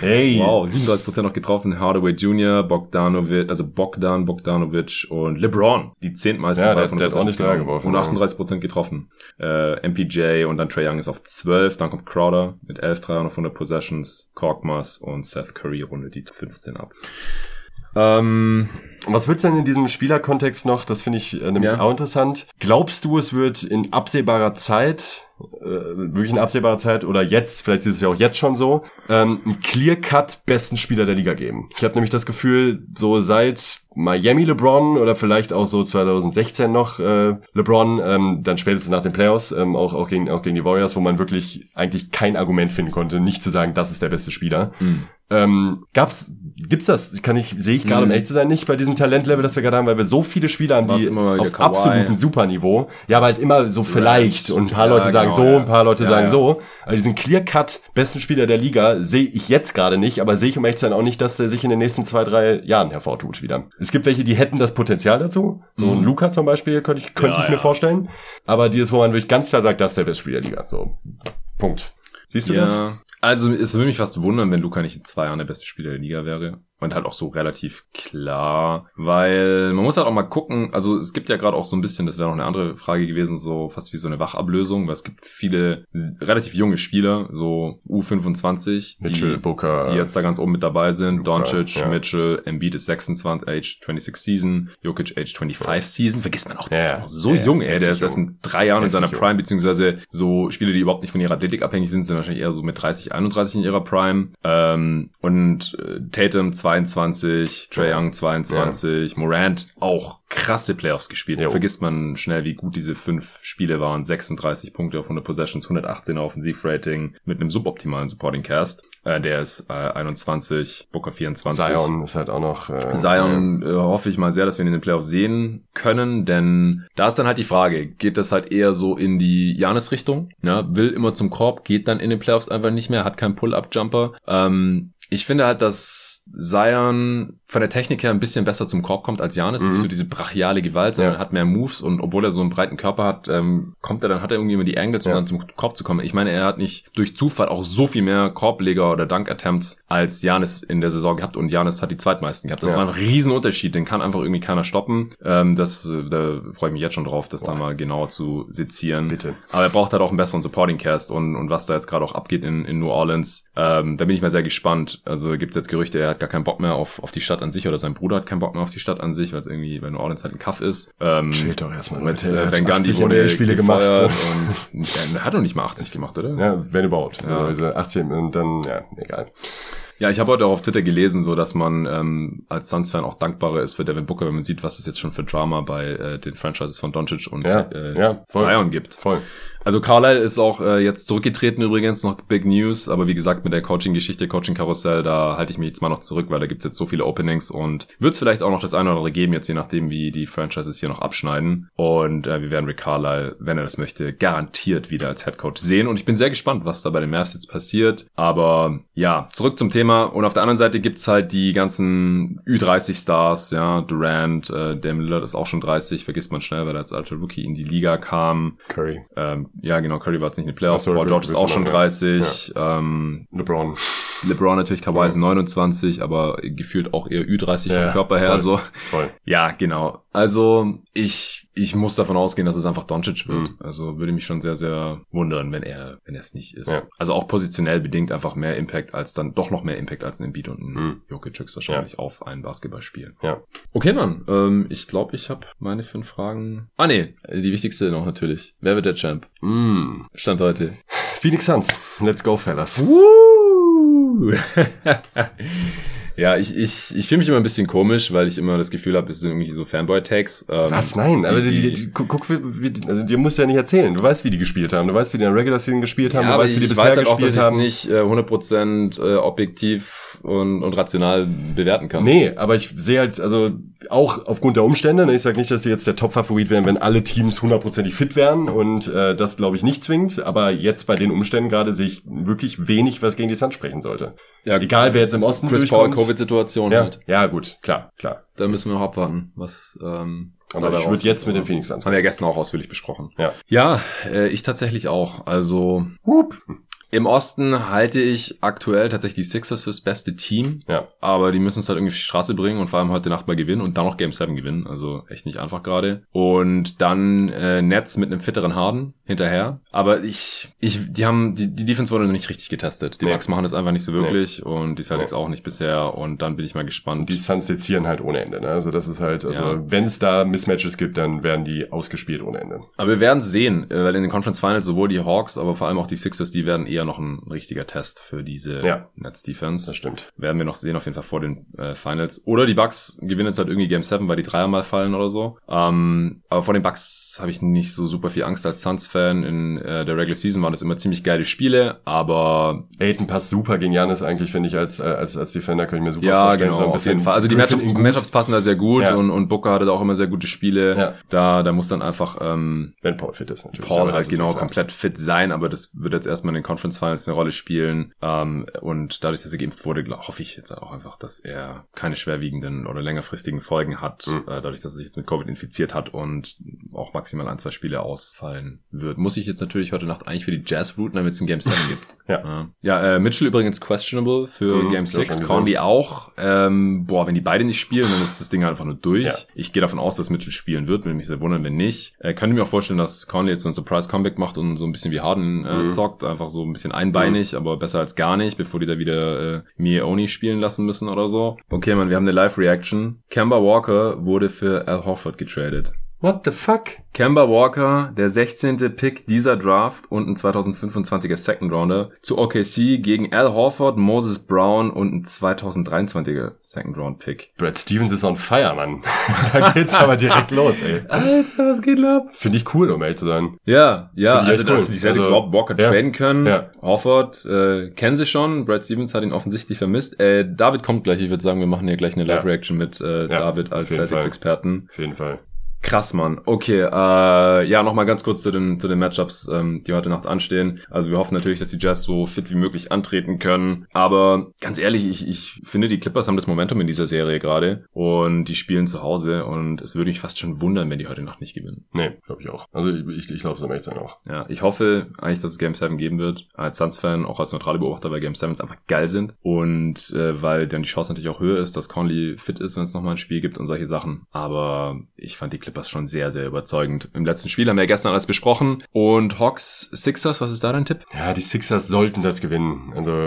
Hey. Wow, 37 Prozent noch getroffen. Hardaway Jr., Bogdanovic, also Bogdan, Bogdanovic und LeBron. Die zehntmeisten Ja, Dreier der- von der Dreier genommen. geworfen, Und ja. 38 Prozent getroffen. Äh, MPJ und dann Trey Young ist auf 12. Dann kommt Crowder mit 11 Dreiern auf 100 Possessions. Korkmaz und Seth Curry rundet die 15 ab. Ähm, was willst du denn in diesem Spielerkontext noch? Das finde ich äh, nämlich Ja. auch interessant. Glaubst du, es wird in absehbarer Zeit, äh, wirklich in absehbarer Zeit oder jetzt, vielleicht ist es ja auch jetzt schon so, ähm, einen Clear-Cut besten Spieler der Liga geben? Ich habe nämlich das Gefühl, so seit Miami LeBron oder vielleicht auch so 2016 noch äh, LeBron, ähm, dann spätestens nach den Playoffs, ähm, auch, auch, gegen, auch gegen die Warriors, wo man wirklich eigentlich kein Argument finden konnte, nicht zu sagen, das ist der beste Spieler. mh. Ähm, gab's, gibt's das? Kann ich, sehe ich gerade, um Mhm. ehrlich zu sein, nicht bei diesem Talentlevel, das wir gerade haben, weil wir so viele Spieler haben, die auf absolutem Superniveau. Ja, aber halt immer so vielleicht. Und ein paar Ja, Leute sagen genau, so, ja. ein paar Leute Ja, sagen so. Also diesen Clear-Cut besten Spieler der Liga sehe ich jetzt gerade nicht, aber sehe ich um ehrlich zu sein auch nicht, dass der sich in den nächsten zwei, drei Jahren hervortut wieder. Es gibt welche, die hätten das Potenzial dazu. Mhm. Luca zum Beispiel könnte ich, könnte ich mir vorstellen. Aber die ist, wo man wirklich ganz klar sagt, das ist der beste Spieler der Liga. So. Punkt. Siehst du ja. das? Also es würde mich fast wundern, wenn Luca nicht in zwei Jahren der beste Spieler der Liga wäre. Und halt auch so relativ klar, weil man muss halt auch mal gucken, also es gibt ja gerade auch so ein bisschen, das wäre noch eine andere Frage gewesen, so fast wie so eine Wachablösung, weil es gibt viele relativ junge Spieler, so U25, Mitchell, die, Booker. die jetzt da ganz oben mit dabei sind. Luka, Doncic, ja. Mitchell, Embiid ist 26, Age 26 Season, Jokic Age 25 Season. Vergisst man auch, der Ja, ist ja. noch so Ja, jung, ey. Der ist erst in drei Jahren in seiner jung. Prime, beziehungsweise so Spiele, die überhaupt nicht von ihrer Athletik abhängig sind, sind wahrscheinlich eher so mit 30, 31 in ihrer Prime. Ähm, und äh, Tatum 22, Trae Ja. Young 22, Morant auch krasse Playoffs gespielt. Jo. Vergisst man schnell, wie gut diese fünf Spiele waren. 36 Punkte auf 100 Possessions, 118er Offensivrating mit einem suboptimalen Supporting Cast. Äh, der ist äh, 21, Booker 24. Zion ist halt auch noch. Äh, Zion äh, hoffe ich mal sehr, dass wir ihn in den Playoffs sehen können, denn da ist dann halt die Frage, geht das halt eher so in die Janis-Richtung, ja, will immer zum Korb, geht dann in den Playoffs einfach nicht mehr, hat keinen Pull-Up-Jumper. Ähm, ich finde halt, dass Zion von der Technik her ein bisschen besser zum Korb kommt als Janis. Mhm. so diese brachiale Gewalt, sondern Ja. hat mehr Moves und obwohl er so einen breiten Körper hat, ähm, kommt er dann, hat er irgendwie immer die Angles, um Ja. dann zum Korb zu kommen. Ich meine, er hat nicht durch Zufall auch so viel mehr Korbleger oder Dunk-Attempts als Janis in der Saison gehabt und Janis hat die zweitmeisten gehabt. Das Ja. war ein Riesenunterschied, den kann einfach irgendwie keiner stoppen. Ähm, das, äh, da freue ich mich jetzt schon drauf, das da mal genauer zu sezieren. Bitte. Aber er braucht halt auch einen besseren Supporting Cast und, und was da jetzt gerade auch abgeht in, in New Orleans, ähm, da bin ich mal sehr gespannt. Also gibt es jetzt Gerüchte, er hat gar keinen Bock mehr auf, auf die Stadt an sich oder sein Bruder hat keinen Bock mehr auf die Stadt an sich, weil es irgendwie bei New Orleans halt ein Kaff ist. Ähm, Chillt doch erstmal, mit äh, Van 80 wurde NBA-Spiele gemacht. und er hat doch nicht mal 80 gemacht, oder? Ja, wenn überhaupt. Ja. Also diese 18 und dann, ja, egal. Ja, ich habe heute auch auf Twitter gelesen, so dass man ähm, als Suns-Fan auch dankbarer ist für Devin Booker, wenn man sieht, was es jetzt schon für Drama bei äh, den Franchises von Doncic und Ja, äh, ja, voll. Zion gibt. Voll. Also Carlisle ist auch äh, jetzt zurückgetreten übrigens, noch Big News, aber wie gesagt mit der Coaching-Geschichte, Coaching-Karussell, da halte ich mich jetzt mal noch zurück, weil da gibt's jetzt so viele Openings und wird es vielleicht auch noch das eine oder andere geben, jetzt je nachdem, wie die Franchises hier noch abschneiden. Und äh, wir werden Rick Carlisle, wenn er das möchte, garantiert wieder als Head Coach sehen. Und ich bin sehr gespannt, was da bei den Mavs jetzt passiert. Aber ja, zurück zum Thema. Und auf der anderen Seite gibt's halt die ganzen Ü30-Stars, ja, Durant, äh, Dame Lillard ist auch schon 30, vergisst man schnell, weil er als alter Rookie in die Liga kam. Curry. Ähm, ja, genau, Curry war jetzt nicht in den Playoffs. So, Paul George ist auch schon wir, ja. 30. Ähm, LeBron. LeBron natürlich, Kawhi ist 29, aber gefühlt auch eher Ü30 vom Ja, Körper her. voll. So. Voll. Ja, genau. Also ich, ich muss davon ausgehen, dass es einfach Doncic wird. Mhm. Also würde mich schon sehr, sehr wundern, wenn er, wenn er es nicht ist. Ja. Also auch positionell bedingt einfach mehr Impact als dann doch noch mehr Impact als ein Embiid und ein Mhm. Jokic höchstwahrscheinlich auf ein Basketballspiel. Ja. Okay, Mann. Ähm, ich glaube, ich habe meine fünf Fragen. Ah nee, die wichtigste noch natürlich. Wer wird der Champ? Mm. Stand heute. Phoenix Suns. Let's go, fellas. Woo! ja, ich, ich, ich fühle mich immer ein bisschen komisch, weil ich immer das Gefühl habe, es sind irgendwie so Fanboy-Tags. Ähm, Was? Nein, aber die, die, die- die, guck, wie, also dir musst du ja nicht erzählen. Du weißt, wie die gespielt haben. Du weißt, wie die in der Regular Season gespielt haben. Ja, du weißt, ich, wie die ich bisher weiß halt auch, gespielt dass ich es haben. nicht äh, 100% äh, objektiv und, und rational bewerten kann. Nee, aber ich sehe halt, also auch aufgrund der Umstände, ne, ich sage nicht, dass sie jetzt der Top-Favorit wären, wenn alle Teams hundertprozentig fit wären und äh, das glaube ich nicht zwingt, aber jetzt bei den Umständen gerade sehe ich wirklich wenig, was gegen die Suns sprechen sollte. Ja, Egal, wer jetzt im Osten Chris Paul. Covid-Situation Ja, halt. ja, gut, klar, klar. Da müssen wir noch abwarten, was ähm, Aber ich würde jetzt mit den Phoenix Suns Haben wir ja gestern auch ausführlich besprochen. Ja. Ja, äh, ich tatsächlich auch. Also Hup. Im Osten halte ich aktuell tatsächlich die Sixers fürs beste Team. Ja. Aber die müssen es halt irgendwie auf die Straße bringen und vor allem heute Nacht mal gewinnen und dann noch Game 7 gewinnen. Also echt nicht einfach gerade. Und dann äh, Nets mit einem fitteren Harden hinterher. Aber ich, ich, die haben, die, die Defense wurde noch nicht richtig getestet. Die Nee. Bucks machen das einfach nicht so wirklich und die Celtics auch nicht bisher. Und dann bin ich mal gespannt. Die Suns sezieren halt ohne Ende. Ne? Also das ist halt, also Ja. wenn es da Mismatches gibt, dann werden die ausgespielt ohne Ende. Aber wir werden sehen, äh, weil in den Conference Finals sowohl die Hawks, aber vor allem auch die Sixers, die werden eher noch ein richtiger Test für diese Ja. Nets Defense. Das stimmt. Werden wir noch sehen, auf jeden Fall vor den äh, Finals. Oder die Bucks gewinnen jetzt halt irgendwie Game 7, weil die Dreier mal fallen oder so. Ähm, aber vor den Bucks habe ich nicht so super viel Angst als Suns-Fan. In äh, der Regular Season waren das immer ziemlich geile Spiele, aber Aiden passt super gegen Janis eigentlich, finde ich, als, äh, als, als Defender kann ich mir super ja, vorstellen. genau, So ein auf jeden Fall. Also die Matchups. Matchups passen da sehr gut Ja. und, und Booker hatte da auch immer sehr gute Spiele. Ja. Da, da muss dann einfach ähm, Wenn Paul fit ist natürlich. Paul halt genau ja komplett fit sein, aber das wird jetzt erstmal in den Conference Finals eine Rolle spielen. Ähm, und dadurch, dass er geimpft wurde, glaub, hoffe ich jetzt auch einfach, dass er keine schwerwiegenden oder längerfristigen Folgen hat, Mhm. äh, dadurch, dass er sich jetzt mit Covid infiziert hat und auch maximal ein, zwei Spiele ausfallen wird. Muss ich jetzt natürlich heute Nacht eigentlich für die Jazz routen, damit es ein Game 7 gibt. Ja. Ja, äh, Mitchell übrigens questionable für Mhm, Game hab ich auch 6, schon Conley auch. Ähm, boah, wenn die beide nicht spielen, dann ist das Ding halt einfach nur durch. Ja. Ich gehe davon aus, dass Mitchell spielen wird, würde mich sehr wundern, wenn nicht. Äh, könnte mir auch vorstellen, dass Conley jetzt so ein Surprise-Comeback macht und so ein bisschen wie Harden äh, Mhm. zockt, einfach so ein bisschen einbeinig, aber besser als gar nicht, bevor die da wieder äh, Mie Oni spielen lassen müssen oder so. Okay, man, wir haben eine Live-Reaction. Kemba Walker wurde für Al Horford getradet. What the fuck? Kemba Walker, der 16. Pick dieser Draft und ein 2025er Second Rounder zu OKC gegen Al Horford, Moses Brown und ein 2023er Second Round Pick. Brad Stevens ist on fire, Mann. da geht's aber direkt los, ey. Alter, was geht ab? Finde ich cool, um ehrlich zu sein. Ja, ja, also cool. dass die Celtics Also, überhaupt Walker ja, traden können. ja. Horford äh, kennen sie schon. Brad Stevens hat ihn offensichtlich vermisst. Äh, David kommt gleich. Ich würde sagen, wir machen hier gleich eine Ja. Live-Reaction mit äh, Ja, David als. Celtics-Experten. Auf jeden Fall. Krass, Mann. Okay, äh, ja, nochmal ganz kurz zu den, zu den Matchups, ähm, die heute Nacht anstehen. Also wir hoffen natürlich, dass die Jazz so fit wie möglich antreten können. Aber ganz ehrlich, ich, ich finde, die Clippers haben das Momentum in dieser Serie gerade und die spielen zu Hause und es würde mich fast schon wundern, wenn die heute Nacht nicht gewinnen. Nee, glaube ich auch. Also ich, ich, ich glaube es zu sein auch. Ja, ich hoffe eigentlich, dass es Game 7 geben wird. Als Suns-Fan, auch als neutrale Beobachter, weil Game 7 einfach geil sind. Und äh, weil dann die Chance natürlich auch höher ist, dass Conley fit ist, wenn es nochmal ein Spiel gibt und solche Sachen. Aber ich fand die Clippers schon sehr, sehr überzeugend. Im letzten Spiel haben wir ja gestern alles besprochen. Und Hawks, Sixers, was ist da dein Tipp? Ja, die Sixers sollten das gewinnen. Also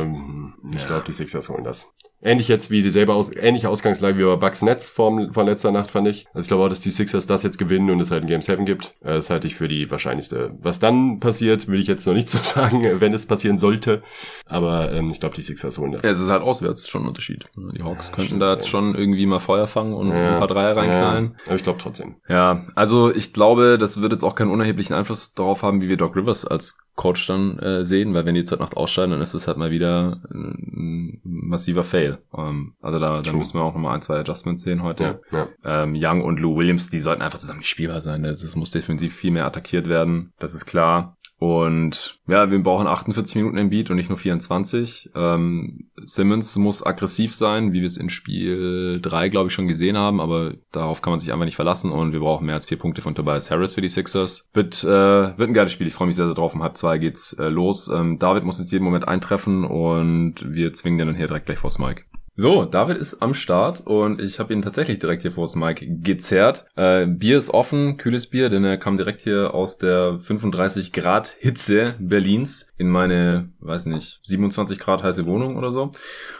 ich Ja. glaube, die Sixers holen das. Ähnlich jetzt wie dieselbe aus, ähnliche Ausgangslage wie bei Bucks Nets vom, von letzter Nacht, fand ich. Also ich glaube auch, dass die Sixers das jetzt gewinnen und es halt ein Game 7 gibt. Äh, das halte ich für die wahrscheinlichste. Was dann passiert, will ich jetzt noch nicht so sagen, wenn es passieren sollte. Aber ähm, ich glaube, die Sixers holen das. Ja, es ist halt auswärts schon ein Unterschied. Die Hawks ja, könnten stimmt, da jetzt ja. schon irgendwie mal Feuer fangen und ja, ein paar Dreier reinknallen. aber ich glaube trotzdem. Ja, also ich glaube, das wird jetzt auch keinen unerheblichen Einfluss darauf haben, wie wir Doc Rivers als Coach dann äh, sehen, weil wenn die zur Nacht ausscheiden, dann ist es halt mal wieder ein massiver Fail. Ähm, also da, da müssen wir auch nochmal ein, zwei Adjustments sehen heute. Ja, ja. Ähm, Young und Lou Williams, die sollten einfach zusammen nicht spielbar sein. Es ne? muss defensiv viel mehr attackiert werden. Das ist klar. Und ja, wir brauchen 48 Minuten im Beat und nicht nur 24. Ähm, Simmons muss aggressiv sein, wie wir es in Spiel 3, glaube ich, schon gesehen haben, aber darauf kann man sich einfach nicht verlassen und wir brauchen mehr als vier Punkte von Tobias Harris für die Sixers. Wird, äh, wird ein geiles Spiel, ich freue mich sehr, sehr drauf. Um halb zwei geht's äh, los. Ähm, David muss jetzt jeden Moment eintreffen und wir zwingen den dann hier direkt gleich vors Mike. So, David ist am Start und ich habe ihn tatsächlich direkt hier vors Mike gezerrt. Äh, Bier ist offen, kühles Bier, denn er kam direkt hier aus der 35 Grad Hitze Berlins in meine, weiß nicht, 27 Grad heiße Wohnung oder so.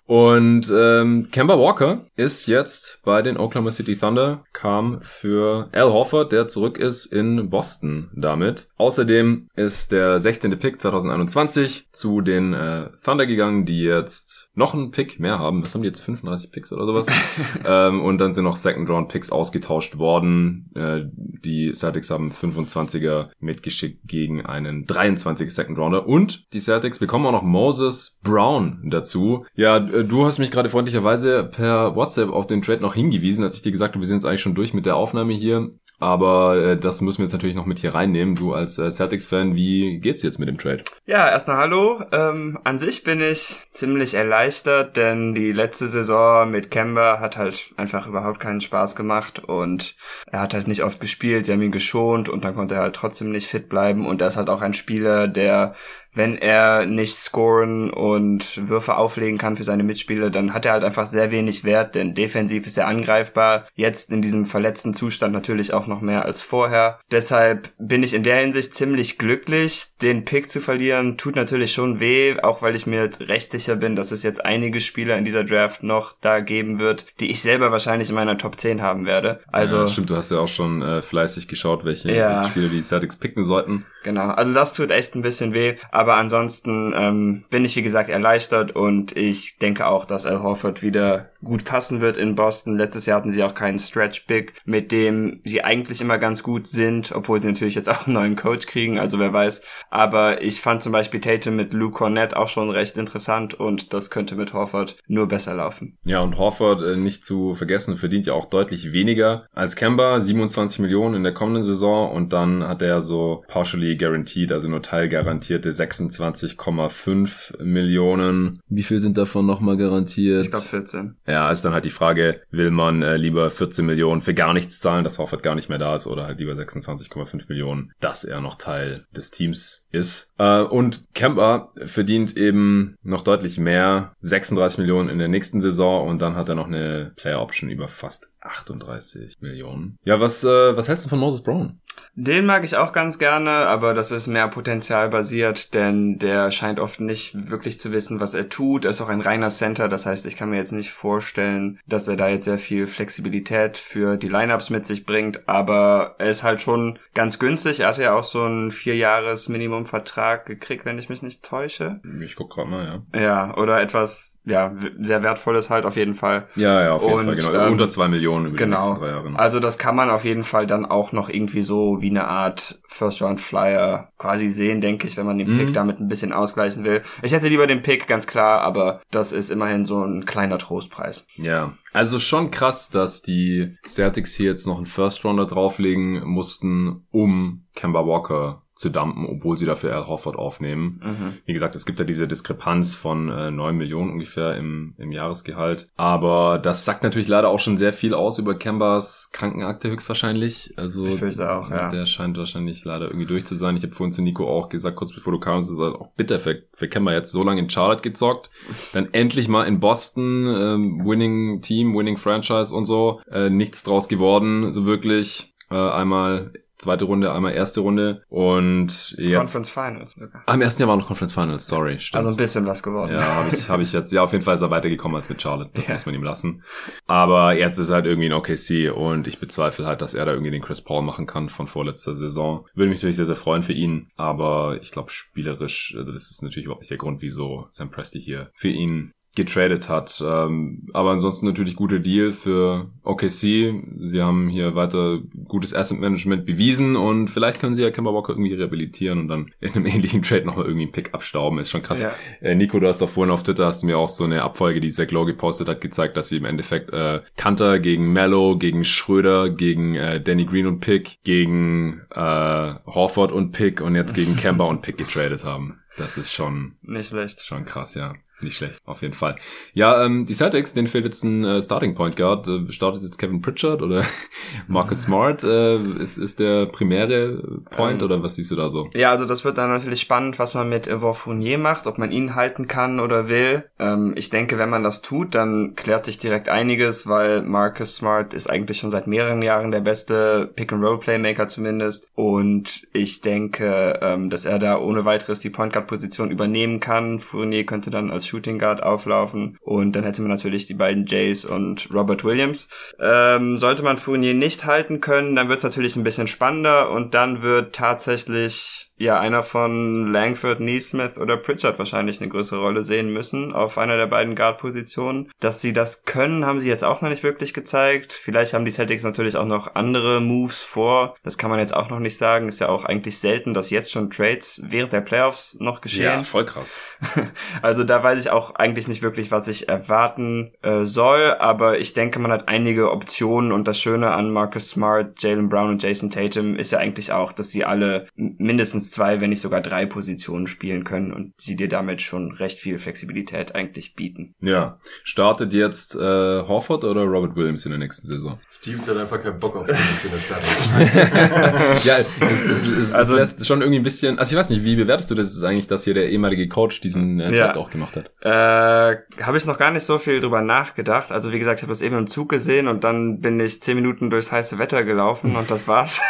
Und ähm, Kemba Walker ist jetzt bei den Oklahoma City Thunder, kam für Al Horford, der zurück ist in Boston damit. Außerdem ist der 16. Pick 2021 zu den äh, Thunder gegangen, die jetzt noch einen Pick mehr haben. Was haben die jetzt? 35 Picks oder sowas? ähm, und dann sind noch Second Round Picks ausgetauscht worden. Äh, die Celtics haben 25er mitgeschickt gegen einen 23 Second Rounder. Und die Celtics bekommen auch noch Moses Brown dazu. Ja, äh, du hast mich gerade freundlicherweise per WhatsApp auf den Trade noch hingewiesen, als ich dir gesagt habe, wir sind jetzt eigentlich schon durch mit der Aufnahme hier. Aber äh, das müssen wir jetzt natürlich noch mit hier reinnehmen. Du als äh, Celtics-Fan, wie geht's jetzt mit dem Trade? Ja, erstmal hallo. Ähm, an sich bin ich ziemlich erleichtert, denn die letzte Saison mit Kemba hat halt einfach überhaupt keinen Spaß gemacht und er hat halt nicht oft gespielt. Sie haben ihn geschont und dann konnte er halt trotzdem nicht fit bleiben und er ist halt auch ein Spieler, der wenn er nicht scoren und Würfe auflegen kann für seine Mitspieler, dann hat er halt einfach sehr wenig Wert, denn defensiv ist er angreifbar. Jetzt in diesem verletzten Zustand natürlich auch noch mehr als vorher. Deshalb bin ich in der Hinsicht ziemlich glücklich. Den Pick zu verlieren tut natürlich schon weh, auch weil ich mir recht sicher bin, dass es jetzt einige Spieler in dieser Draft noch da geben wird, die ich selber wahrscheinlich in meiner Top 10 haben werde. Also ja, stimmt, du hast ja auch schon äh, fleißig geschaut, welche, ja. welche Spieler die Celtics picken sollten. Genau, also das tut echt ein bisschen weh, aber ansonsten ähm, bin ich wie gesagt erleichtert und ich denke auch, dass Al Horford wieder gut passen wird in Boston. Letztes Jahr hatten sie auch keinen Stretch Big, mit dem sie eigentlich immer ganz gut sind, obwohl sie natürlich jetzt auch einen neuen Coach kriegen, also wer weiß. Aber ich fand zum Beispiel Tatum mit Lou Cornett auch schon recht interessant und das könnte mit Horford nur besser laufen. Ja, und Horford, äh, nicht zu vergessen, verdient ja auch deutlich weniger als Kemba, 27 Millionen in der kommenden Saison und dann hat er so partially guaranteed, also nur teilgarantierte 26,5 Millionen. Wie viel sind davon nochmal garantiert? Ich glaube 14. Ja, ist dann halt die Frage, will man äh, lieber 14 Millionen für gar nichts zahlen, dass Horford gar nicht mehr da ist, oder halt lieber 26,5 Millionen, dass er noch Teil des Teams ist. Äh, und Kemba verdient eben noch deutlich mehr, 36 Millionen in der nächsten Saison und dann hat er noch eine Player Option über fast 38 Millionen. Ja, was, äh, was hältst du von Moses Brown? Den mag ich auch ganz gerne, aber das ist mehr potenzialbasiert, denn der scheint oft nicht wirklich zu wissen, was er tut. Er ist auch ein reiner Center, das heißt, ich kann mir jetzt nicht vorstellen, dass er da jetzt sehr viel Flexibilität für die Lineups mit sich bringt, aber er ist halt schon ganz günstig. Er hatte ja auch so einen vierjahres Minimumvertrag gekriegt, wenn ich mich nicht täusche. Ich guck gerade mal, ja. Ja, oder etwas, ja, sehr wertvolles halt auf jeden Fall. Ja, ja, auf jeden Und, Fall, genau. Ähm, Unter zwei Millionen über genau. die nächsten drei Jahre. Also das kann man auf jeden Fall dann auch noch irgendwie so wie eine Art First Round Flyer quasi sehen, denke ich, wenn man den mhm. Pick damit ein bisschen ausgleichen will. Ich hätte lieber den Pick, ganz klar, aber das ist immerhin so ein kleiner Trostpreis. Ja, also schon krass, dass die Celtics hier jetzt noch einen First Rounder drauflegen mussten, um Kemba Walker zu dumpen, obwohl sie dafür Al Horford aufnehmen. Mhm. Wie gesagt, es gibt ja diese Diskrepanz von äh, 9 Millionen ungefähr im, im Jahresgehalt. Aber das sagt natürlich leider auch schon sehr viel aus über Kembas Krankenakte höchstwahrscheinlich. Also ich fürchte auch, ja. der scheint wahrscheinlich leider irgendwie durch zu sein. Ich habe vorhin zu Nico auch gesagt, kurz bevor du kamst, ist halt auch bitter für, für Kemba jetzt so lange in Charlotte gezockt. Dann endlich mal in Boston, ähm, Winning Team, Winning Franchise und so. Äh, nichts draus geworden, so wirklich. Äh, einmal zweite Runde, einmal erste Runde und jetzt. Conference Finals. Sogar. Ah, im ersten Jahr war noch Conference Finals, sorry, stimmt. Also ein bisschen was geworden. Ja, habe ich, hab ich jetzt. Ja, auf jeden Fall ist er weitergekommen als mit Charlotte. Das ja. muss man ihm lassen. Aber jetzt ist er halt irgendwie ein OKC und ich bezweifle halt, dass er da irgendwie den Chris Paul machen kann von vorletzter Saison. Würde mich natürlich sehr, sehr freuen für ihn. Aber ich glaube, spielerisch, also das ist natürlich überhaupt nicht der Grund, wieso Sam Presti hier für ihn getradet hat. Ähm, aber ansonsten natürlich guter Deal für OKC. Sie haben hier weiter gutes Asset Management bewiesen und vielleicht können sie ja Kemba Walker irgendwie rehabilitieren und dann in einem ähnlichen Trade nochmal irgendwie einen Pick abstauben. Ist schon krass. Ja. Äh, Nico, du hast doch vorhin auf Twitter hast du mir auch so eine Abfolge, die Zach Lowe gepostet hat, gezeigt, dass sie im Endeffekt äh, Kanter gegen Mello, gegen Schröder, gegen äh, Danny Green und Pick, gegen äh, Horford und Pick und jetzt gegen Kemba und Pick getradet haben. Das ist schon nicht schlecht. Schon krass, ja. Nicht schlecht, auf jeden Fall. Ja, ähm, die Celtics, denen fehlt jetzt ein äh, Starting Point Guard. Äh, startet jetzt Kevin Pritchard oder Marcus Smart? Äh, ist, ist der primäre Point ähm, oder was siehst du da so? Ja, also das wird dann natürlich spannend, was man mit Evo Fournier macht, ob man ihn halten kann oder will. Ähm, ich denke, wenn man das tut, dann klärt sich direkt einiges, weil Marcus Smart ist eigentlich schon seit mehreren Jahren der beste Pick-and-Roll-Playmaker zumindest. Und ich denke, ähm, dass er da ohne weiteres die Point Guard-Position übernehmen kann. Fournier könnte dann als Shooting Guard auflaufen. Und dann hätte man natürlich die beiden Jays und Robert Williams. Ähm, sollte man Fournier nicht halten können, dann wird es natürlich ein bisschen spannender und dann wird tatsächlich ja einer von Langford, Neesmith oder Pritchard wahrscheinlich eine größere Rolle sehen müssen auf einer der beiden Guard-Positionen. Dass sie das können, haben sie jetzt auch noch nicht wirklich gezeigt. Vielleicht haben die Celtics natürlich auch noch andere Moves vor. Das kann man jetzt auch noch nicht sagen. Ist ja auch eigentlich selten, dass jetzt schon Trades während der Playoffs noch geschehen. Ja, voll krass. also da weiß ich auch eigentlich nicht wirklich, was ich erwarten äh, soll. Aber ich denke, man hat einige Optionen und das Schöne an Marcus Smart, Jalen Brown und Jason Tatum ist ja eigentlich auch, dass sie alle mindestens zwei, wenn nicht sogar drei Positionen spielen können und sie dir damit schon recht viel Flexibilität eigentlich bieten. Ja. Startet jetzt äh, Horford oder Robert Williams in der nächsten Saison? Stevens hat einfach keinen Bock auf Williams in der Starting. ja, es, es, es, also, es lässt schon irgendwie ein bisschen, also ich weiß nicht, wie bewertest du das eigentlich, dass hier der ehemalige Coach diesen äh, ja. auch gemacht hat? Äh, habe ich noch gar nicht so viel drüber nachgedacht. Also wie gesagt, ich habe das eben im Zug gesehen und dann bin ich zehn Minuten durchs heiße Wetter gelaufen und das war's.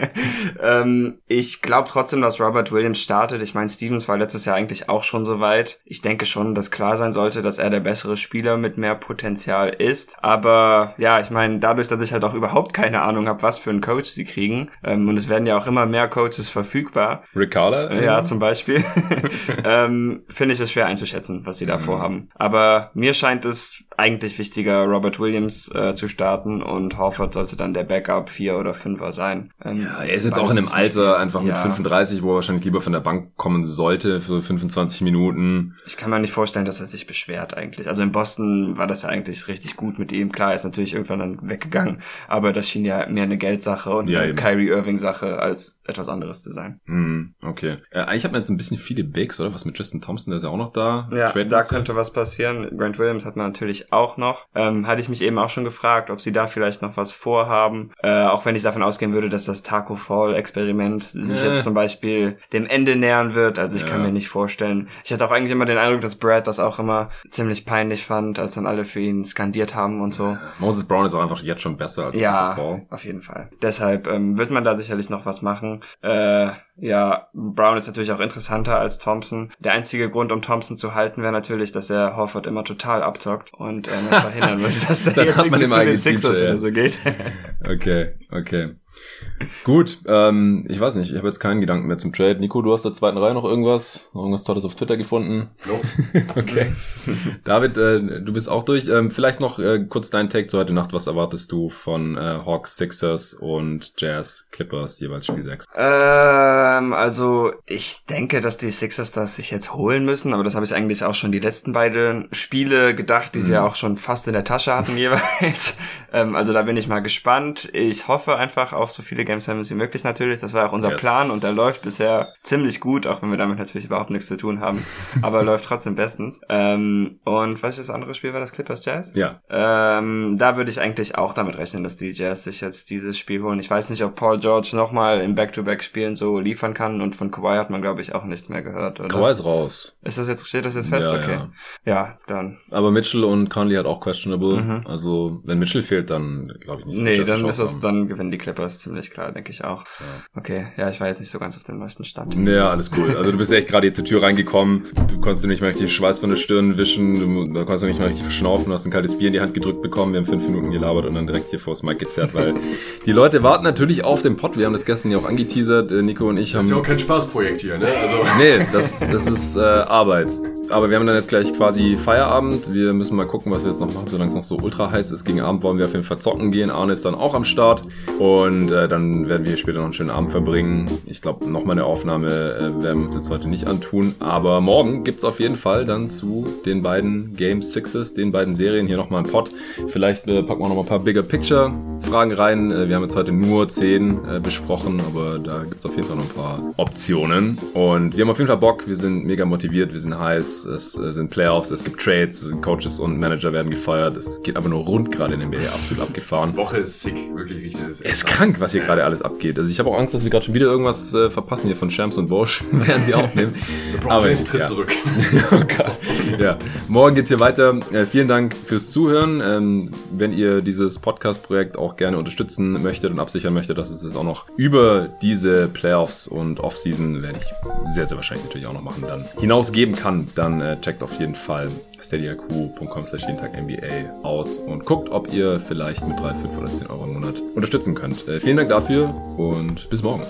ähm, ich glaube trotzdem, dass Robert Williams startet. Ich meine, Stevens war letztes Jahr eigentlich auch schon so weit. Ich denke schon, dass klar sein sollte, dass er der bessere Spieler mit mehr Potenzial ist. Aber ja, ich meine, dadurch, dass ich halt auch überhaupt keine Ahnung habe, was für einen Coach sie kriegen, ähm, und es werden ja auch immer mehr Coaches verfügbar. Ricarda? Äh, ja, zum Beispiel. ähm, Finde ich es schwer einzuschätzen, was sie da mhm. vorhaben. Aber mir scheint es eigentlich wichtiger, Robert Williams äh, zu starten und Horford sollte dann der Backup 4 oder 5er sein. Ähm, ja, er ist jetzt auch in einem Alter einfach mit ja. 35, wo er wahrscheinlich lieber von der Bank kommen sollte für 25 Minuten. Ich kann mir nicht vorstellen, dass er sich beschwert eigentlich. Also in Boston war das ja eigentlich richtig gut mit ihm. Klar, er ist natürlich irgendwann dann weggegangen, aber das schien ja mehr eine Geldsache und ja, eine Kyrie Irving Sache als etwas anderes zu sein. Mm, okay. Äh, eigentlich hat man jetzt ein bisschen viele Bigs, oder? Was mit Tristan Thompson, der ist ja auch noch da. Ja, Trade da könnte was passieren. Grant Williams hat man natürlich auch noch. Ähm, hatte ich mich eben auch schon gefragt, ob sie da vielleicht noch was vorhaben. Äh, auch wenn ich davon ausgehen würde, dass das Taco Fall Experiment sich äh. jetzt zum Beispiel dem Ende nähern wird. Also ich ja. kann mir nicht vorstellen. Ich hatte auch eigentlich immer den Eindruck, dass Brad das auch immer ziemlich peinlich fand, als dann alle für ihn skandiert haben und so. Moses Brown ist auch einfach jetzt schon besser als ja, Fall. auf jeden Fall. Deshalb ähm, wird man da sicherlich noch was machen. Äh, ja, Brown ist natürlich auch interessanter als Thompson. Der einzige Grund, um Thompson zu halten, wäre natürlich, dass er Horford immer total abzockt und äh, verhindern muss, dass der jetzt irgendwie zu den Sixers oder so geht. okay, okay. Gut, ähm, ich weiß nicht, ich habe jetzt keinen Gedanken mehr zum Trade. Nico, du hast der zweiten Reihe noch irgendwas, irgendwas Tolles auf Twitter gefunden? Nope. okay. David, äh, du bist auch durch. Ähm, vielleicht noch äh, kurz dein Take zu heute Nacht. Was erwartest du von äh, Hawks, Sixers und Jazz, Clippers, jeweils Spiel 6? Ähm, also ich denke, dass die Sixers das sich jetzt holen müssen, aber das habe ich eigentlich auch schon die letzten beiden Spiele gedacht, die mhm. sie ja auch schon fast in der Tasche hatten jeweils. ähm, also da bin ich mal gespannt. Ich hoffe einfach auf so viele Game Sevens wie möglich natürlich. Das war auch unser yes. Plan und der läuft bisher ziemlich gut, auch wenn wir damit natürlich überhaupt nichts zu tun haben. Aber läuft trotzdem bestens. Ähm, und was ist das andere Spiel? War das Clippers Jazz? Ja. Ähm, da würde ich eigentlich auch damit rechnen, dass die Jazz sich jetzt dieses Spiel holen. Ich weiß nicht, ob Paul George nochmal im Back-to-Back-Spielen so liefern kann und von Kawhi hat man, glaube ich, auch nichts mehr gehört, oder? Kawhi ist raus. Ist das jetzt, steht das jetzt fest? Ja, okay. Ja. ja, dann. Aber Mitchell und Conley hat auch questionable. Mhm. Also, wenn Mitchell fehlt, dann glaube ich nicht. Nee, dann ist es, dann gewinnen die Clippers ziemlich klar denke ich auch. Ja. Okay, ja, ich war jetzt nicht so ganz auf dem neuesten Stand. Ja, alles cool. Also du bist echt gerade hier zur Tür reingekommen, du konntest nicht mehr richtig Schweiß von der Stirn wischen, du, konntest nicht mehr richtig verschnaufen, du hast ein kaltes Bier in die Hand gedrückt bekommen, wir haben fünf Minuten gelabert und dann direkt hier vors Mic gezerrt, weil die Leute warten natürlich auf den Pod. Wir haben das gestern ja auch angeteasert, äh, Nico und ich haben... Das ist ja auch kein Spaßprojekt hier, ne? Also. Nee, das, das ist äh, Arbeit. Aber wir haben dann jetzt gleich quasi Feierabend. Wir müssen mal gucken, was wir jetzt noch machen, solange es noch so ultra heiß ist. Gegen Abend wollen wir auf jeden Fall zocken gehen. Arne ist dann auch am Start. Und äh, dann werden wir später noch einen schönen Abend verbringen. Ich glaube, nochmal eine Aufnahme äh, werden wir uns jetzt heute nicht antun. Aber morgen gibt's auf jeden Fall dann zu den beiden Game Sixes, den beiden Serien hier nochmal einen Pod. Vielleicht äh, packen wir noch mal ein paar Bigger Picture Fragen rein. Äh, wir haben jetzt heute nur zehn äh, besprochen, aber da gibt's auf jeden Fall noch ein paar Optionen. Und wir haben auf jeden Fall Bock. Wir sind mega motiviert. Wir sind heiß es sind Playoffs, es gibt Trades, Coaches und Manager werden gefeuert. Es geht aber nur rund gerade in den NBA, absolut abgefahren. Die Woche ist sick, wirklich richtig. Es ist krank, was hier gerade alles abgeht. Also ich habe auch Angst, dass wir gerade schon wieder irgendwas äh, verpassen hier von Shams und Bosch, während wir aufnehmen. aber James tritt ja. zurück. oh ja, morgen geht's hier weiter. Äh, vielen Dank fürs Zuhören. Ähm, wenn ihr dieses Podcast-Projekt auch gerne unterstützen möchtet und absichern möchtet, dass es es auch noch über diese Playoffs und Offseason, werde ich sehr, sehr wahrscheinlich natürlich auch noch machen, dann hinausgeben kann, dann äh, checkt auf jeden Fall steadyhq.com slash NBA aus und guckt, ob ihr vielleicht mit 3, 5 oder 10 Euro im Monat unterstützen könnt. Äh, vielen Dank dafür und bis morgen.